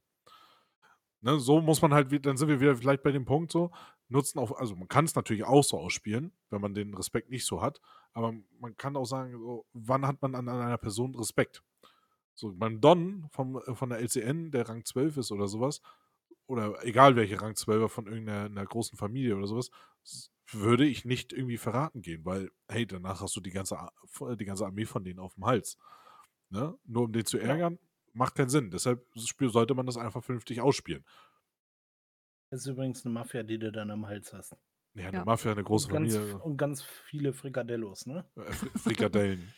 Ne, so muss man halt, dann sind wir wieder vielleicht bei dem Punkt so, nutzen auch, also man kann es natürlich auch so ausspielen, wenn man den Respekt nicht so hat, aber man kann auch sagen, so, wann hat man an, an einer Person Respekt? So beim Don vom, äh, von der LCN, der Rang 12 ist oder sowas, oder egal welche Rang 12er von irgendeiner einer großen Familie oder sowas, würde ich nicht irgendwie verraten gehen, weil, hey, danach hast du die ganze, Ar- die ganze Armee von denen auf dem Hals. Ne? Nur um den zu ärgern, macht keinen Sinn. Deshalb sollte man das einfach vernünftig ausspielen. Das ist übrigens eine Mafia, die du dann am Hals hast. Ja, eine Ja. Mafia, eine große und, ganz, Familie, und ganz viele Frikadellos, ne? äh, Fri- Frikadellen.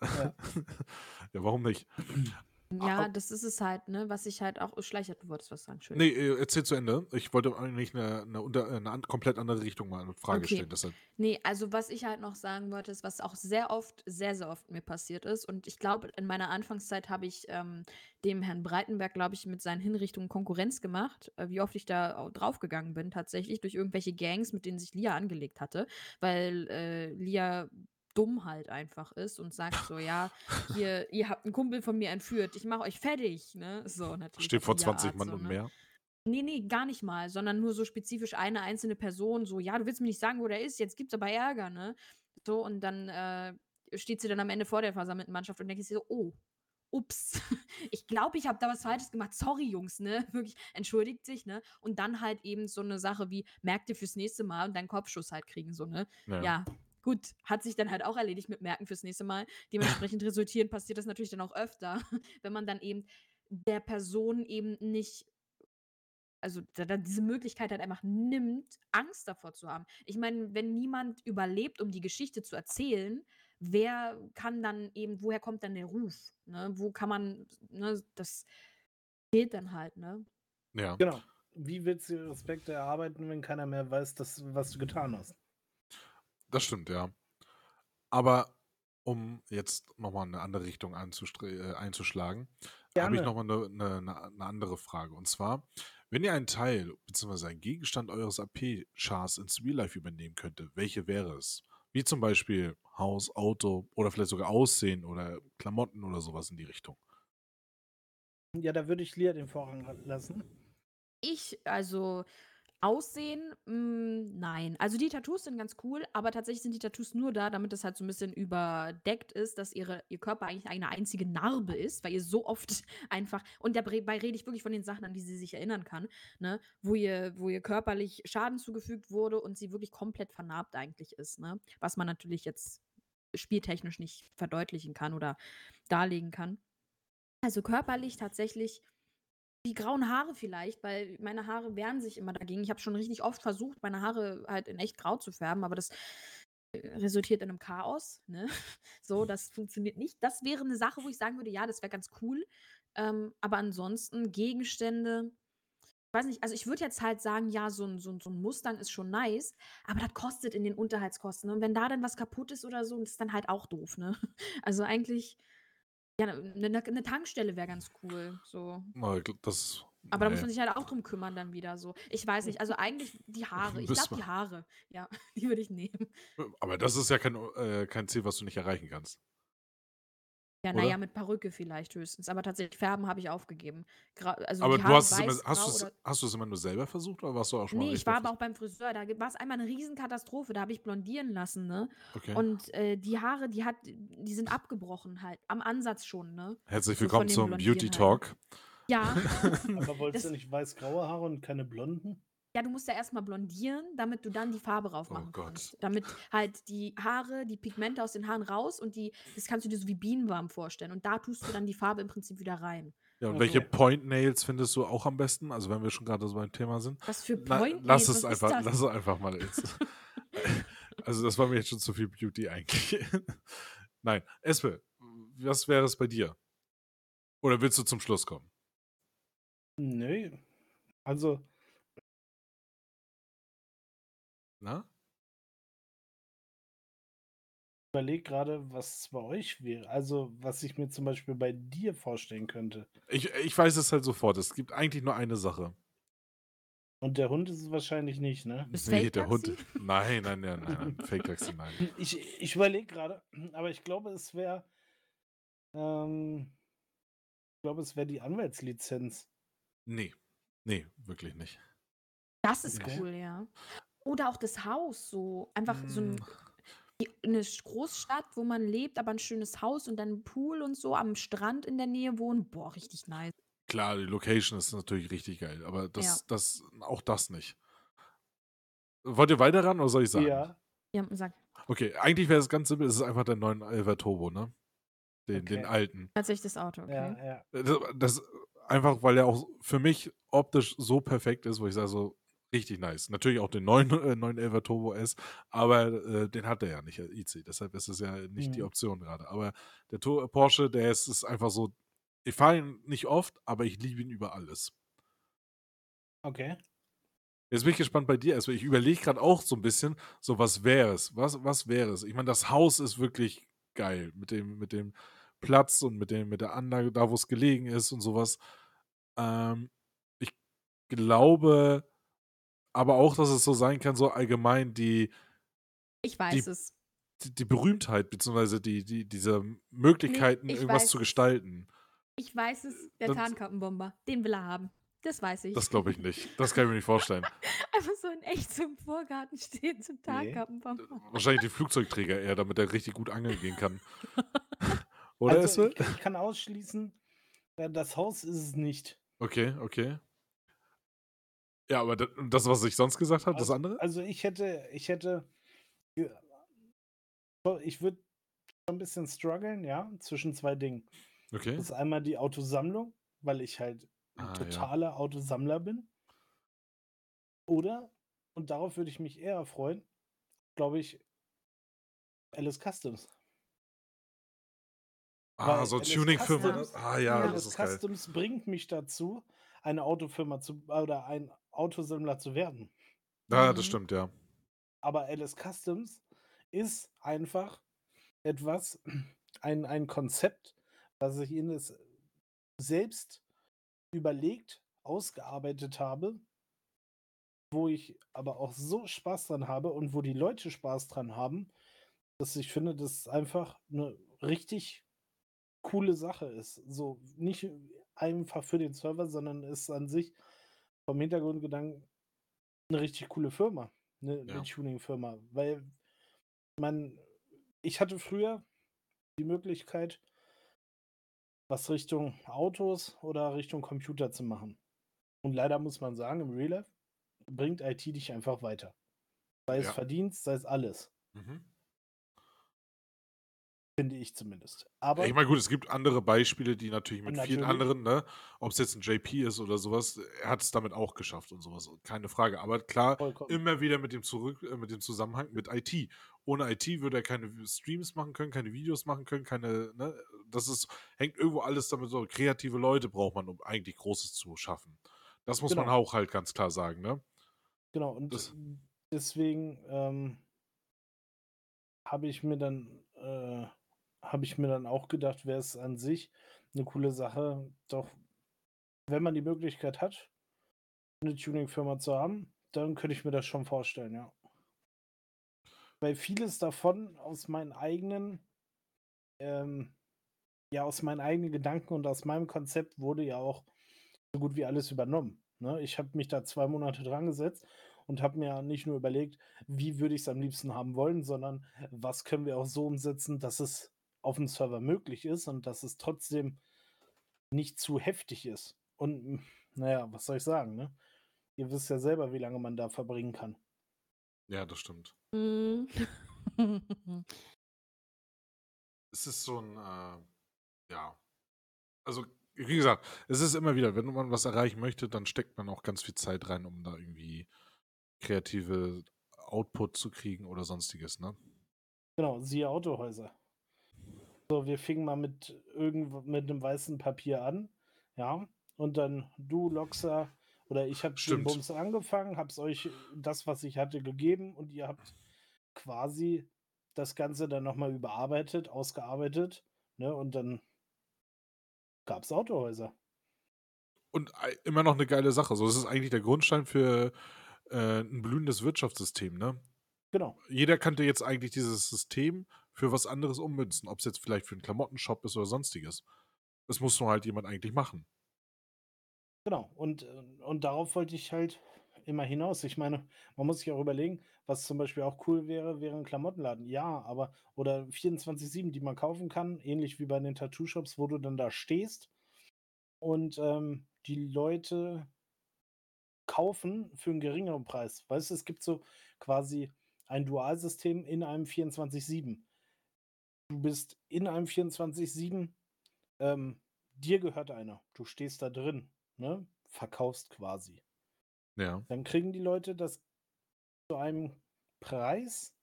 Ja. ja, warum nicht? Ja, Ah, das ist es halt, ne? Was ich halt auch. Schleichert, du wolltest was sagen, Entschuldigung. Nee, äh, erzähl zu Ende. Ich wollte eigentlich eine, eine, unter, eine komplett andere Richtung mal eine Frage Okay. stellen. Deshalb. Nee, also was ich halt noch sagen wollte, ist, was auch sehr oft, sehr, sehr oft mir passiert ist. Und ich glaube, in meiner Anfangszeit habe ich ähm, dem Herrn Breitenberg, glaube ich, mit seinen Hinrichtungen Konkurrenz gemacht, äh, wie oft ich da au- draufgegangen bin, tatsächlich, durch irgendwelche Gangs, mit denen sich Lia angelegt hatte, weil äh, Lia dumm halt einfach ist und sagt so, ja, hier, ihr habt einen Kumpel von mir entführt, ich mache euch fertig, ne? So, natürlich. Steht vor Lia 20 Art Mann so, und ne? mehr. Nee, nee, gar nicht mal, sondern nur so spezifisch eine einzelne Person, so, ja, du willst mir nicht sagen, wo der ist, jetzt gibt's aber Ärger, ne? So, und dann äh, steht sie dann am Ende vor der versammelten Mannschaft und denkt sich so, oh, ups, ich glaube, ich habe da was Falsches gemacht, sorry, Jungs, ne? Wirklich, entschuldigt sich, ne? Und dann halt eben so eine Sache wie, merk dir fürs nächste Mal und deinen Kopfschuss halt kriegen, so, ne? Ja. Ja, gut, hat sich dann halt auch erledigt mit Merken fürs nächste Mal. Dementsprechend resultieren passiert das natürlich dann auch öfter, wenn man dann eben der Person eben nicht also da, da diese Möglichkeit halt einfach nimmt, Angst davor zu haben. Ich meine, wenn niemand überlebt, um die Geschichte zu erzählen, wer kann dann eben, woher kommt dann der Ruf? Ne? Wo kann man, ne, das fehlt dann halt, ne? ja. Genau. Wie willst du Respekt erarbeiten, wenn keiner mehr weiß, dass, was du getan hast? Das stimmt, ja. Aber um jetzt nochmal eine andere Richtung äh, einzuschlagen, habe ich nochmal eine, eine, eine eine andere Frage. Und zwar, wenn ihr einen Teil bzw. einen Gegenstand eures AP-Chars ins Real Life übernehmen könntet, welche wäre es? Wie zum Beispiel Haus, Auto oder vielleicht sogar Aussehen oder Klamotten oder sowas in die Richtung. Ja, da würde ich Lia den Vorrang lassen. Ich, also Aussehen, mm, nein. Also die Tattoos sind ganz cool, aber tatsächlich sind die Tattoos nur da, damit es halt so ein bisschen überdeckt ist, dass ihre, ihr Körper eigentlich eine einzige Narbe ist, weil ihr so oft einfach, und dabei rede ich wirklich von den Sachen, an die sie sich erinnern kann, ne, wo ihr, wo ihr körperlich Schaden zugefügt wurde und sie wirklich komplett vernarbt eigentlich ist, ne? Was man natürlich jetzt spieltechnisch nicht verdeutlichen kann oder darlegen kann. Also körperlich tatsächlich die grauen Haare vielleicht, weil meine Haare wehren sich immer dagegen. Ich habe schon richtig oft versucht, meine Haare halt in echt grau zu färben, aber das äh, resultiert in einem Chaos. Ne? So, das funktioniert nicht. Das wäre eine Sache, wo ich sagen würde, ja, das wäre ganz cool. Ähm, aber ansonsten Gegenstände, ich weiß nicht, also ich würde jetzt halt sagen, ja, so ein, so, ein, so ein Mustang ist schon nice, aber das kostet in den Unterhaltskosten. Und wenn da dann was kaputt ist oder so, das ist dann halt auch doof, ne? Also eigentlich, ja, eine, eine Tankstelle wäre ganz cool. So. Das Aber da muss Nee. man sich halt auch drum kümmern dann wieder so. Ich weiß nicht, also eigentlich die Haare. Ich glaube, die Haare. Ja, die würde ich nehmen. Aber das ist ja kein, äh, kein Ziel, was du nicht erreichen kannst. Ja, naja, mit Perücke vielleicht höchstens. Aber tatsächlich Färben habe ich aufgegeben. Gra also Aber du hast es immer, hast grau du es, oder hast du es immer nur selber versucht oder warst du auch schon mal Nee, ich war aber auch beim Friseur. Da war es einmal eine Riesenkatastrophe. Da habe ich blondieren lassen, ne? Okay. Und äh, die Haare, die hat, die sind abgebrochen halt. Am Ansatz schon, ne? Herzlich so von willkommen dem zum Blondieren Beauty halt. Talk. Ja. Aber wolltest Das- du nicht weiß-graue Haare und keine blonden? Ja, du musst ja erstmal blondieren, damit du dann die Farbe drauf Oh machen Gott. kannst. Damit halt die Haare, die Pigmente aus den Haaren raus und die, das kannst du dir so wie Bienenwarm vorstellen. Und da tust du dann die Farbe im Prinzip wieder rein. Ja, und Ach welche. Point Nails findest du auch am besten? Also wenn wir schon gerade so beim Thema sind. Was für Na, Point lass Nails, es was ist einfach, das? lass es einfach mal jetzt. also das war mir jetzt schon zu viel Beauty eigentlich. Nein, Espe, was wäre es bei dir? Oder willst du zum Schluss kommen? Nö. Also, Na? ich überlege gerade, was bei euch wäre. Also, was ich mir zum Beispiel bei dir vorstellen könnte. Ich, ich weiß es halt sofort. Es gibt eigentlich nur eine Sache. Und der Hund ist es wahrscheinlich nicht, ne? Das Nee, der Hund. Nein, nein, nein, nein, nein. Fake Taxi, nein. Ich, ich überlege gerade, aber ich glaube, es wäre. Ähm, ich glaube, es wäre die Anwaltslizenz. Nee. Nee, wirklich nicht. Das ist cool, ja. Oder auch das Haus so. Einfach so ein, Mm, eine Großstadt, wo man lebt, aber ein schönes Haus und dann ein Pool und so am Strand in der Nähe wohnen. Boah, richtig nice. Klar, die Location ist natürlich richtig geil, aber das, Ja. das, auch das nicht. Wollt ihr weiter ran oder soll ich sagen? Ja, Ja, sag. Okay, eigentlich wäre es ganz simpel, es ist einfach der 911 Turbo, ne? Den, den Okay. alten. Tatsächlich das Auto, okay. ja, ja. Das, das einfach, weil er auch für mich optisch so perfekt ist, wo ich sage, so richtig nice. Natürlich auch den 9, äh, 911 Turbo S, aber äh, den hat er ja nicht, der IC. Deshalb ist es ja nicht die Mhm. Option gerade. Aber der Tur Porsche, der ist, ist einfach so, ich fahre ihn nicht oft, aber ich liebe ihn über alles. Okay. Jetzt bin ich gespannt bei dir. Also ich überlege gerade auch so ein bisschen, so was wäre es? Was, was wäre es? Ich meine, das Haus ist wirklich geil mit dem, mit dem Platz und mit dem, mit der Anlage, da wo es gelegen ist und sowas. Ähm, ich glaube aber auch, dass es so sein kann, so allgemein die, Ich weiß es. die, die Berühmtheit, beziehungsweise die, die, diese Möglichkeiten, ich irgendwas weiß zu es. gestalten. Ich weiß es. Der Das- Tarnkappenbomber. Den will er haben. Das weiß ich. Das glaube ich nicht. Das kann ich mir nicht vorstellen. Einfach so in echt so im Vorgarten stehen zum Tarnkappenbomber. Wahrscheinlich die Flugzeugträger eher, damit er richtig gut angeln gehen kann. Oder also, Espe? ich, ich kann ausschließen, äh, das Haus ist es nicht. Okay, okay. Ja, aber da- das, was ich sonst gesagt habe, das also, andere? Also ich hätte, ich hätte, so, ich würde schon ein bisschen strugglen, ja, zwischen zwei Dingen. Okay. Das ist einmal die Autosammlung, weil ich halt ein Ah, ja. totaler Autosammler bin. Oder, und darauf würde ich mich eher freuen, glaube ich, Alice Customs. Ah, weil so Tuning-Firma. Ah ja, Ja. das Alice ist geil. Customs bringt mich dazu, eine Autofirma zu oder ein Autosammler zu werden. Ja, Mhm. das stimmt, ja. Aber Alice Customs ist einfach etwas, ein, ein Konzept, was ich ihnen es selbst überlegt, ausgearbeitet habe, wo ich aber auch so Spaß dran habe und wo die Leute Spaß dran haben, dass ich finde, dass es einfach eine richtig coole Sache ist. So nicht einfach für den Server, sondern ist an sich vom Hintergrundgedanken eine richtig coole Firma, eine, Ja. eine Tuning-Firma, weil man, ich hatte früher die Möglichkeit, was Richtung Autos oder Richtung Computer zu machen. Und leider muss man sagen, im Real Life bringt IT dich einfach weiter. Sei es Ja. Verdienst, sei es alles, Mhm. Finde ich zumindest. Aber ich meine, gut, es gibt andere Beispiele, die natürlich mit vielen Natürlich. anderen, ne, ob es jetzt ein JP ist oder sowas, er hat es damit auch geschafft und sowas, keine Frage. Aber klar, vollkommen. immer wieder mit dem zurück, äh, mit dem Zusammenhang mit IT. Ohne IT würde er keine Streams machen können, keine Videos machen können, keine, ne, das ist, hängt irgendwo alles damit so, kreative Leute braucht man, um eigentlich Großes zu schaffen. Das muss man Genau. auch halt ganz klar sagen, ne? Genau, und Das- deswegen ähm, habe ich mir dann äh, habe ich mir dann auch gedacht, wäre es an sich eine coole Sache, doch wenn man die Möglichkeit hat, eine Tuning-Firma zu haben, dann könnte ich mir das schon vorstellen, ja. Weil vieles davon aus meinen eigenen, ähm, ja, aus meinen eigenen Gedanken und aus meinem Konzept wurde ja auch so gut wie alles übernommen. Ne? Ich habe mich da zwei Monate dran gesetzt und habe mir nicht nur überlegt, wie würde ich es am liebsten haben wollen, sondern was können wir auch so umsetzen, dass es auf dem Server möglich ist und dass es trotzdem nicht zu heftig ist. Und naja, was soll ich sagen, ne? Ihr wisst ja selber, wie lange man da verbringen kann. Ja, das stimmt. Mhm. Es ist so ein, äh, ja. Also, wie gesagt, es ist immer wieder, wenn man was erreichen möchte, dann steckt man auch ganz viel Zeit rein, um da irgendwie kreative Output zu kriegen oder sonstiges, ne? Genau, siehe Autohäuser. So, wir fingen mal mit irgend mit einem weißen Papier an, ja, und dann du, Loxa, oder ich habe den. Bums angefangen, hab's euch das, was ich hatte, gegeben und ihr habt quasi das Ganze dann nochmal überarbeitet, ausgearbeitet, ne, und dann gab's Autohäuser. Und immer noch eine geile Sache. So, das ist eigentlich der Grundstein für, äh, 'n blühendes Wirtschaftssystem, ne? Genau. Jeder könnte jetzt eigentlich dieses System für was anderes ummünzen, ob's jetzt vielleicht für 'n Klamottenshop ist oder Sonstiges. Das muss nur halt jemand eigentlich machen. Genau. Und, und darauf wollte ich halt immer hinaus. Ich meine, man muss sich auch überlegen, was zum Beispiel auch cool wäre, wäre 'n Klamottenladen. Ja, aber oder 24/7, die man kaufen kann, ähnlich wie bei den Tattoo-Shops, wo du dann da stehst und, ähm, die Leute kaufen für 'n geringeren Preis. Weißt du, es gibt so quasi ein Dualsystem in einem 24/7. Du bist in einem 24/7, ähm, dir gehört einer. Du stehst da drin, ne, verkaufst quasi. Ja. Dann kriegen die Leute das zu einem Preis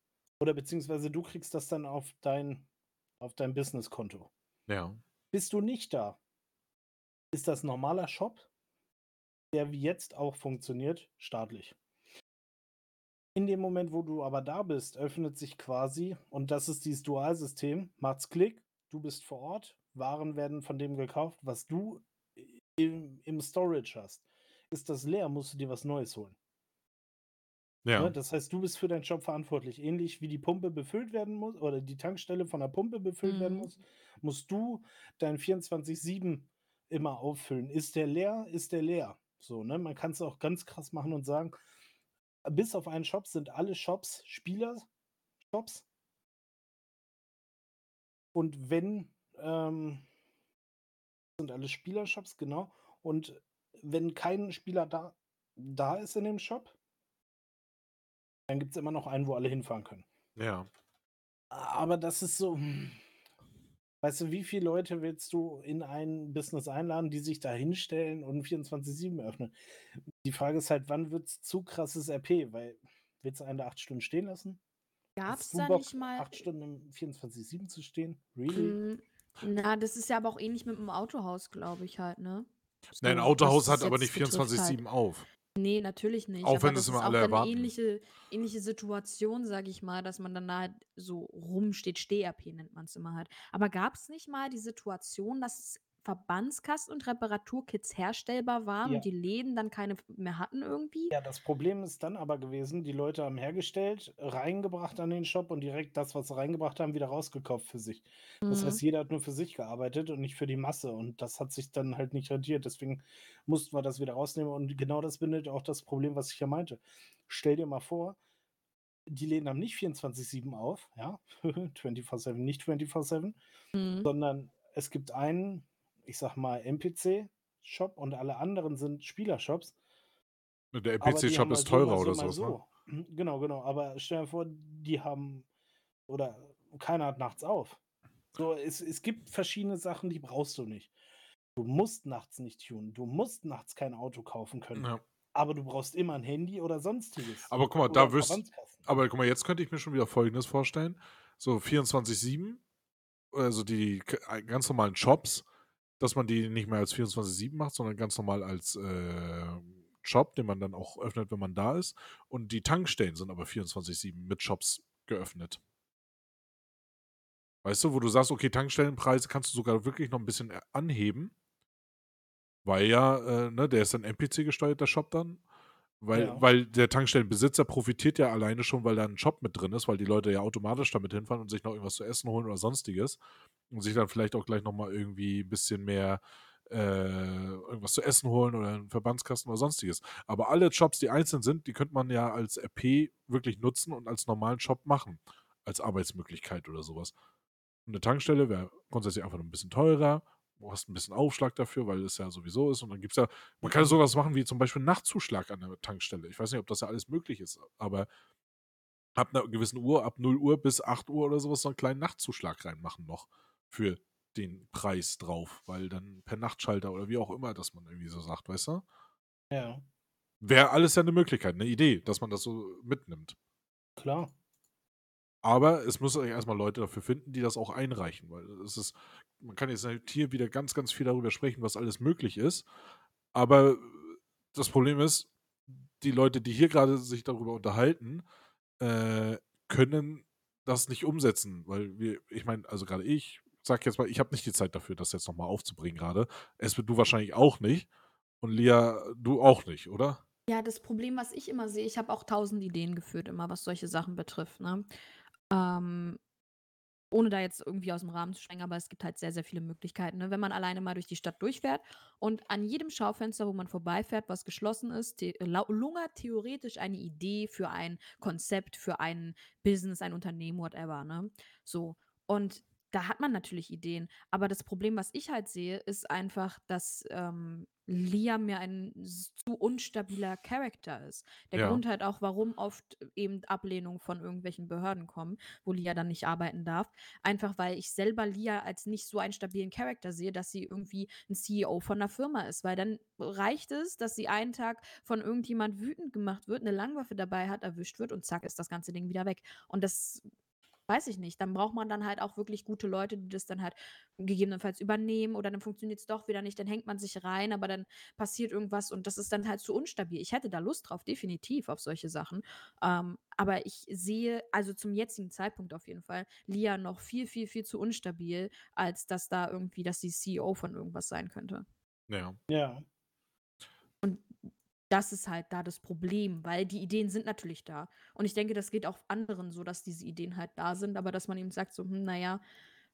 oder beziehungsweise du kriegst das dann auf dein auf dein Businesskonto. Ja. Bist du nicht da ist das normaler Shop, der wie jetzt auch funktioniert, staatlich. In dem Moment, wo du aber da bist, öffnet sich quasi und das ist dieses Dualsystem, macht's Klick, du bist vor Ort, Waren werden von dem gekauft, was du im im Storage hast. Ist das leer, musst du dir was Neues holen. Ne, Ja. das heißt, du bist für deinen Job verantwortlich. Ähnlich wie die Pumpe befüllt werden muss oder die Tankstelle von der Pumpe befüllt werden Mhm. muss, musst du dein 24/7 immer auffüllen. Ist der leer, ist der leer. So, ne? Man kann's auch ganz krass machen und sagen, bis auf einen Shop sind alle Shops Spielershops. Und wenn, ähm sind alle Spielershops, genau. Und wenn kein Spieler da da ist in dem Shop dann gibt's immer noch einen, wo alle hinfahren können. Ja. Aber das ist so hm, weißt du, wie viele Leute willst du in ein Business einladen, die sich da hinstellen und 24/7 öffnen? Die Frage ist halt, wann wird's zu krasses RP, weil willst du einen da 8 Stunden stehen lassen? Gab's Hast du da nicht mal 8 Stunden im 24/7 zu stehen? Really? Hm, na, das ist ja aber auch ähnlich mit 'm Autohaus, glaube ich halt, ne? Ne, 'n So, Autohaus hat aber nicht betrifft halt. 24/7 auf. Ne, natürlich nicht, Auch wenn das es immer alle erwarten. ähnliche ähnliche Situation, sage ich mal, dass man dann da halt so rumsteht. Steh-RP nennt man's immer halt. Aber gab's nicht mal die Situation, dass Verbandskasten und Reparaturkits herstellbar waren Ja. und die Läden dann keine mehr hatten irgendwie? Ja, das Problem ist dann aber gewesen, die Leute haben hergestellt, reingebracht an den Shop und direkt das, was sie reingebracht haben, wieder rausgekauft für sich. Das heißt, Mhm. jeder hat nur für sich gearbeitet und nicht für die Masse und das hat sich dann halt nicht rentiert. Deswegen mussten wir das wieder rausnehmen und genau das bindet auch das Problem, was ich ja meinte. Stell dir mal vor, die Läden haben nicht 24/7 auf, ja, 24/7, nicht 24/7, Mhm. sondern es gibt einen, ich sage mal, NPC-Shop und alle anderen sind Spielershops. Ne, der NPC-Shop ist mal teurer so, oder mal so ne? so. Mhm, genau, genau. Aber stell dir vor, die haben oder keiner hat nachts auf. So, es es gibt verschiedene Sachen, die brauchst du nicht. Du musst nachts nicht tunen. Du musst nachts kein Auto kaufen können. Ja. Aber du brauchst immer 'n Handy oder Sonstiges. Aber guck mal, da Verbandskasten. aber guck mal, jetzt könnte ich mir schon wieder Folgendes vorstellen. So 24/7, also die ganz normalen Shops, dass man die nicht mehr als 24/7 macht, sondern ganz normal als, äh, Shop, den man dann auch öffnet, wenn man da ist. Und die Tankstellen sind aber 24/7 mit Shops geöffnet. Weißt du, wo du sagst: „Okay, Tankstellenpreise kannst du sogar wirklich noch 'n bisschen, äh, anheben“ Weil ja, äh, ne, der ist dann NPC gesteuert, der Shop dann. Weil, Ja. weil der Tankstellenbesitzer profitiert ja alleine schon, weil da ein Shop mit drin ist, weil die Leute ja automatisch damit hinfahren und sich noch irgendwas zu essen holen oder sonstiges. Und sich dann vielleicht auch gleich nochmal irgendwie ein bisschen mehr äh, irgendwas zu essen holen oder einen Verbandskasten oder sonstiges. Aber alle Shops, die einzeln sind, die könnte man ja als RP wirklich nutzen und als normalen Shop machen. Als Arbeitsmöglichkeit oder sowas. Eine Tankstelle wäre grundsätzlich einfach ein bisschen teurer. Du hast ein bisschen Aufschlag dafür, weil es ja sowieso ist. Und dann gibt es ja, man kann sowas machen wie zum Beispiel einen Nachtzuschlag an der Tankstelle. Ich weiß nicht, ob das ja alles möglich ist, aber ab einer gewissen Uhr, ab 0 Uhr bis 8 Uhr oder sowas, so einen kleinen Nachtzuschlag reinmachen noch für den Preis drauf, weil dann per Nachtschalter oder wie auch immer, dass man irgendwie so sagt, weißt du? Ja, Wäre alles ja eine Möglichkeit, eine Idee, dass man das so mitnimmt. klar. Aber es muss eigentlich erstmal Leute dafür finden, die das auch einreichen, weil es ist, man kann jetzt halt hier wieder ganz, ganz viel darüber sprechen, was alles möglich ist. Aber das Problem ist, die Leute, die hier gerade sich darüber unterhalten, äh, können das nicht umsetzen, weil wir, ich meine, also gerade ich, sag jetzt mal, ich habe nicht die Zeit dafür, das jetzt nochmal aufzubringen gerade. Espe, du wahrscheinlich auch nicht. Und Lia, du auch nicht, oder? Ja, das Problem, was ich immer sehe, ich habe auch tausend Ideen geführt, immer was solche Sachen betrifft, ne? Ähm, ohne da jetzt irgendwie aus dem Rahmen zu sprengen, aber es gibt halt sehr, sehr viele Möglichkeiten. Ne? Wenn man alleine mal durch die Stadt durchfährt und an jedem Schaufenster, wo man vorbeifährt, was geschlossen ist, the lungert theoretisch eine Idee für ein Konzept, für ein Business, ein Unternehmen, whatever. Ne? So. Und da hat man natürlich Ideen. Aber das Problem, was ich halt sehe, ist einfach, dass ähm, Liam mir ein zu unstabiler Charakter ist. Der Ja. Grund halt auch, warum oft eben Ablehnungen von irgendwelchen Behörden kommen, wo Lia dann nicht arbeiten darf. Einfach weil ich selber Lia als nicht so einen stabilen Charakter sehe, dass sie irgendwie ein CEO von einer Firma ist. Weil dann reicht es, dass sie einen Tag von irgendjemand wütend gemacht wird, eine Langwaffe dabei hat, erwischt wird und zack ist das ganze Ding wieder weg. Und das weiß ich nicht. Dann braucht man dann halt auch wirklich gute Leute, die das dann halt gegebenenfalls übernehmen oder dann funktioniert es doch wieder nicht, dann hängt man sich rein, aber dann passiert irgendwas und das ist dann halt zu unstabil. Ich hätte da Lust drauf, definitiv auf solche Sachen. Ähm, aber ich sehe, also zum jetzigen Zeitpunkt auf jeden Fall, Lia noch viel, viel, viel zu unstabil, als dass da irgendwie, dass sie CEO von irgendwas sein könnte. Ja. Ja, Das ist halt da das Problem, weil die Ideen sind natürlich da. Und ich denke, das geht auch anderen so, dass diese Ideen halt da sind, aber dass man eben sagt, so, hm, naja,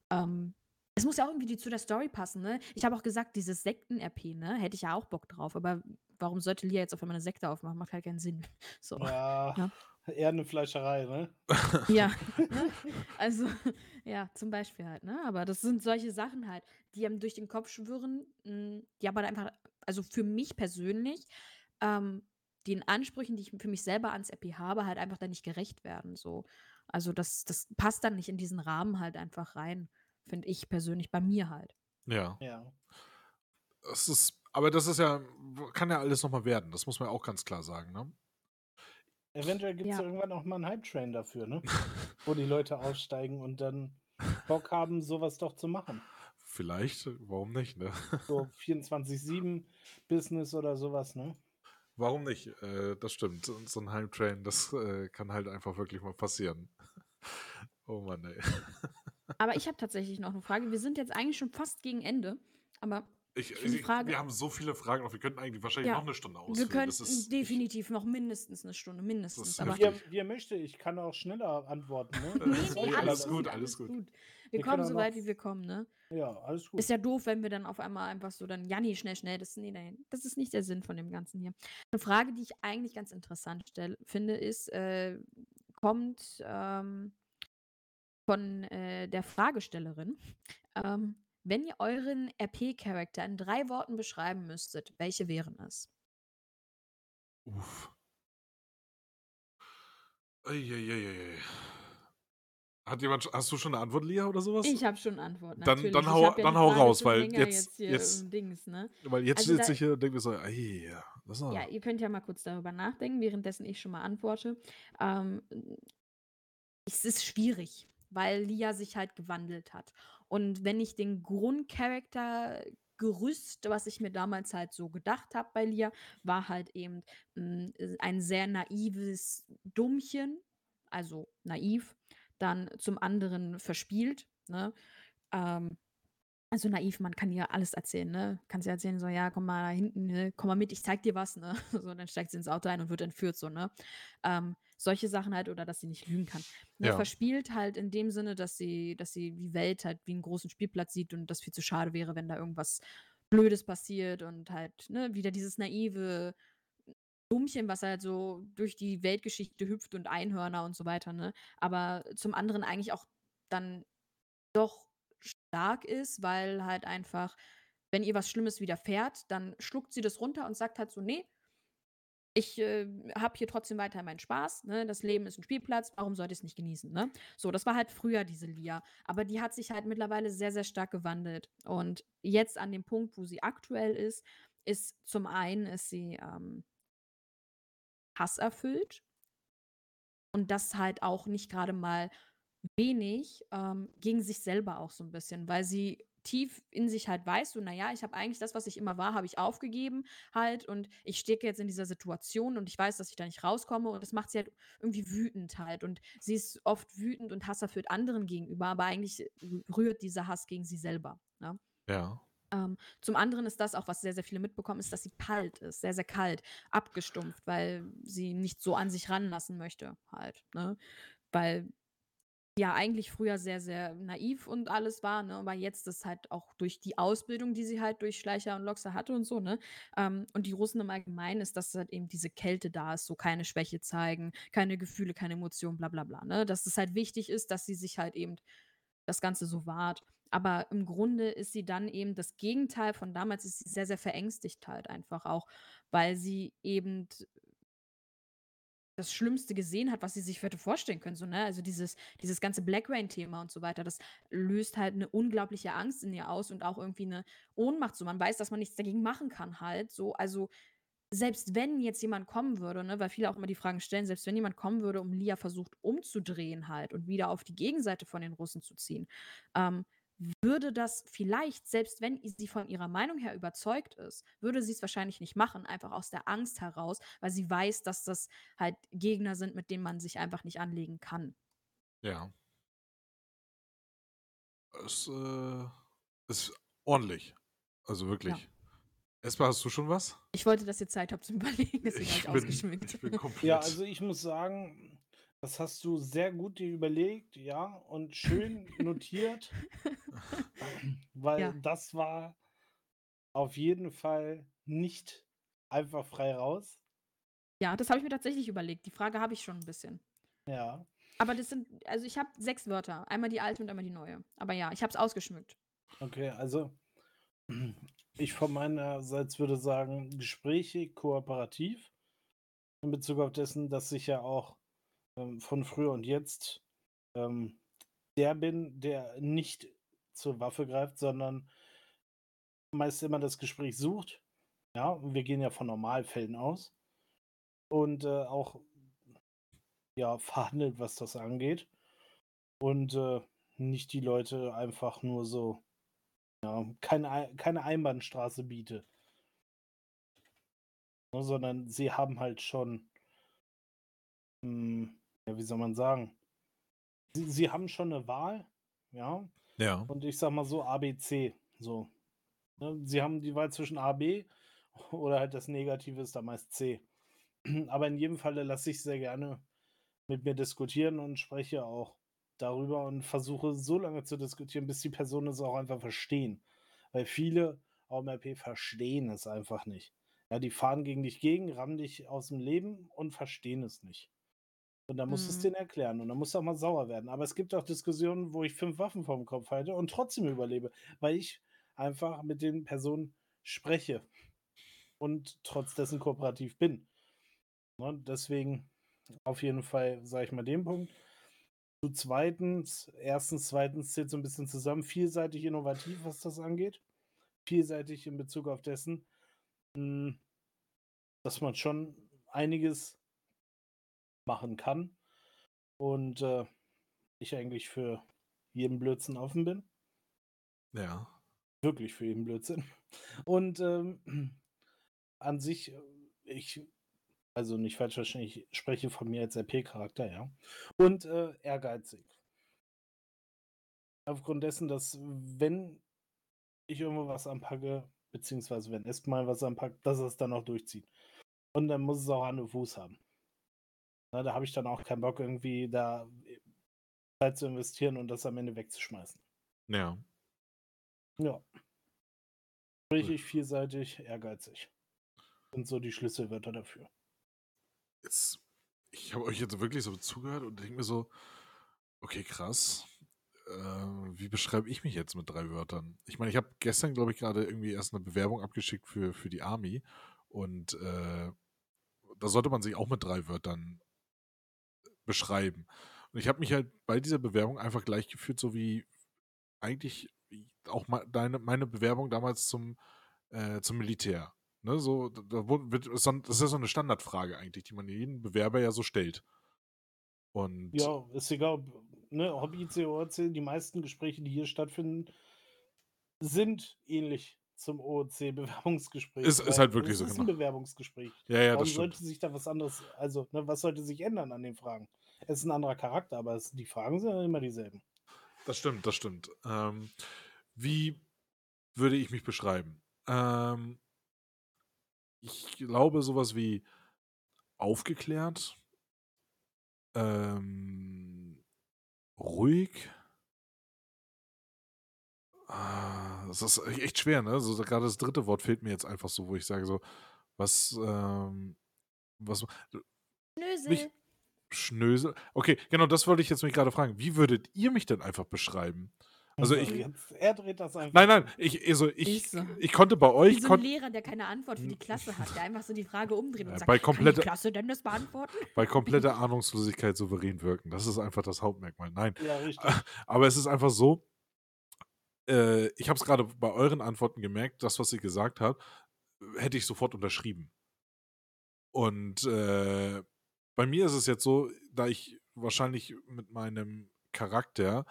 ähm, es muss ja auch irgendwie die, zu der Story passen, ne? Ich habe auch gesagt, dieses Sekten-RP, ne, hätte ich ja auch Bock drauf, aber warum sollte Lia jetzt auf einmal eine Sekte aufmachen? Macht halt keinen Sinn. So. ja, Ja. eher eine Fleischerei, ne? Ja, ne? Also, ja, zum Beispiel halt, ne? Aber das sind solche Sachen halt, die einem durch den Kopf schwirren, mh, die aber einfach, also für mich persönlich, ähm, den Ansprüchen, die ich für mich selber ans RP habe, halt einfach dann nicht gerecht werden. So. Also das, das passt dann nicht in diesen Rahmen halt einfach rein, finde ich persönlich, bei mir halt. Ja. Ja. Das ist, aber das ist ja, kann ja alles nochmal werden. Das muss man auch ganz klar sagen, ne? Eventuell gibt es Ja. ja. irgendwann auch mal einen Hype-Train dafür, ne? Wo die Leute aussteigen und dann Bock haben, sowas doch zu machen. Vielleicht, warum nicht, ne? So 24-7-Business oder sowas, ne? Warum nicht? Äh, das stimmt. So ein Hype-Train, das äh, kann halt einfach wirklich mal passieren. Oh Mann, ey. Aber ich habe tatsächlich noch eine Frage. Wir sind jetzt eigentlich schon fast gegen Ende, aber Ich, ich, Frage- wir haben so viele Fragen noch. Wir könnten eigentlich wahrscheinlich Ja, noch eine Stunde ausfüllen. wir könnten das ist, definitiv noch mindestens eine Stunde, mindestens. aber er, wie er möchte, ich kann auch schneller antworten, ne? Nee, Nee, Alles gut, alles, gut, gut, alles alles gut. gut. Wir Wir kommen so weit, wie wir kommen, ne? Ja, alles gut. Ist ja doof, wenn wir dann auf einmal einfach so dann, ja, nee, schnell, schnell, das, nee, nein, das ist nicht der Sinn von dem Ganzen hier. Eine Frage, die ich eigentlich ganz interessant stell, finde, ist, äh, kommt ähm, von äh, der Fragestellerin. Ähm, wenn ihr euren RP-Charakter in drei Worten beschreiben müsstet, welche wären es? Uff. Eieieiei. Hat jemand, hast du schon eine Antwort, Lia, oder sowas? Ich habe schon Antworten. Dann- natürlich. dann Ich hau- ja dann hau raus, weil jetzt- hier jetzt- im Dings, ne? Weil jetzt Also sitze ich hier und denke mir so, ey, das ist Ja, ihr könnt ja mal kurz darüber nachdenken, währenddessen ich schon mal antworte. Ähm, es ist schwierig, weil Lia sich halt gewandelt hat. Und wenn ich den Grundcharaktergerüst, was ich mir damals halt so gedacht habe bei Lia, war halt eben mh, ein sehr naives Dummchen, also naiv, dann zum anderen verspielt, ne? Ähm, Also naiv, man kann ihr alles erzählen, ne? Kannst ihr erzählen, so, ja, komm mal da hinten, ne? Komm mal mit, ich zeig dir was, ne? So, dann steigt sie ins Auto ein und wird entführt, so, ne? Ähm, solche Sachen halt oder dass sie nicht lügen kann. Ja. verspielt halt in dem Sinne, dass sie, dass sie die Welt halt wie einen großen Spielplatz sieht und das viel zu schade wäre, wenn da irgendwas Blödes passiert und halt, ne, wieder dieses naive Dummchen, was halt so durch die Weltgeschichte hüpft und Einhörner und so weiter, ne? Aber zum anderen eigentlich auch dann doch stark ist, weil halt einfach, wenn ihr was Schlimmes widerfährt, dann schluckt sie das runter und sagt halt so: „Ne, ich, äh, habe hier trotzdem weiter meinen Spaß, ne? Das Leben ist ein Spielplatz, warum sollte ich's nicht genießen“, ne? So, das war halt früher diese Lia. Aber die hat sich halt mittlerweile sehr, sehr stark gewandelt. Und jetzt an dem Punkt, wo sie aktuell ist, ist zum einen ist sie, ähm hasserfüllt und das halt auch nicht gerade mal wenig, ähm, gegen sich selber auch so ein bisschen, weil sie tief in sich halt weiß, so: „Na ja, ich habe eigentlich das, was ich immer war, habe ich aufgegeben halt und ich stecke jetzt in dieser Situation und ich weiß, dass ich da nicht rauskomme“ und das macht sie halt irgendwie wütend halt und sie ist oft wütend und hasserfüllt anderen gegenüber, aber eigentlich rührt dieser Hass gegen sie selber, ne? Ja. Ähm, zum anderen ist das auch, was sehr, sehr viele mitbekommen, ist, dass sie kalt ist, sehr, sehr kalt, abgestumpft, weil sie nicht so an sich ranlassen möchte halt, ne? Weil ja eigentlich früher sehr, sehr naiv und alles war, ne? Aber jetzt ist halt auch durch die Ausbildung, die sie halt durch Schleicher und Loxer hatte und so, ne? Ähm, und die Russen im Allgemeinen ist, dass halt eben diese Kälte da ist, so keine Schwäche zeigen, keine Gefühle, keine Emotionen, bla bla bla, ne? Dass es halt wichtig ist, dass sie sich halt eben das Ganze so wahrt. Aber im Grunde ist sie dann eben das Gegenteil von damals ist sie sehr, sehr verängstigt halt einfach auch, weil sie eben das Schlimmste gesehen hat, was sie sich hätte vorstellen können, so, ne? Also dieses dieses ganze Black Rain-Thema und so weiter, das löst halt 'ne unglaubliche Angst in ihr aus und auch irgendwie 'ne Ohnmacht so. Man weiß, dass man nichts dagegen machen kann halt so. Also, selbst wenn jetzt jemand kommen würde, ne, weil viele auch immer die Fragen stellen, selbst wenn jemand kommen würde, um Lia versucht umzudrehen halt und wieder auf die Gegenseite von den Russen zu ziehen, ähm, würde das vielleicht, selbst wenn sie von ihrer Meinung her überzeugt ist, würde sie's wahrscheinlich nicht machen, einfach aus der Angst heraus, weil sie weiß, dass das halt Gegner sind, mit denen man sich einfach nicht anlegen kann. Ja. Es, äh, ist ordentlich. Also Ja. wirklich. Esper, hast du schon was? Ich wollte, dass ihr Zeit habt zum Überlegen, deswegen habe Ich ich bin ausgeschmückt. ich bin komplett Ja, also ich muss sagen, das hast du sehr gut dir überlegt, ja, und schön notiert, weil Ja. das war auf jeden Fall nicht einfach frei raus. Ja, das habe ich mir tatsächlich überlegt. Die Frage habe ich schon 'n bisschen. Ja. Aber das sind also ich habe 6 Wörter, einmal die alte und einmal die neue. Aber ja, ich habe es ausgeschmückt. Okay, also ich von meinerseits würde sagen, Gespräche kooperativ in Bezug auf dessen, dass ich ja auch, ähm, von früher und jetzt, ähm, der bin, der nicht zur Waffe greift, sondern meist immer das Gespräch sucht. Ja, wir gehen ja von Normalfällen aus. Und, äh, auch ja, verhandelt, was das angeht. Und, äh, nicht die Leute einfach nur so ja, keine Ei keine Einbahnstraße biete. Ne, sondern sie haben halt schon hm, ja, wie soll man sagen? Sie sie haben schon 'ne Wahl, ja? Ja. Und ich sage mal so A, B, C, so. Ne? Sie haben die Wahl zwischen A, B oder halt das Negative ist dann meist C. Aber in jedem Falle lasse ich sehr gerne mit mir diskutieren und spreche auch darüber und versuche so lange zu diskutieren, bis die Personen es auch einfach verstehen. Weil viele auch im RP verstehen es einfach nicht. Ja, die fahren gegen dich gegen, rammen dich aus'm Leben und verstehen es nicht. Und dann musst du's Mhm. denen erklären und dann musst du auch mal sauer werden. Aber es gibt auch Diskussionen, wo ich 5 Waffen vorm Kopf halte und trotzdem überlebe, weil ich einfach mit den Personen spreche und trotz dessen kooperativ bin. Ne, deswegen auf jeden Fall, sage ich mal, den Punkt. Zu zweitens 1., 2. zählt so 'n bisschen zusammen, vielseitig innovativ, was das angeht. Vielseitig in Bezug auf dessen, hm, dass man schon einiges machen kann und, äh, ich eigentlich für jeden Blödsinn offen bin. Ja. Wirklich für jeden Blödsinn. Und, ähm, an sich, äh, ich also nicht falsch verstehen, ich spreche von mir als RP-Charakter, ja. Und, äh, ehrgeizig. Aufgrund dessen, dass wenn ich irgendwo was anpacke, beziehungsweise wenn Esp mal was anpackt, dass es dann auch durchzieht. Und dann muss es auch Hand und Fuß haben. Na, da habe ich dann auch keinen Bock, irgendwie da Zeit zu investieren und das am Ende wegzuschmeißen. Ja. Ja. Richtig vielseitig, ehrgeizig. Sind so die Schlüsselwörter dafür. Jetzt, ich habe euch jetzt wirklich so zugehört und denke mir so, okay, krass. Äh, wie beschreibe ich mich jetzt mit drei Wörtern? Ich meine, ich habe gestern, glaube ich, gerade irgendwie erst eine Bewerbung abgeschickt für, für die Army und äh, da sollte man sich auch mit drei Wörtern beschreiben. Und ich habe mich halt bei dieser Bewerbung einfach gleich gefühlt, so wie eigentlich auch deine, meine Bewerbung damals zum, äh, zum Militär. Ne, so, da wird, das ist ja so eine Standardfrage eigentlich, die man jeden Bewerber ja so stellt. Und ja, ist egal, ne, ob IC oder OC, die meisten Gespräche, die hier stattfinden, sind ähnlich zum OOC-Bewerbungsgespräch. Ist, ist halt wirklich so. Es ist genau. ein Bewerbungsgespräch. Ja, ja, Warum das sollte sich da was anderes, also, ne, was sollte sich ändern an den Fragen? Es ist ein anderer Charakter, aber es, die Fragen sind immer dieselben. Das stimmt, das stimmt. Ähm, wie würde ich mich beschreiben? Ähm, ich glaube, sowas wie aufgeklärt, ähm, ruhig. Ah, das ist echt schwer, ne? So, gerade das dritte Wort fehlt mir jetzt einfach so, wo ich sage so, was, ähm, was, Schnösel. Mich, Schnösel. Okay, genau, das wollte ich jetzt mich gerade fragen. Wie würdet ihr mich denn einfach beschreiben? Also ich. Jetzt, er dreht das einfach. Nein, nein, ich, also ich, so. ich konnte bei euch. Wie so ein Lehrer, der keine Antwort für die Klasse hat, der einfach so die Frage umdreht und ja, sagt, bei komplette, kann die Klasse denn das beantworten? Bei kompletter Ahnungslosigkeit souverän wirken. Das ist einfach das Hauptmerkmal. Nein. Ja, richtig. Aber es ist einfach so, äh, ich habe es gerade bei euren Antworten gemerkt, das, was ihr gesagt habt, hätte ich sofort unterschrieben. Und äh, bei mir ist es jetzt so, da ich wahrscheinlich mit meinem Charakter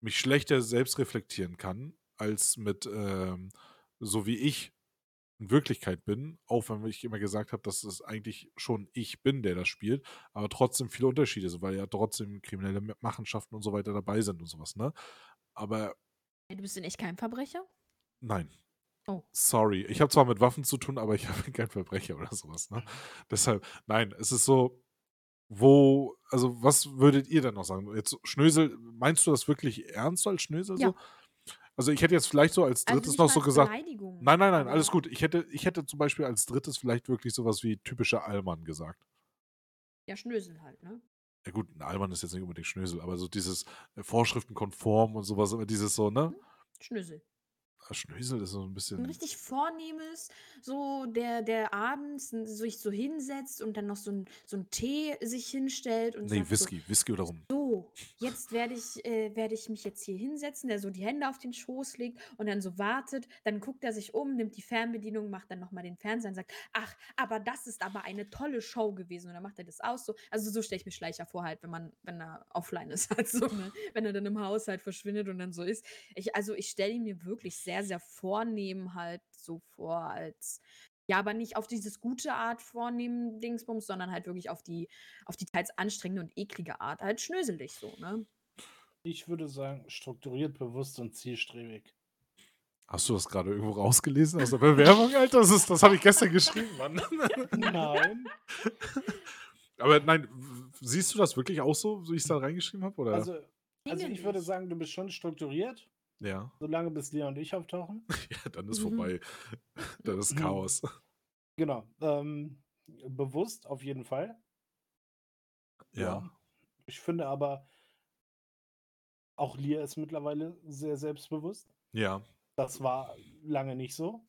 mich schlechter selbst reflektieren kann, als mit ähm, so wie ich in Wirklichkeit bin, auch wenn ich immer gesagt habe, dass es eigentlich schon ich bin, der das spielt, aber trotzdem viele Unterschiede sind, weil ja trotzdem kriminelle Machenschaften und so weiter dabei sind und sowas, ne? Aber. Du bist in echt kein Verbrecher? Nein. Oh. Sorry. Ich habe zwar mit Waffen zu tun, aber ich bin kein Verbrecher oder sowas, ne? Deshalb, nein, es ist so, wo, also was würdet ihr denn noch sagen? Jetzt Schnösel, meinst du das wirklich ernst als Schnösel Ja. so? Also ich hätte jetzt vielleicht so als Also drittes nicht noch so gesagt, nein, nein, nein, alles aber gut. Ich hätte, ich hätte zum Beispiel als drittes vielleicht wirklich sowas wie typischer Allmann gesagt. ja, Schnösel halt, ne? Ja gut, ein Allmann ist jetzt nicht unbedingt Schnösel, aber so dieses äh, Vorschriftenkonform und sowas, immer dieses so, ne? Mhm. Schnösel. Schnösel ist so ein Ein bisschen, richtig vornehmes, so der, der abends sich so hinsetzt und dann noch so ein, so ein Tee sich hinstellt und nee, sagt so, Whisky, Whisky oder rum. so, jetzt werde ich, äh, werde ich mich jetzt hier hinsetzen, der so die Hände auf den Schoß legt und dann so wartet, dann guckt er sich um, nimmt die Fernbedienung, macht dann nochmal den Fernseher und sagt, ach, aber das ist aber eine tolle Show gewesen und dann macht er das aus so, also so stelle ich mir Schleicher vor halt, wenn man, wenn er offline ist halt so, ne? wenn er dann im Haus halt verschwindet und dann so ist. Ich, also ich stelle ihn mir wirklich sehr, sehr vornehm halt so vor als ja, aber nicht auf dieses gute Art vornehmen Dingsbums, sondern halt wirklich auf die, auf die teils anstrengende und eklige Art, halt schnöselig so, ne? Ich würde sagen, strukturiert, bewusst und zielstrebig. Hast du das gerade irgendwo rausgelesen aus der Bewerbung, Alter? Das, ist- das habe ich gestern geschrieben, Mann. Nein. Aber nein, siehst du das wirklich auch so, wie ich es da reingeschrieben habe? Oder? Also, also ich würde sagen, du bist schon strukturiert, ja. solange bis Lea und ich auftauchen. ja, dann ist Mhm. vorbei. dann ist Chaos. Genau. Ähm, bewusst auf jeden Fall. Ja. Ich finde aber, auch Lia ist mittlerweile sehr selbstbewusst. Ja. Das war lange nicht so.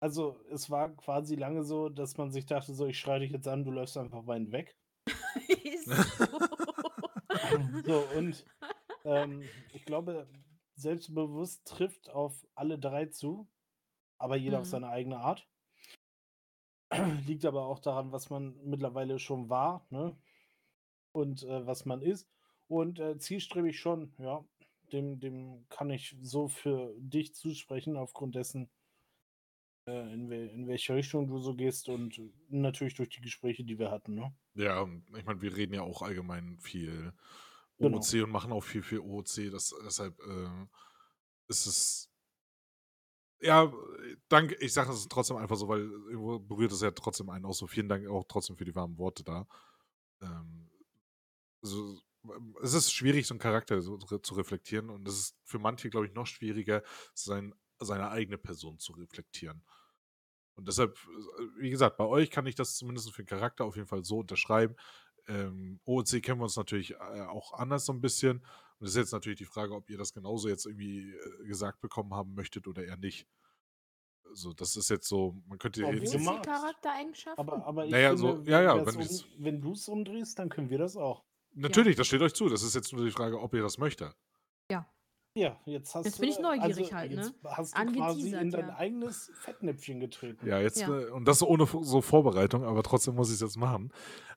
Also es war quasi lange so, dass man sich dachte, so, ich schreie dich jetzt an, du läufst einfach weinend weg. So. So, und ähm, ich glaube, selbstbewusst trifft auf alle drei zu, aber jeder auf Mhm. seine eigene Art. Liegt aber auch daran, was man mittlerweile schon war, ne? Und äh, was man ist. Und äh, zielstrebig schon, ja. Dem, dem kann ich so für dich zusprechen, aufgrund dessen, äh, in, wel in welche Richtung du so gehst und natürlich durch die Gespräche, die wir hatten, ne? Ja, ich meine, wir reden ja auch allgemein viel Genau. OOC und machen auch viel für OOC. Das, deshalb äh, ist es Ja, danke. Ich sage das trotzdem einfach so, weil irgendwo berührt es ja trotzdem einen auch so. Vielen Dank auch trotzdem für die warmen Worte da. Ähm, also, es ist schwierig, so einen Charakter so zu reflektieren und es ist für manche, glaube ich, noch schwieriger, sein, seine eigene Person zu reflektieren. Und deshalb, wie gesagt, bei euch kann ich das zumindest für den Charakter auf jeden Fall so unterschreiben. Ähm, OOC kennen wir uns natürlich äh, auch anders so ein bisschen. Und es ist jetzt natürlich die Frage, ob ihr das genauso jetzt irgendwie äh, gesagt bekommen haben möchtet oder eher nicht. Also, das ist jetzt so, man könnte Oh, wie jetzt. magst. Charaktereigenschaften? Aber, aber ich Naja, finde, so, ja, ja, wenn, um, wenn du es umdrehst, dann können wir das auch. Natürlich, das steht euch zu. Das ist jetzt nur die Frage, ob ihr das möchtet. Ja, jetzt hast Jetzt du. bin ich neugierig also, halt, jetzt ne? Hast du quasi in dein ja. eigenes Fettnäpfchen getreten. Ja, jetzt, Ja. äh, und das ohne so Vorbereitung, aber trotzdem muss ich es jetzt machen.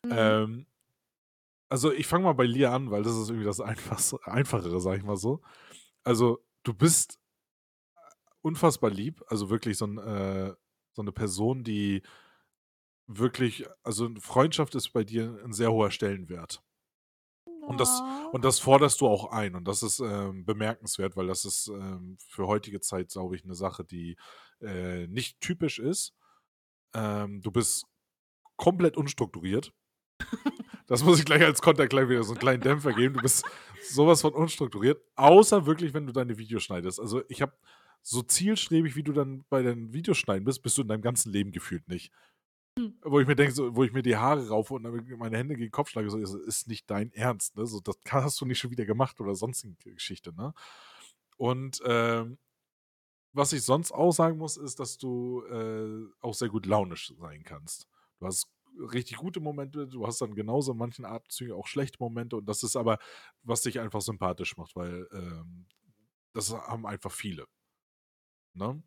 Mhm. Ähm, also ich fange mal bei Lia an, weil das ist irgendwie das Einfachste, Einfachere, sag ich mal so. Also du bist unfassbar lieb, also wirklich so, ein, äh, so eine Person, die wirklich, also Freundschaft ist bei dir ein sehr hoher Stellenwert. Und das, und das forderst du auch ein. Und das ist ähm, bemerkenswert, weil das ist ähm, für heutige Zeit, glaube ich, eine Sache, die äh, nicht typisch ist. Ähm, du bist komplett unstrukturiert. Das muss ich gleich als Konter gleich wieder so einen kleinen Dämpfer geben. Du bist sowas von unstrukturiert, außer wirklich, wenn du deine Videos schneidest. Also ich habe so zielstrebig, wie du dann bei deinen Videos schneiden bist, bist du in deinem ganzen Leben gefühlt nicht. Hm. Wo ich mir denke, so, wo ich mir die Haare raufe und dann meine Hände gegen den Kopf schlage, so, das ist nicht dein Ernst, ne? So, das hast du nicht schon wieder gemacht oder sonstige Geschichte, ne? Und ähm, was ich sonst auch sagen muss, ist, dass du äh, auch sehr gut launisch sein kannst. Du hast richtig gute Momente, du hast dann genauso in manchen Atemzügen auch schlechte Momente und das ist aber, was dich einfach sympathisch macht, weil ähm, das haben einfach viele. Ne?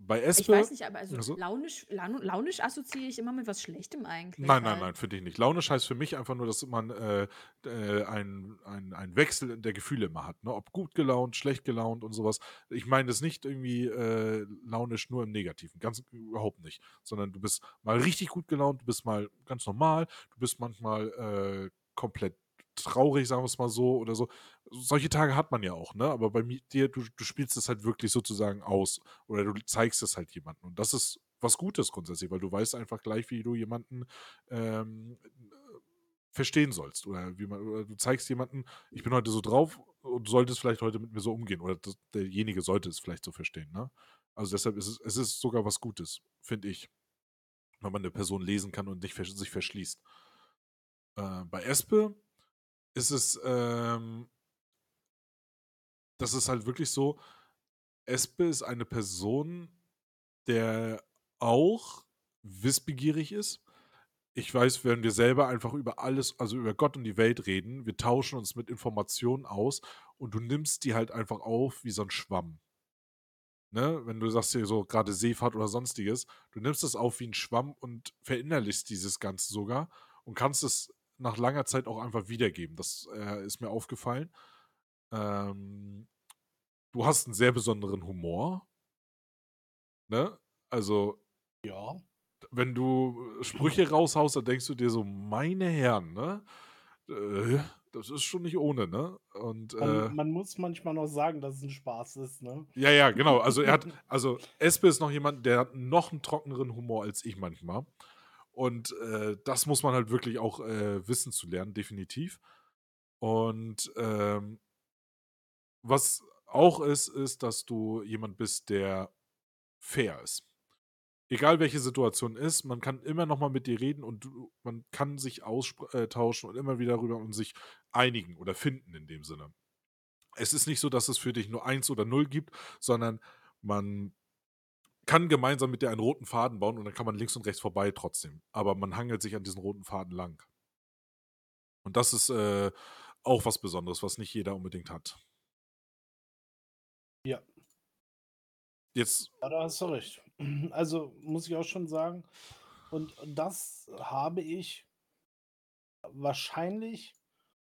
Bei Ich Espe. weiß nicht, aber also Also? launisch, laun- launisch assoziiere ich immer mit was Schlechtem eigentlich. Nein, nein, halt. nein, für dich nicht. Launisch heißt für mich einfach nur, dass man äh, äh, einen ein Wechsel der Gefühle immer hat. Ne? Ob gut gelaunt, schlecht gelaunt und sowas. Ich meine das nicht irgendwie äh, launisch nur im Negativen. Ganz überhaupt nicht. Sondern du bist mal richtig gut gelaunt, du bist mal ganz normal, du bist manchmal äh, komplett traurig, sagen wir es mal so oder so. Solche Tage hat man ja auch, ne? Aber bei dir, du, du spielst es halt wirklich sozusagen aus oder du zeigst es halt jemandem. Und das ist was Gutes grundsätzlich, weil du weißt einfach gleich, wie du jemanden ähm, verstehen sollst. Oder wie man, oder du zeigst jemanden, ich bin heute so drauf und du solltest vielleicht heute mit mir so umgehen. Oder das, derjenige sollte es vielleicht so verstehen, ne? Also deshalb ist es, es ist sogar was Gutes, finde ich. Wenn man eine Person lesen kann und nicht sich verschließt. Äh, bei Espe ist es, ähm, das ist halt wirklich so, Espe ist eine Person, der auch wissbegierig ist. Ich weiß, wenn wir selber einfach über alles, also über Gott und die Welt reden, wir tauschen uns mit Informationen aus und du nimmst die halt einfach auf wie so ein Schwamm. Ne? Wenn du sagst hier so gerade Seefahrt oder sonstiges, du nimmst es auf wie ein Schwamm und verinnerlichst dieses Ganze sogar und kannst es nach langer Zeit auch einfach wiedergeben. Das äh, ist mir aufgefallen. Ähm, du hast einen sehr besonderen Humor. Ne? Also, Ja. wenn du Sprüche raushaust, dann denkst du dir so, meine Herren, ne? Äh, das ist schon nicht ohne, ne? Und äh, Man, man muss manchmal noch sagen, dass es ein Spaß ist, ne? ja, ja, genau. Also er hat, also Espe ist noch jemand, der hat noch einen trockeneren Humor als ich manchmal. Und äh, das muss man halt wirklich auch äh, wissen zu lernen, definitiv. Und ähm, was auch ist, ist, dass du jemand bist, der fair ist. Egal welche Situation ist, man kann immer noch mal mit dir reden und du, man kann sich austauschen und immer wieder darüber und sich einigen oder finden in dem Sinne. Es ist nicht so, dass es für dich nur eins oder null gibt, sondern man kann gemeinsam mit dir einen roten Faden bauen und dann kann man links und rechts vorbei trotzdem. Aber man hangelt sich an diesen roten Faden lang. Und das ist äh, auch was Besonderes, was nicht jeder unbedingt hat. Ja. Jetzt, Ja, da hast du recht. Also muss ich auch schon sagen, und das habe ich wahrscheinlich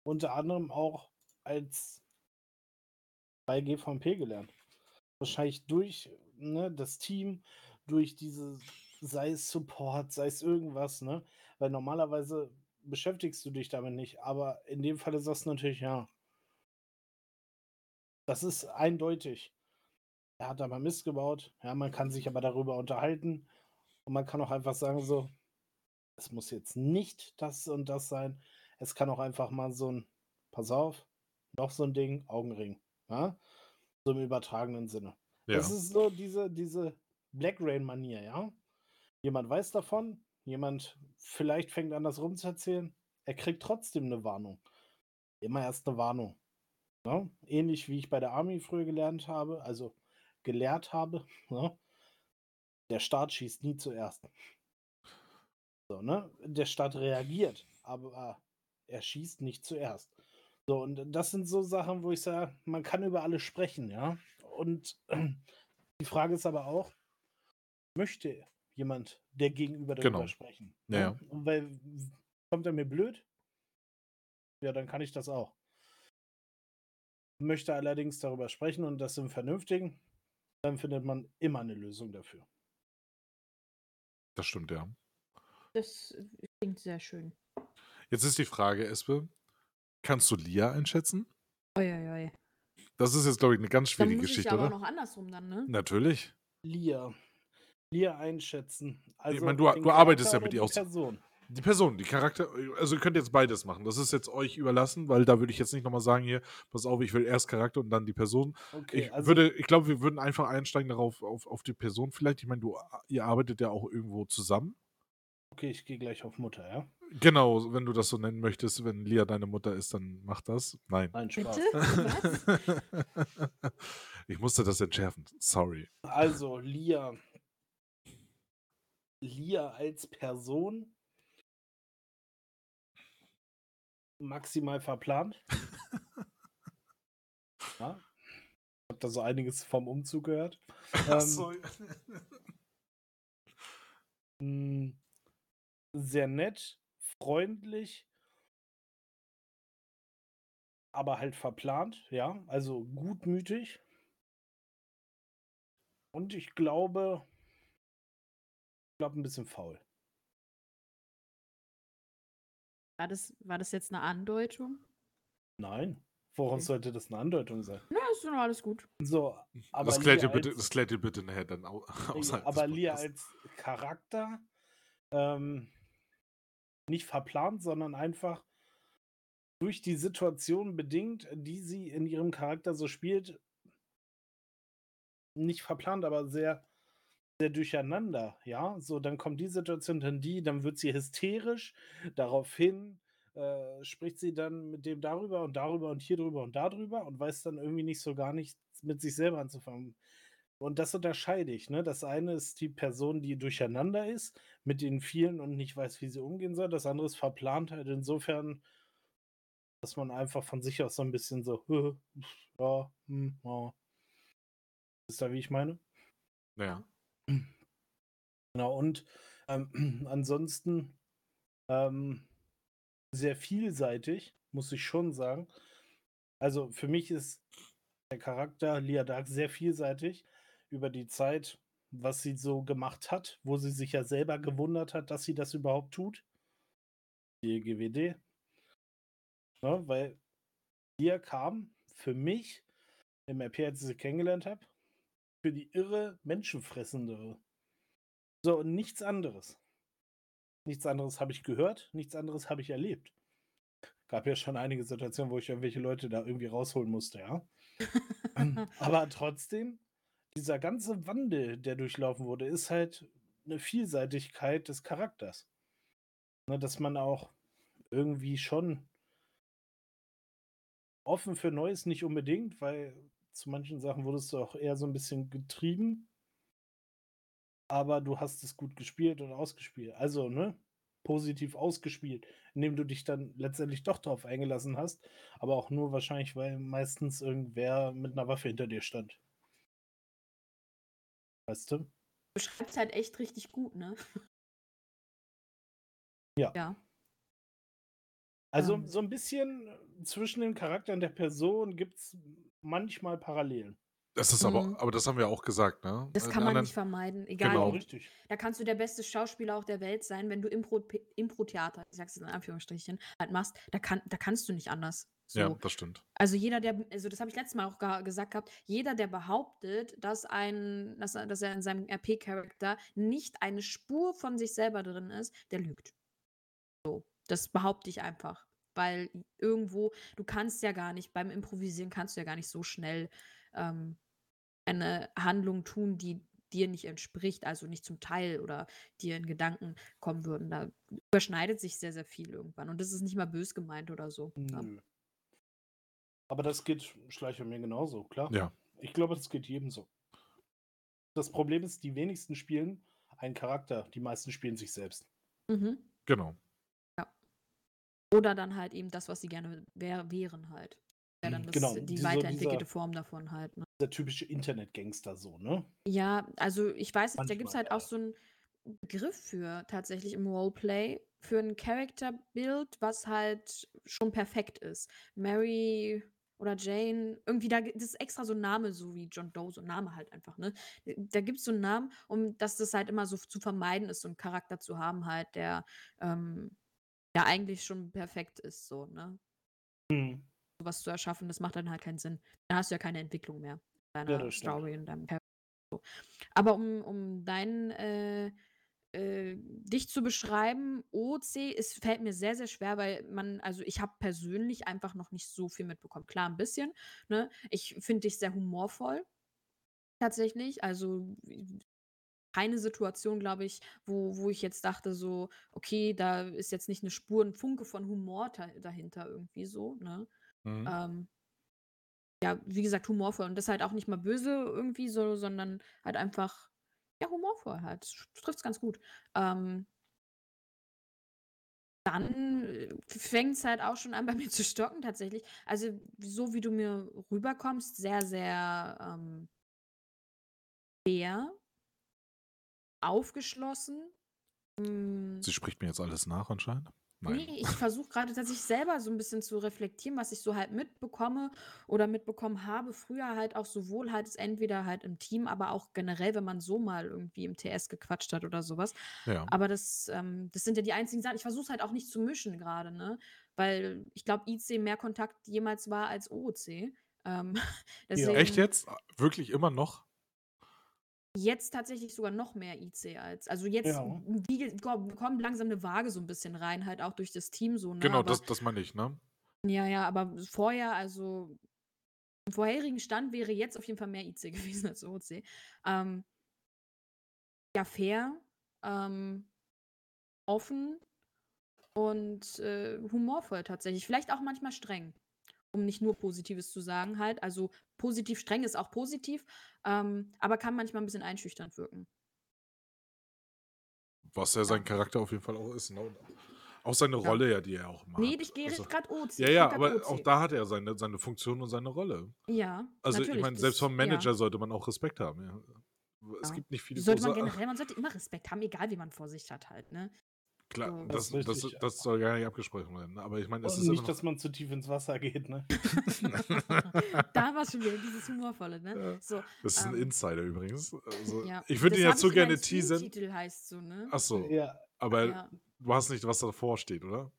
unter anderem auch als bei GVP gelernt. Wahrscheinlich durch ne, das Team, durch diese, sei es Support, sei es irgendwas, ne? Weil normalerweise beschäftigst du dich damit nicht, aber in dem Fall ist das natürlich ja. Das ist eindeutig. er hat aber Mist gebaut. Ja, man kann sich aber darüber unterhalten. Und man kann auch einfach sagen, so, es muss jetzt nicht das und das sein. Es kann auch einfach mal so ein, pass auf, noch so ein Ding, Augenring. Ja? So im übertragenen Sinne. Ja. Das ist so diese, diese Black Rain-Manier, ja. Jemand weiß davon, jemand vielleicht fängt an, das rumzuerzählen, er kriegt trotzdem eine Warnung. Immer erst eine Warnung. Ja? Ähnlich wie ich bei der Army früher gelernt habe, also gelehrt habe. Ja? Der Staat schießt nie zuerst. So, ne? Der Staat reagiert, aber er schießt nicht zuerst. So, und das sind so Sachen, wo ich sage, man kann über alles sprechen, ja. Und die Frage ist aber auch, möchte jemand der Gegenüber darüber Genau. sprechen? Ja, ne? ja. Und weil, kommt er mir blöd? Ja, dann kann ich das auch. Möchte allerdings darüber sprechen und das im Vernünftigen, dann findet man immer eine Lösung dafür. Das stimmt, ja. Das äh, klingt sehr schön. Jetzt ist die Frage, Espe, kannst du Lia einschätzen? Uiuiui. Das ist jetzt, glaube ich, eine ganz Dann schwierige muss ich Geschichte, aber oder? noch andersrum dann, ne? Natürlich. Lia. Lia einschätzen. Also meine, du- du arbeitest ja mit ihr die aus- Person. Die Person, die Charakter, also ihr könnt jetzt beides machen. Das ist jetzt euch überlassen, weil da würde ich jetzt nicht nochmal sagen, hier, pass auf, ich will erst Charakter und dann die Person. Okay, Ich also würde, ich glaube, wir würden einfach einsteigen darauf, auf, auf die Person vielleicht. Ich meine, du, ihr arbeitet ja auch irgendwo zusammen. Okay, ich gehe gleich auf Mutter, ja? Genau, wenn du das so nennen möchtest, wenn Lia deine Mutter ist, dann mach das. Nein. Nein, Spaß. Bitte? Was? ich musste das entschärfen. Sorry. Also, Lia. Lia als Person maximal verplant. ja. Ich habe da so einiges vom Umzug gehört. Ähm, mh, sehr nett, freundlich, aber halt verplant, ja, also gutmütig. Und ich glaube, ich glaube ein bisschen faul. War das, war das jetzt eine Andeutung? Nein, woraus Okay. sollte das eine Andeutung sein? Na, ist doch alles gut. So, aber das, klärt ihr bitte, als- das klärt ihr bitte nachher dann au außerhalb aber Lia als Charakter ähm, nicht verplant, sondern einfach durch die Situation bedingt, die sie in ihrem Charakter so spielt, nicht verplant, aber sehr, sehr durcheinander, ja. So, dann kommt die Situation, dann die, dann wird sie hysterisch, daraufhin äh, spricht sie dann mit dem darüber und darüber und hier drüber und darüber und weiß dann irgendwie nicht so gar nichts mit sich selber anzufangen. Und das unterscheide ich. Ne? Das eine ist die Person, die durcheinander ist mit den vielen und nicht weiß, wie sie umgehen soll. Das andere ist Verplantheit insofern, dass man einfach von sich aus so ein bisschen so, ja, hm, ja. Ist da, wie ich meine? Ja. Genau, und ähm, ansonsten ähm, sehr vielseitig, muss ich schon sagen. Also für mich ist der Charakter Lia Dark sehr vielseitig über die Zeit, was sie so gemacht hat, wo sie sich ja selber gewundert hat, dass sie das überhaupt tut. Die GWD. Ne, weil Lia kam für mich im RP, als ich sie kennengelernt habe, für die irre Menschenfressende. So, und nichts anderes. Nichts anderes habe ich gehört, nichts anderes habe ich erlebt. Gab ja schon einige Situationen, wo ich irgendwelche Leute da irgendwie rausholen musste, ja. Aber trotzdem, dieser ganze Wandel, der durchlaufen wurde, ist halt eine Vielseitigkeit des Charakters. Ne, dass man auch irgendwie schon offen für Neues nicht unbedingt, weil zu manchen Sachen wurdest du auch eher so ein bisschen getrieben. Aber du hast es gut gespielt und ausgespielt. Also, ne? Positiv ausgespielt, indem du dich dann letztendlich doch drauf eingelassen hast. Aber auch nur wahrscheinlich, weil meistens irgendwer mit einer Waffe hinter dir stand. Weißt du? Beschreibt halt echt richtig gut, ne? Ja. Ja. Also Ähm. so ein bisschen zwischen dem Charakter und der Person gibt es manchmal Parallelen. Das ist Mhm. aber, aber das haben wir auch gesagt, ne? Das In kann man anderen- nicht vermeiden. Egal. Genau. Richtig. Da kannst du der beste Schauspieler auch der Welt sein, wenn du Impro- Impro-Theater, ich sag's in Anführungsstrichen, halt machst, da, kann, da kannst du nicht anders. Ja, So. das stimmt. Also jeder, der, also das habe ich letztes Mal auch gesagt gehabt, jeder, der behauptet, dass ein, dass, er- dass er in seinem RP-Charakter nicht eine Spur von sich selber drin ist, der lügt. So, das behaupte ich einfach. Weil irgendwo, du kannst ja gar nicht, beim Improvisieren kannst du ja gar nicht so schnell ähm, eine Handlung tun, die dir nicht entspricht, also nicht zum Teil oder dir in Gedanken kommen würden. Da überschneidet sich sehr, sehr viel irgendwann. Und das ist nicht mal bös gemeint oder so. Ja. Nö. Aber das geht Schleicher mir genauso, klar. Ja. Ich glaube, das geht jedem so. Das Problem ist, die wenigsten spielen einen Charakter, die meisten spielen sich selbst. Mhm. Genau. Oder dann halt eben das, was sie gerne wär, wären halt. Wäre dann Mhm, das, genau, die diese- weiterentwickelte dieser- Form davon halt. Ne? Der typische Internet-Gangster so, ne? Ja, also ich weiß nicht, da gibt es Manchmal, halt auch ja. so einen Begriff für tatsächlich im Roleplay, für ein Character-Build, was halt schon perfekt ist. Mary oder Jane, irgendwie da, das ist extra so ein Name, so wie John Doe, so ein Name halt einfach, ne? Da gibt es so einen Namen, um dass das halt immer so zu vermeiden ist, so einen Charakter zu haben, halt, der ähm, ja eigentlich schon perfekt ist, so, ne? Hm. sowas zu erschaffen, das macht dann halt keinen Sinn. Dann hast du ja keine Entwicklung mehr in Ja, deiner stimmt. Story und deinem Charakter. Aber um, um deinen äh, äh, dich zu beschreiben, OC, es fällt mir sehr, sehr schwer, weil man, also ich habe persönlich einfach noch nicht so viel mitbekommen. Klar, ein bisschen. Ne? Ich finde dich sehr humorvoll. Tatsächlich. Also keine Situation, glaube ich, wo, wo ich jetzt dachte, so, okay, da ist jetzt nicht eine Spur, ein Funke von Humor da, dahinter irgendwie so, ne? Mhm. Ähm, ja, wie gesagt, humorvoll. Und das halt auch nicht mal böse irgendwie so, sondern halt einfach, ja, humorvoll halt. Es ganz gut. Ähm, dann fängt es halt auch schon an, bei mir zu stocken, tatsächlich. Also, so wie du mir rüberkommst, sehr, sehr ähm, fair, aufgeschlossen. mm, Sie spricht mir jetzt alles nach anscheinend. Nein. Nee, ich versuche gerade tatsächlich selber so ein bisschen zu reflektieren, was ich so halt mitbekomme oder mitbekommen habe. Früher halt auch sowohl halt entweder halt im Team, aber auch generell, wenn man so mal irgendwie im TS gequatscht hat oder sowas. Ja. Aber das, ähm, das sind ja die einzigen Sachen. Ich versuche es halt auch nicht zu mischen gerade, ne? Weil ich glaube, IC mehr Kontakt jemals war als OOC. Ähm, deswegen Echt jetzt? Wirklich immer noch? Jetzt tatsächlich sogar noch mehr IC als. Also jetzt Ja. kommt langsam eine Waage so ein bisschen rein, halt auch durch das Team so, ne? Genau, Aber- das, das meine ich, ne? Ja, ja, aber vorher, also im vorherigen Stand wäre jetzt auf jeden Fall mehr IC gewesen als OC. Ähm, ja, fair, ähm, offen und äh, humorvoll tatsächlich. Vielleicht auch manchmal streng, um nicht nur Positives zu sagen halt. Also positiv streng ist auch positiv, ähm, aber kann manchmal ein bisschen einschüchternd wirken. Was ja sein Charakter auf jeden Fall auch ist. Ne? Auch seine Ja. Rolle ja, die er auch macht. Nee, ich gehe Also- gerade OC. Ja, ja, aber grad auch OC. da hat er seine, seine Funktion und seine Rolle. Ja, Also ich meine, selbst vom ja. Manager sollte man auch Respekt haben. Ja. Es Ja. gibt nicht viele Sollte man generell, man sollte immer Respekt haben, egal wie man vor sich hat halt, ne? Klar, so. das, Das das, das soll gar nicht abgesprochen werden. Aber ich meine, es ist nicht, dass man zu tief ins Wasser geht, ne? da war schon wieder dieses Humorvolle, ne? Ja. So, Das ist ein ähm, Insider übrigens. Also, ja. Ich würde ihn hab so ich, gerne mein teasern. Teamtitel heißt so, ne? Achso, Ja, aber ja. du hast nicht, was davor steht, oder?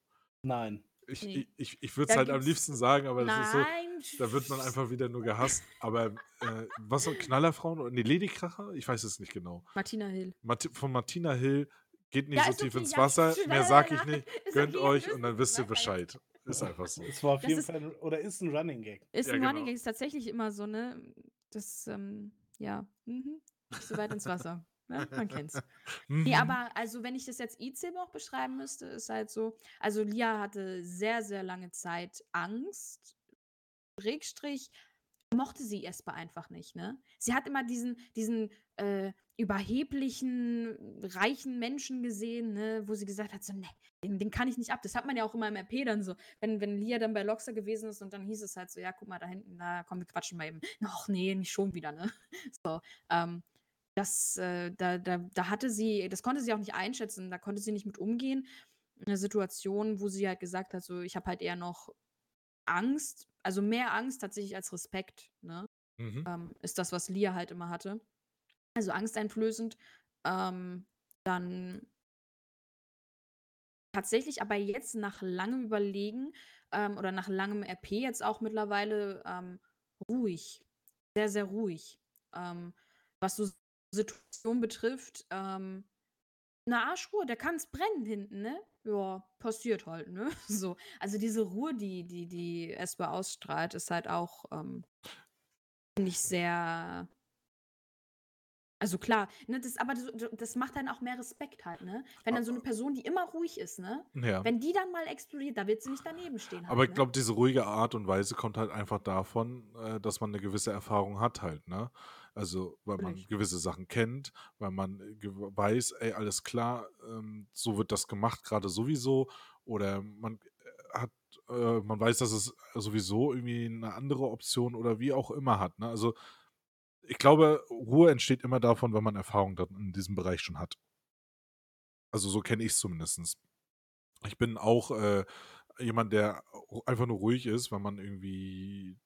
nein. Ich, Nee. ich, ich, ich würde es halt am liebsten sagen, aber das ist so, Nein! da wird man einfach wieder nur gehasst. Aber äh, was so Knallerfrauen oder nee, Ladykracher? Ich weiß es nicht genau. Martina Hill. Marti von Martina Hill geht nicht Ja, so tief okay, ins ja, Wasser. ist Mehr sag ich nicht. Gönnt okay, euch und dann wisst ihr Bescheid. Ist einfach so. Es war auf Das jeden ist- Fall, oder ist ein Running Gag. Ist Ja, ein genau. Running Gag, ist tatsächlich immer so, ne? Das, ähm, ja, mhm. Nicht so weit ins Wasser. Ne? Man kennt's. Nee, Mhm. aber also wenn ich das jetzt IC noch beschreiben müsste, ist halt so, also Lia hatte sehr, sehr lange Zeit Angst, Schrägstrich, mochte sie Esper einfach nicht, ne? Sie hat immer diesen, diesen äh, überheblichen, reichen Menschen gesehen, ne, wo sie gesagt hat, so, ne, den, den kann ich nicht ab. Das hat man ja auch immer im RP dann so, wenn, wenn Lia dann bei Loxa gewesen ist und dann hieß es halt so, ja, guck mal da hinten, da komm, wir quatschen mal eben. Ach nee, nicht schon wieder, ne? So, ähm, das, äh, da, da, da hatte sie, das konnte sie auch nicht einschätzen, da konnte sie nicht mit umgehen. Eine Situation, wo sie halt gesagt hat, so, ich habe halt eher noch Angst, also mehr Angst tatsächlich als Respekt, ne? Mhm. ähm, ist das, was Lia halt immer hatte. Also angsteinflößend. Ähm, dann tatsächlich aber jetzt nach langem Überlegen, ähm, oder nach langem RP jetzt auch mittlerweile, ähm, ruhig. Sehr, sehr ruhig. Ähm, was so Situationen betrifft, ähm 'ne Arschruhe, da kann's brennen hinten, ne? Ja, passiert halt, ne? So. Also, diese Ruhe, die die die Espe ausstrahlt, ist halt auch, ähm ich sehr also klar, ne, das aber so d das macht dann auch mehr Respekt halt, ne? Wenn dann so 'ne Person, die immer ruhig ist, ne Ja. wenn die dann mal explodiert, da wird sie nicht daneben stehen Aber halt, ich ne? glaube, diese ruhige Art und Weise kommt halt einfach davon, äh, dass man 'ne gewisse Erfahrung hat halt, ne? Also, weil man Natürlich. gewisse Sachen kennt, weil man, weiß: „Ey, alles klar, ähm, so wird das gemacht, grade sowieso.“ Oder man, äh, hat äh, man weiß, dass es sowieso irgendwie 'ne andere Option oder wie auch immer hat, ne? Also, ich glaube, Ruhe entsteht immer davon, wenn man Erfahrung in diesem Bereich schon hat. Also, so kenne ich's zumindestens. Ich bin auch, äh, jemand, der einfach nur ruhig ist, wenn man irgendwie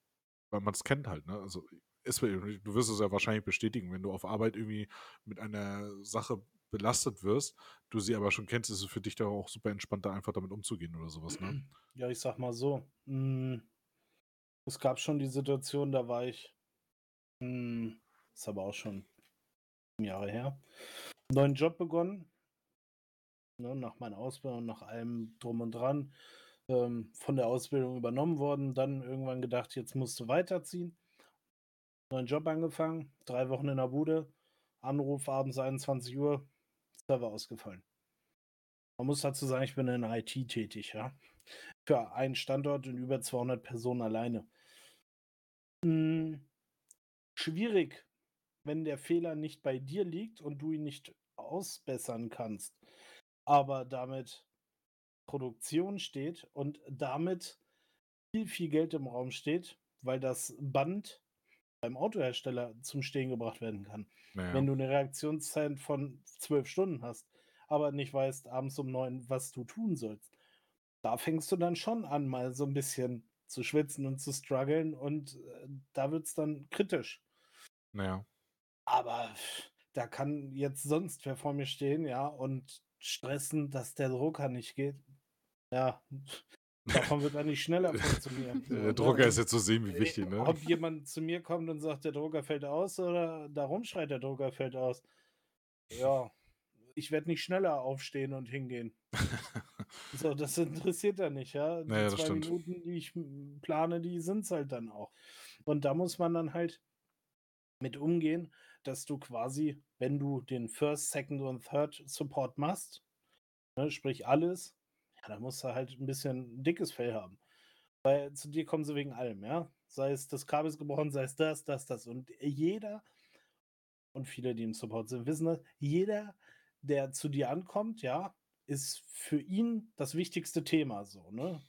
weil man's kennt halt, ne? Also, Espe, du wirst es ja wahrscheinlich bestätigen, wenn du auf Arbeit irgendwie mit einer Sache belastet wirst, du sie aber schon kennst, ist es für dich doch auch super entspannt, da einfach damit umzugehen oder so was, ne? Ja, ich sage mal so, hm, es gab schon die Situation, da war ich ist aber auch schon Jahre her, neuen Job begonnen ne, nach meiner Ausbildung, nach allem Drum und Dran, ähm, von der Ausbildung übernommen worden, dann irgendwann gedacht: „Jetzt musst du weiterziehen.“ Neuen Job angefangen, 3 Wochen in der Bude, Anruf abends 21:00, Server ausgefallen. Man muss dazu sagen, ich bin in IT tätig, ja, für einen Standort und über 200 Personen alleine. Hm, schwierig, wenn der Fehler nicht bei dir liegt und du ihn nicht ausbessern kannst, aber damit Produktion steht und damit viel, viel Geld im Raum steht, weil das Band beim Autohersteller zum Stehen gebracht werden kann. Na Wenn du 'ne Reaktionszeit von 12 Stunden hast, aber nicht weißt abends um 9, was du tun sollst, da fängst du dann schon an, mal so 'n bisschen zu schwitzen und zu struggeln und, äh, da wird's dann kritisch. Na ja. Aber da kann jetzt sonst wer vor mir stehen, ja, und stressen, dass der Drucker nicht geht. Ja, davon wird er nicht schneller funktionieren, Der? Drucker ist jetzt so semi-wichtig, Äh, ne? ob jemand zu mir kommt und sagt: „Der Drucker fällt aus“, oder da rumschreit: „Der Drucker fällt aus.“ Ja, ich werde nicht schneller aufstehen und hingehen. So, das interessiert er nicht, ja? Die ja, das 2 stimmt. Minuten, die ich, plane, die sind's halt dann auch. Und da muss man dann halt mit umgehen, dass du quasi, wenn du den First, Second und Third Support machst, ne, sprich alles, ja, dann musst du halt 'n bisschen dickes Fell haben. Weil zu dir kommen sie wegen allem, ja? Sei es das Kabel ist gebrochen, sei es das, das, das. Und jeder und viele, die im Support sind, wissen das, jeder, der zu dir ankommt, ja, ist für ihn das wichtigste Thema so, ne?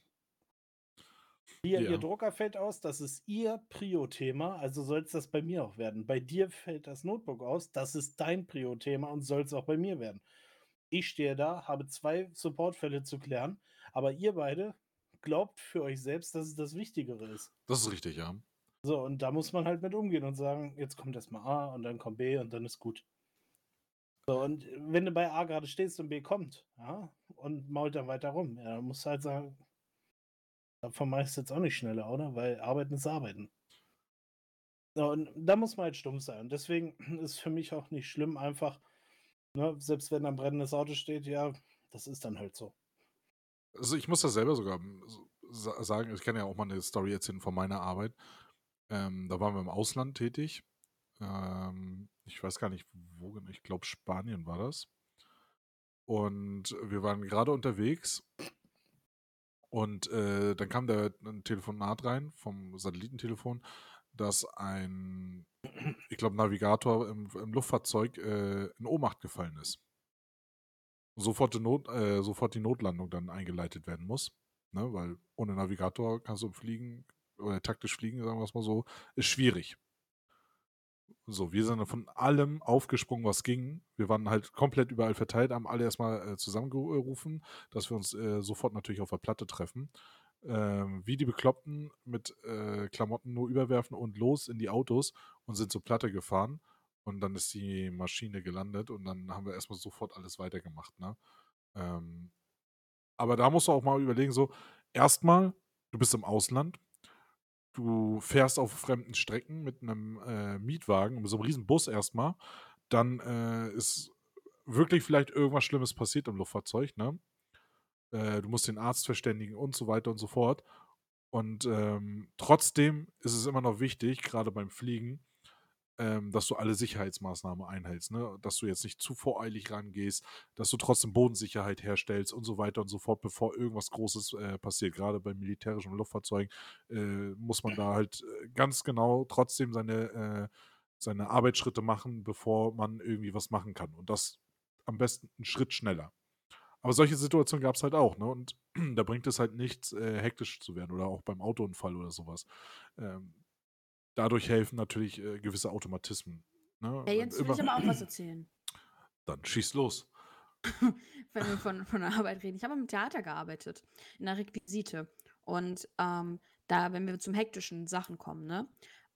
Ihr Ja. Drucker fällt aus, das ist ihr Prio-Thema, also soll's das bei mir auch werden. Bei dir fällt das Notebook aus, das ist dein Prio-Thema und soll's auch bei mir werden. Ich stehe da, habe 2 Supportfälle zu klären, aber ihr beide glaubt für euch selbst, dass es das Wichtigere ist. Das ist richtig, ja. So, und da muss man halt mit umgehen und sagen: „Jetzt kommt erst mal A und dann kommt B und dann ist gut.“ So, und wenn du bei A grade stehst und B kommt, ja, und mault dann weiter rum, ja, dann musst du halt sagen davon mach ich's jetzt auch nicht schneller, oder? Weil Arbeiten ist Arbeiten. So, und da muss man halt stumpf sein. Und deswegen ist für mich auch nicht schlimm einfach, ne, selbst wenn da 'n brennendes Auto steht, ja, das ist dann halt so. Also, ich muss das selber sogar, so sa sagen, ich kann ja auch mal 'ne Story erzählen von meiner Arbeit. Ähm, da waren wir im Ausland tätig. Ähm, ich weiß gar nicht, wo genau, ich glaube, Spanien war das. Und wir waren grade unterwegs und, äh, dann kam da 'n Telefonat rein vom Satellitentelefon, dass ein, ich glaube, Navigator im im Luftfahrzeug, äh, in Ohnmacht gefallen ist. Sofort die Not äh, sofort die Notlandung dann eingeleitet werden muss, ne, weil ohne Navigator kannst du fliegen oder taktisch fliegen, sagen wir's mal so, ist schwierig. So, wir sind von allem aufgesprungen, was ging. Wir waren halt komplett überall verteilt, haben alle erst mal, äh, zusammengerufen, dass wir uns, äh, sofort natürlich auf der Platte treffen. Ähm, wie die Bekloppten mit, äh, Klamotten nur überwerfen und los in die Autos und sind zur Platte gefahren. Und dann ist die Maschine gelandet und dann haben wir erst mal sofort alles weitergemacht, ne? Ähm Aber da musst du auch mal überlegen, so, erstmal, du bist im Ausland, du fährst auf fremden Strecken mit einem äh, Mietwagen, mit so einem riesen Bus erstmal, dann äh, ist wirklich vielleicht irgendwas Schlimmes passiert im Luftfahrzeug, ne? Äh, du musst den Arzt verständigen und so weiter und so fort. Und ähm, trotzdem ist es immer noch wichtig, gerade beim Fliegen, ähm, dass du alle Sicherheitsmaßnahmen einhältst, ne? Dass du jetzt nicht zu voreilig rangehst, dass du trotzdem Bodensicherheit herstellst und so weiter und so fort, bevor irgendwas Großes äh, passiert. Gerade bei militärischen Luftfahrzeugen äh, muss man da halt äh, ganz genau trotzdem seine, äh, seine Arbeitsschritte machen, bevor man irgendwie was machen kann. Und das am besten einen Schritt schneller. Aber solche Situationen gab es halt auch, ne? Und da bringt es halt nichts, äh, hektisch zu werden oder auch beim Autounfall oder sowas. Ähm, dadurch helfen natürlich äh, gewisse Automatismen. Ne? Ja, jetzt will ich aber auch was erzählen. Dann schieß los. Wenn wir von, von der Arbeit reden. Ich habe im Theater gearbeitet, in der Requisite. Und ähm, da, wenn wir zum hektischen Sachen kommen, ne?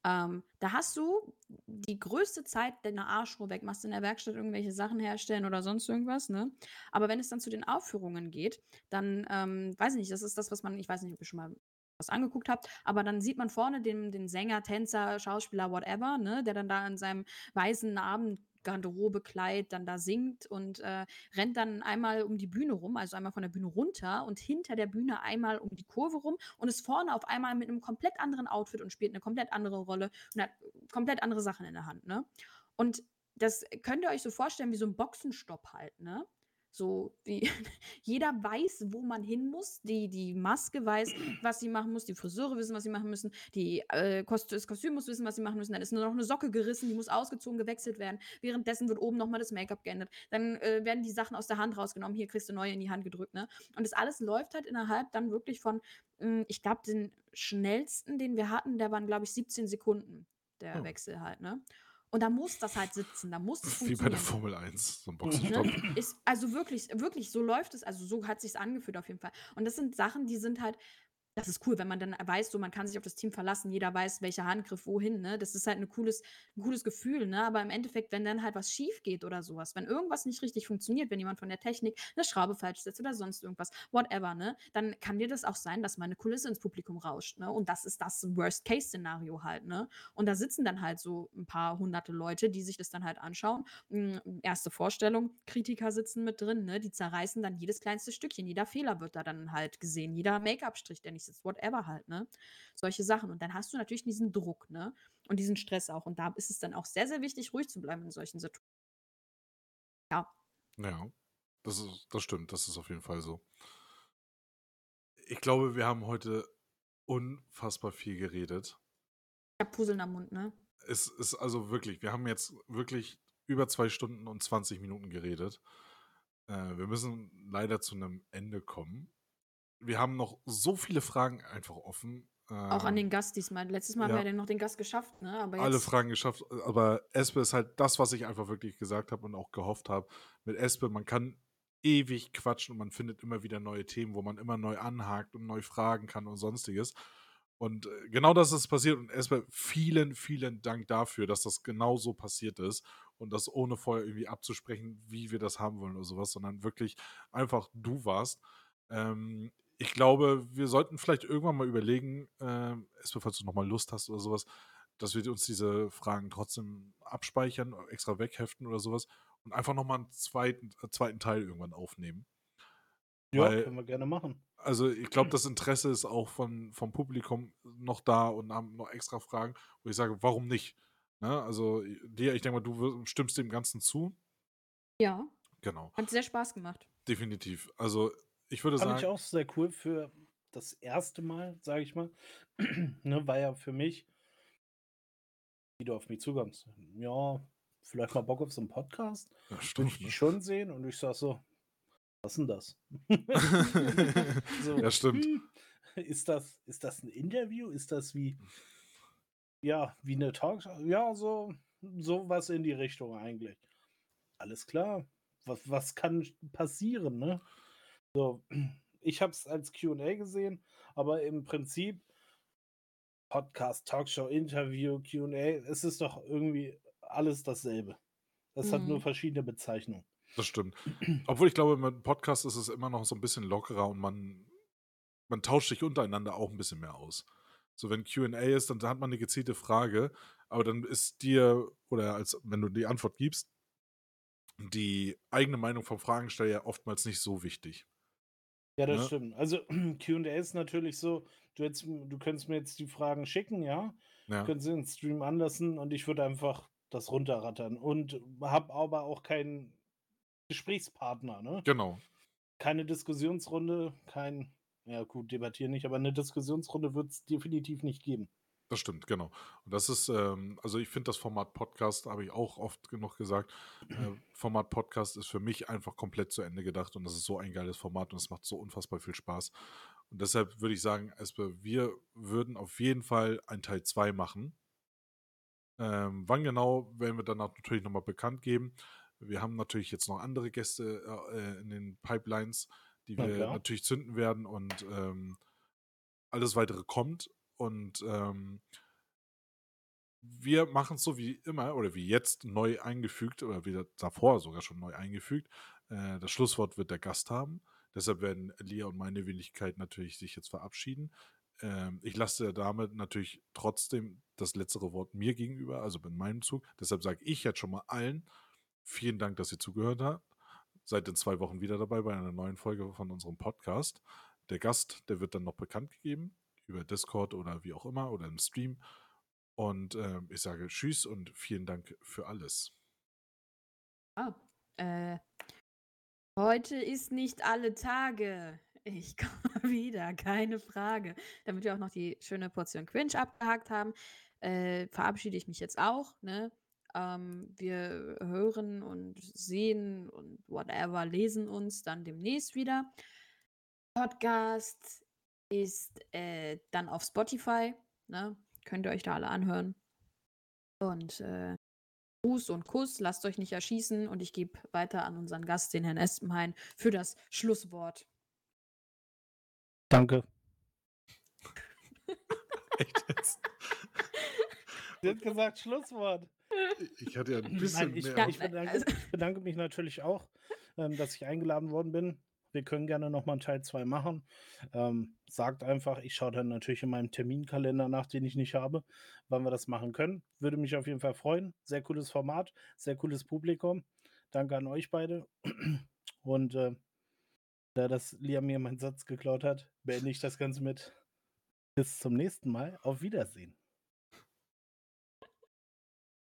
Ähm, da hast du die größte Zeit deiner Arschruhe weg, machst in der Werkstatt irgendwelche Sachen herstellen oder sonst irgendwas, ne? Aber wenn es dann zu den Aufführungen geht, dann, ähm, weiß ich nicht, das ist das, was man, ich weiß nicht, ob ihr schon mal was angeguckt habt, aber dann sieht man vorne den, den Sänger, Tänzer, Schauspieler, whatever, ne, der dann da in seinem weißen Abend Garderobe, Kleid dann da singt und äh, rennt dann einmal um die Bühne rum, also einmal von der Bühne runter und hinter der Bühne einmal um die Kurve rum und ist vorne auf einmal mit einem komplett anderen Outfit und spielt eine komplett andere Rolle und hat komplett andere Sachen in der Hand, ne? Und das könnt ihr euch so vorstellen wie so ein Boxenstopp halt, ne? So wie jeder weiß, wo man hin muss. Die, die Maske weiß, was sie machen muss. Die Friseure wissen, was sie machen müssen. Die, äh, Kost das Kostüm muss wissen, was sie machen müssen. Dann ist nur noch eine Socke gerissen, die muss ausgezogen, gewechselt werden. Währenddessen wird oben nochmal das Make-up geändert. Dann äh, werden die Sachen aus der Hand rausgenommen. Hier kriegst du neue in die Hand gedrückt. Ne? Und das alles läuft halt innerhalb dann wirklich von, mh, hm, ich glaube, den schnellsten, den wir hatten, der waren, glaube ich, 17 Sekunden. Der oh. Wechsel halt. Ne? Und da muss das halt sitzen, da muss es Wie bei der Formel 1, so ein Boxenstopp. Ne? Ist, also wirklich, wirklich, so läuft es, also so hat sich angefühlt auf jeden Fall. Und das sind Sachen, die sind halt, das ist cool, wenn man dann weiß, so man kann sich auf das Team verlassen, jeder weiß, welcher Handgriff wohin, ne? Das ist halt ein cooles, ein cooles Gefühl, ne? Aber im Endeffekt, wenn dann halt was schief geht oder sowas, wenn irgendwas nicht richtig funktioniert, wenn jemand von der Technik eine Schraube falsch setzt oder sonst irgendwas, whatever, ne? Dann kann dir das auch sein, dass mal eine Kulisse ins Publikum rauscht, ne? Und das ist das Worst-Case-Szenario halt, ne? Und da sitzen dann halt so ein paar hunderte Leute, die sich das dann halt anschauen. Hm, erste Vorstellung, Kritiker sitzen mit drin, ne? Die zerreißen dann jedes kleinste Stückchen, jeder Fehler wird da dann halt gesehen, jeder Make-up-Strich, der nicht sitzt, whatever halt, ne? Solche Sachen. Und dann hast du natürlich diesen Druck, ne? Und diesen Stress auch. Und da ist es dann auch sehr, sehr wichtig, ruhig zu bleiben in solchen Situationen. Ja. Ja, das, ist, das stimmt. Das ist auf jeden Fall so. Ich glaube, wir haben heute unfassbar viel geredet. Ich habe Puzzeln am Mund, ne? Es ist also wirklich, wir haben jetzt wirklich über zwei Stunden und 20 Minuten geredet. Äh, wir müssen leider zu einem Ende kommen wir haben noch so viele Fragen einfach offen. Auch an den ähm, Gast diesmal. Letztes Mal ja. haben wir ja noch den Gast geschafft, ne? Aber Alle Fragen geschafft. Aber Espe ist halt das, was ich einfach wirklich gesagt habe und auch gehofft habe. Mit Espe, man kann ewig quatschen und man findet immer wieder neue Themen, wo man immer neu anhakt und neu fragen kann und sonstiges. Und äh, genau das ist passiert. Und erstmal vielen, vielen Dank dafür, dass das genau so passiert ist und das ohne vorher irgendwie abzusprechen, wie wir das haben wollen oder sowas, sondern wirklich einfach du warst. Ähm, ich glaube, wir sollten vielleicht irgendwann mal überlegen, äh, falls du nochmal Lust hast oder sowas, dass wir uns diese Fragen trotzdem abspeichern, extra wegheften oder sowas und einfach nochmal einen zweiten, äh, zweiten Teil irgendwann aufnehmen. Ja, Weil, können wir gerne machen. Also ich glaube, das Interesse ist auch von, vom Publikum noch da und haben noch extra Fragen, wo ich sage, warum nicht? Ne? Also dir, ich denke mal, du stimmst dem Ganzen zu. Ja. Genau. Hat sehr Spaß gemacht. Definitiv. Also ich würde Fand sagen. ich auch sehr cool für das erste Mal, sage ich mal. ne, war ja für mich, wie du auf mich zukommst. Ja, vielleicht mal Bock auf so einen Podcast. Ja, Würde ich ne? schon sehen und ich sag so, was ist denn das? so, ja, stimmt. Hm, ist das, ist das ein Interview? Ist das wie, ja, wie eine Talkshow? Ja, so, so was in die Richtung eigentlich. Alles klar. Was, was kann passieren, ne? So, ich habe es als QA gesehen, aber im Prinzip Podcast, Talkshow, Interview, QA, es ist doch irgendwie alles dasselbe. Es mhm. hat nur mhm. verschiedene Bezeichnungen. Das stimmt. Obwohl ich glaube, mit Podcast ist es immer noch so ein bisschen lockerer und man, man tauscht sich untereinander auch ein bisschen mehr aus. So, wenn QA ist, dann hat man eine gezielte Frage, aber dann ist dir, oder als wenn du die Antwort gibst, die eigene Meinung vom Fragensteller ja oftmals nicht so wichtig. Ja, das Ne? stimmt. Also Q&A ist natürlich so, du, jetzt, du könntest mir jetzt die Fragen schicken, ja, Ja, könntest sie den Stream anlassen und ich würde einfach das runterrattern und habe aber auch keinen Gesprächspartner, ne? genau. Keine Diskussionsrunde, kein, ja gut, debattieren nicht, aber eine Diskussionsrunde wird es definitiv nicht geben. Das stimmt, genau. Und das ist, ähm, also ich finde das Format Podcast, habe ich auch oft genug gesagt, äh, Format Podcast ist für mich einfach komplett zu Ende gedacht und das ist so ein geiles Format und es macht so unfassbar viel Spaß. Und deshalb würde ich sagen, wir würden auf jeden Fall ein Teil 2 machen. Ähm, wann genau, werden wir dann natürlich nochmal bekannt geben. Wir haben natürlich jetzt noch andere Gäste äh, in den Pipelines, die Na wir klar. natürlich zünden werden und ähm, alles weitere kommt. Und ähm, wir machen es so wie immer oder wie jetzt neu eingefügt oder wie davor sogar schon neu eingefügt. Äh, das Schlusswort wird der Gast haben. Deshalb werden Lia und meine Wenigkeit natürlich sich jetzt verabschieden. Ähm, ich lasse damit natürlich trotzdem das letztere Wort mir gegenüber, also in meinem Zug. Deshalb sage ich jetzt schon mal allen vielen Dank, dass ihr zugehört habt. Seid in zwei Wochen wieder dabei bei einer neuen Folge von unserem Podcast. Der Gast, der wird dann noch bekannt gegeben über Discord oder wie auch immer oder im Stream. Und ähm, ich sage Tschüss und vielen Dank für alles. Ah, äh, heute ist nicht alle Tage. Ich komme wieder, keine Frage. Damit wir auch noch die schöne Portion Cringe abgehakt haben, äh, verabschiede ich mich jetzt auch. Ne? Ähm, wir hören und sehen und whatever, lesen uns dann demnächst wieder. Podcast ist äh, dann auf Spotify. Ne? Könnt ihr euch da alle anhören. Und äh, Gruß und Kuss, lasst euch nicht erschießen und ich gebe weiter an unseren Gast, den Herrn Espenhain, für das Schlusswort. Danke. Echt jetzt? Sie hat gesagt Schlusswort. Ich hatte ja ein bisschen Nein, ich, mehr. Ich, bedanke, ich bedanke mich natürlich auch, ähm, dass ich eingeladen worden bin. Wir können gerne nochmal einen Teil 2 machen. Ähm, sagt einfach, ich schaue dann natürlich in meinem Terminkalender nach, den ich nicht habe, wann wir das machen können. Würde mich auf jeden Fall freuen. Sehr cooles Format, sehr cooles Publikum. Danke an euch beide. Und äh, da das Liam mir meinen Satz geklaut hat, beende ich das Ganze mit bis zum nächsten Mal. Auf Wiedersehen.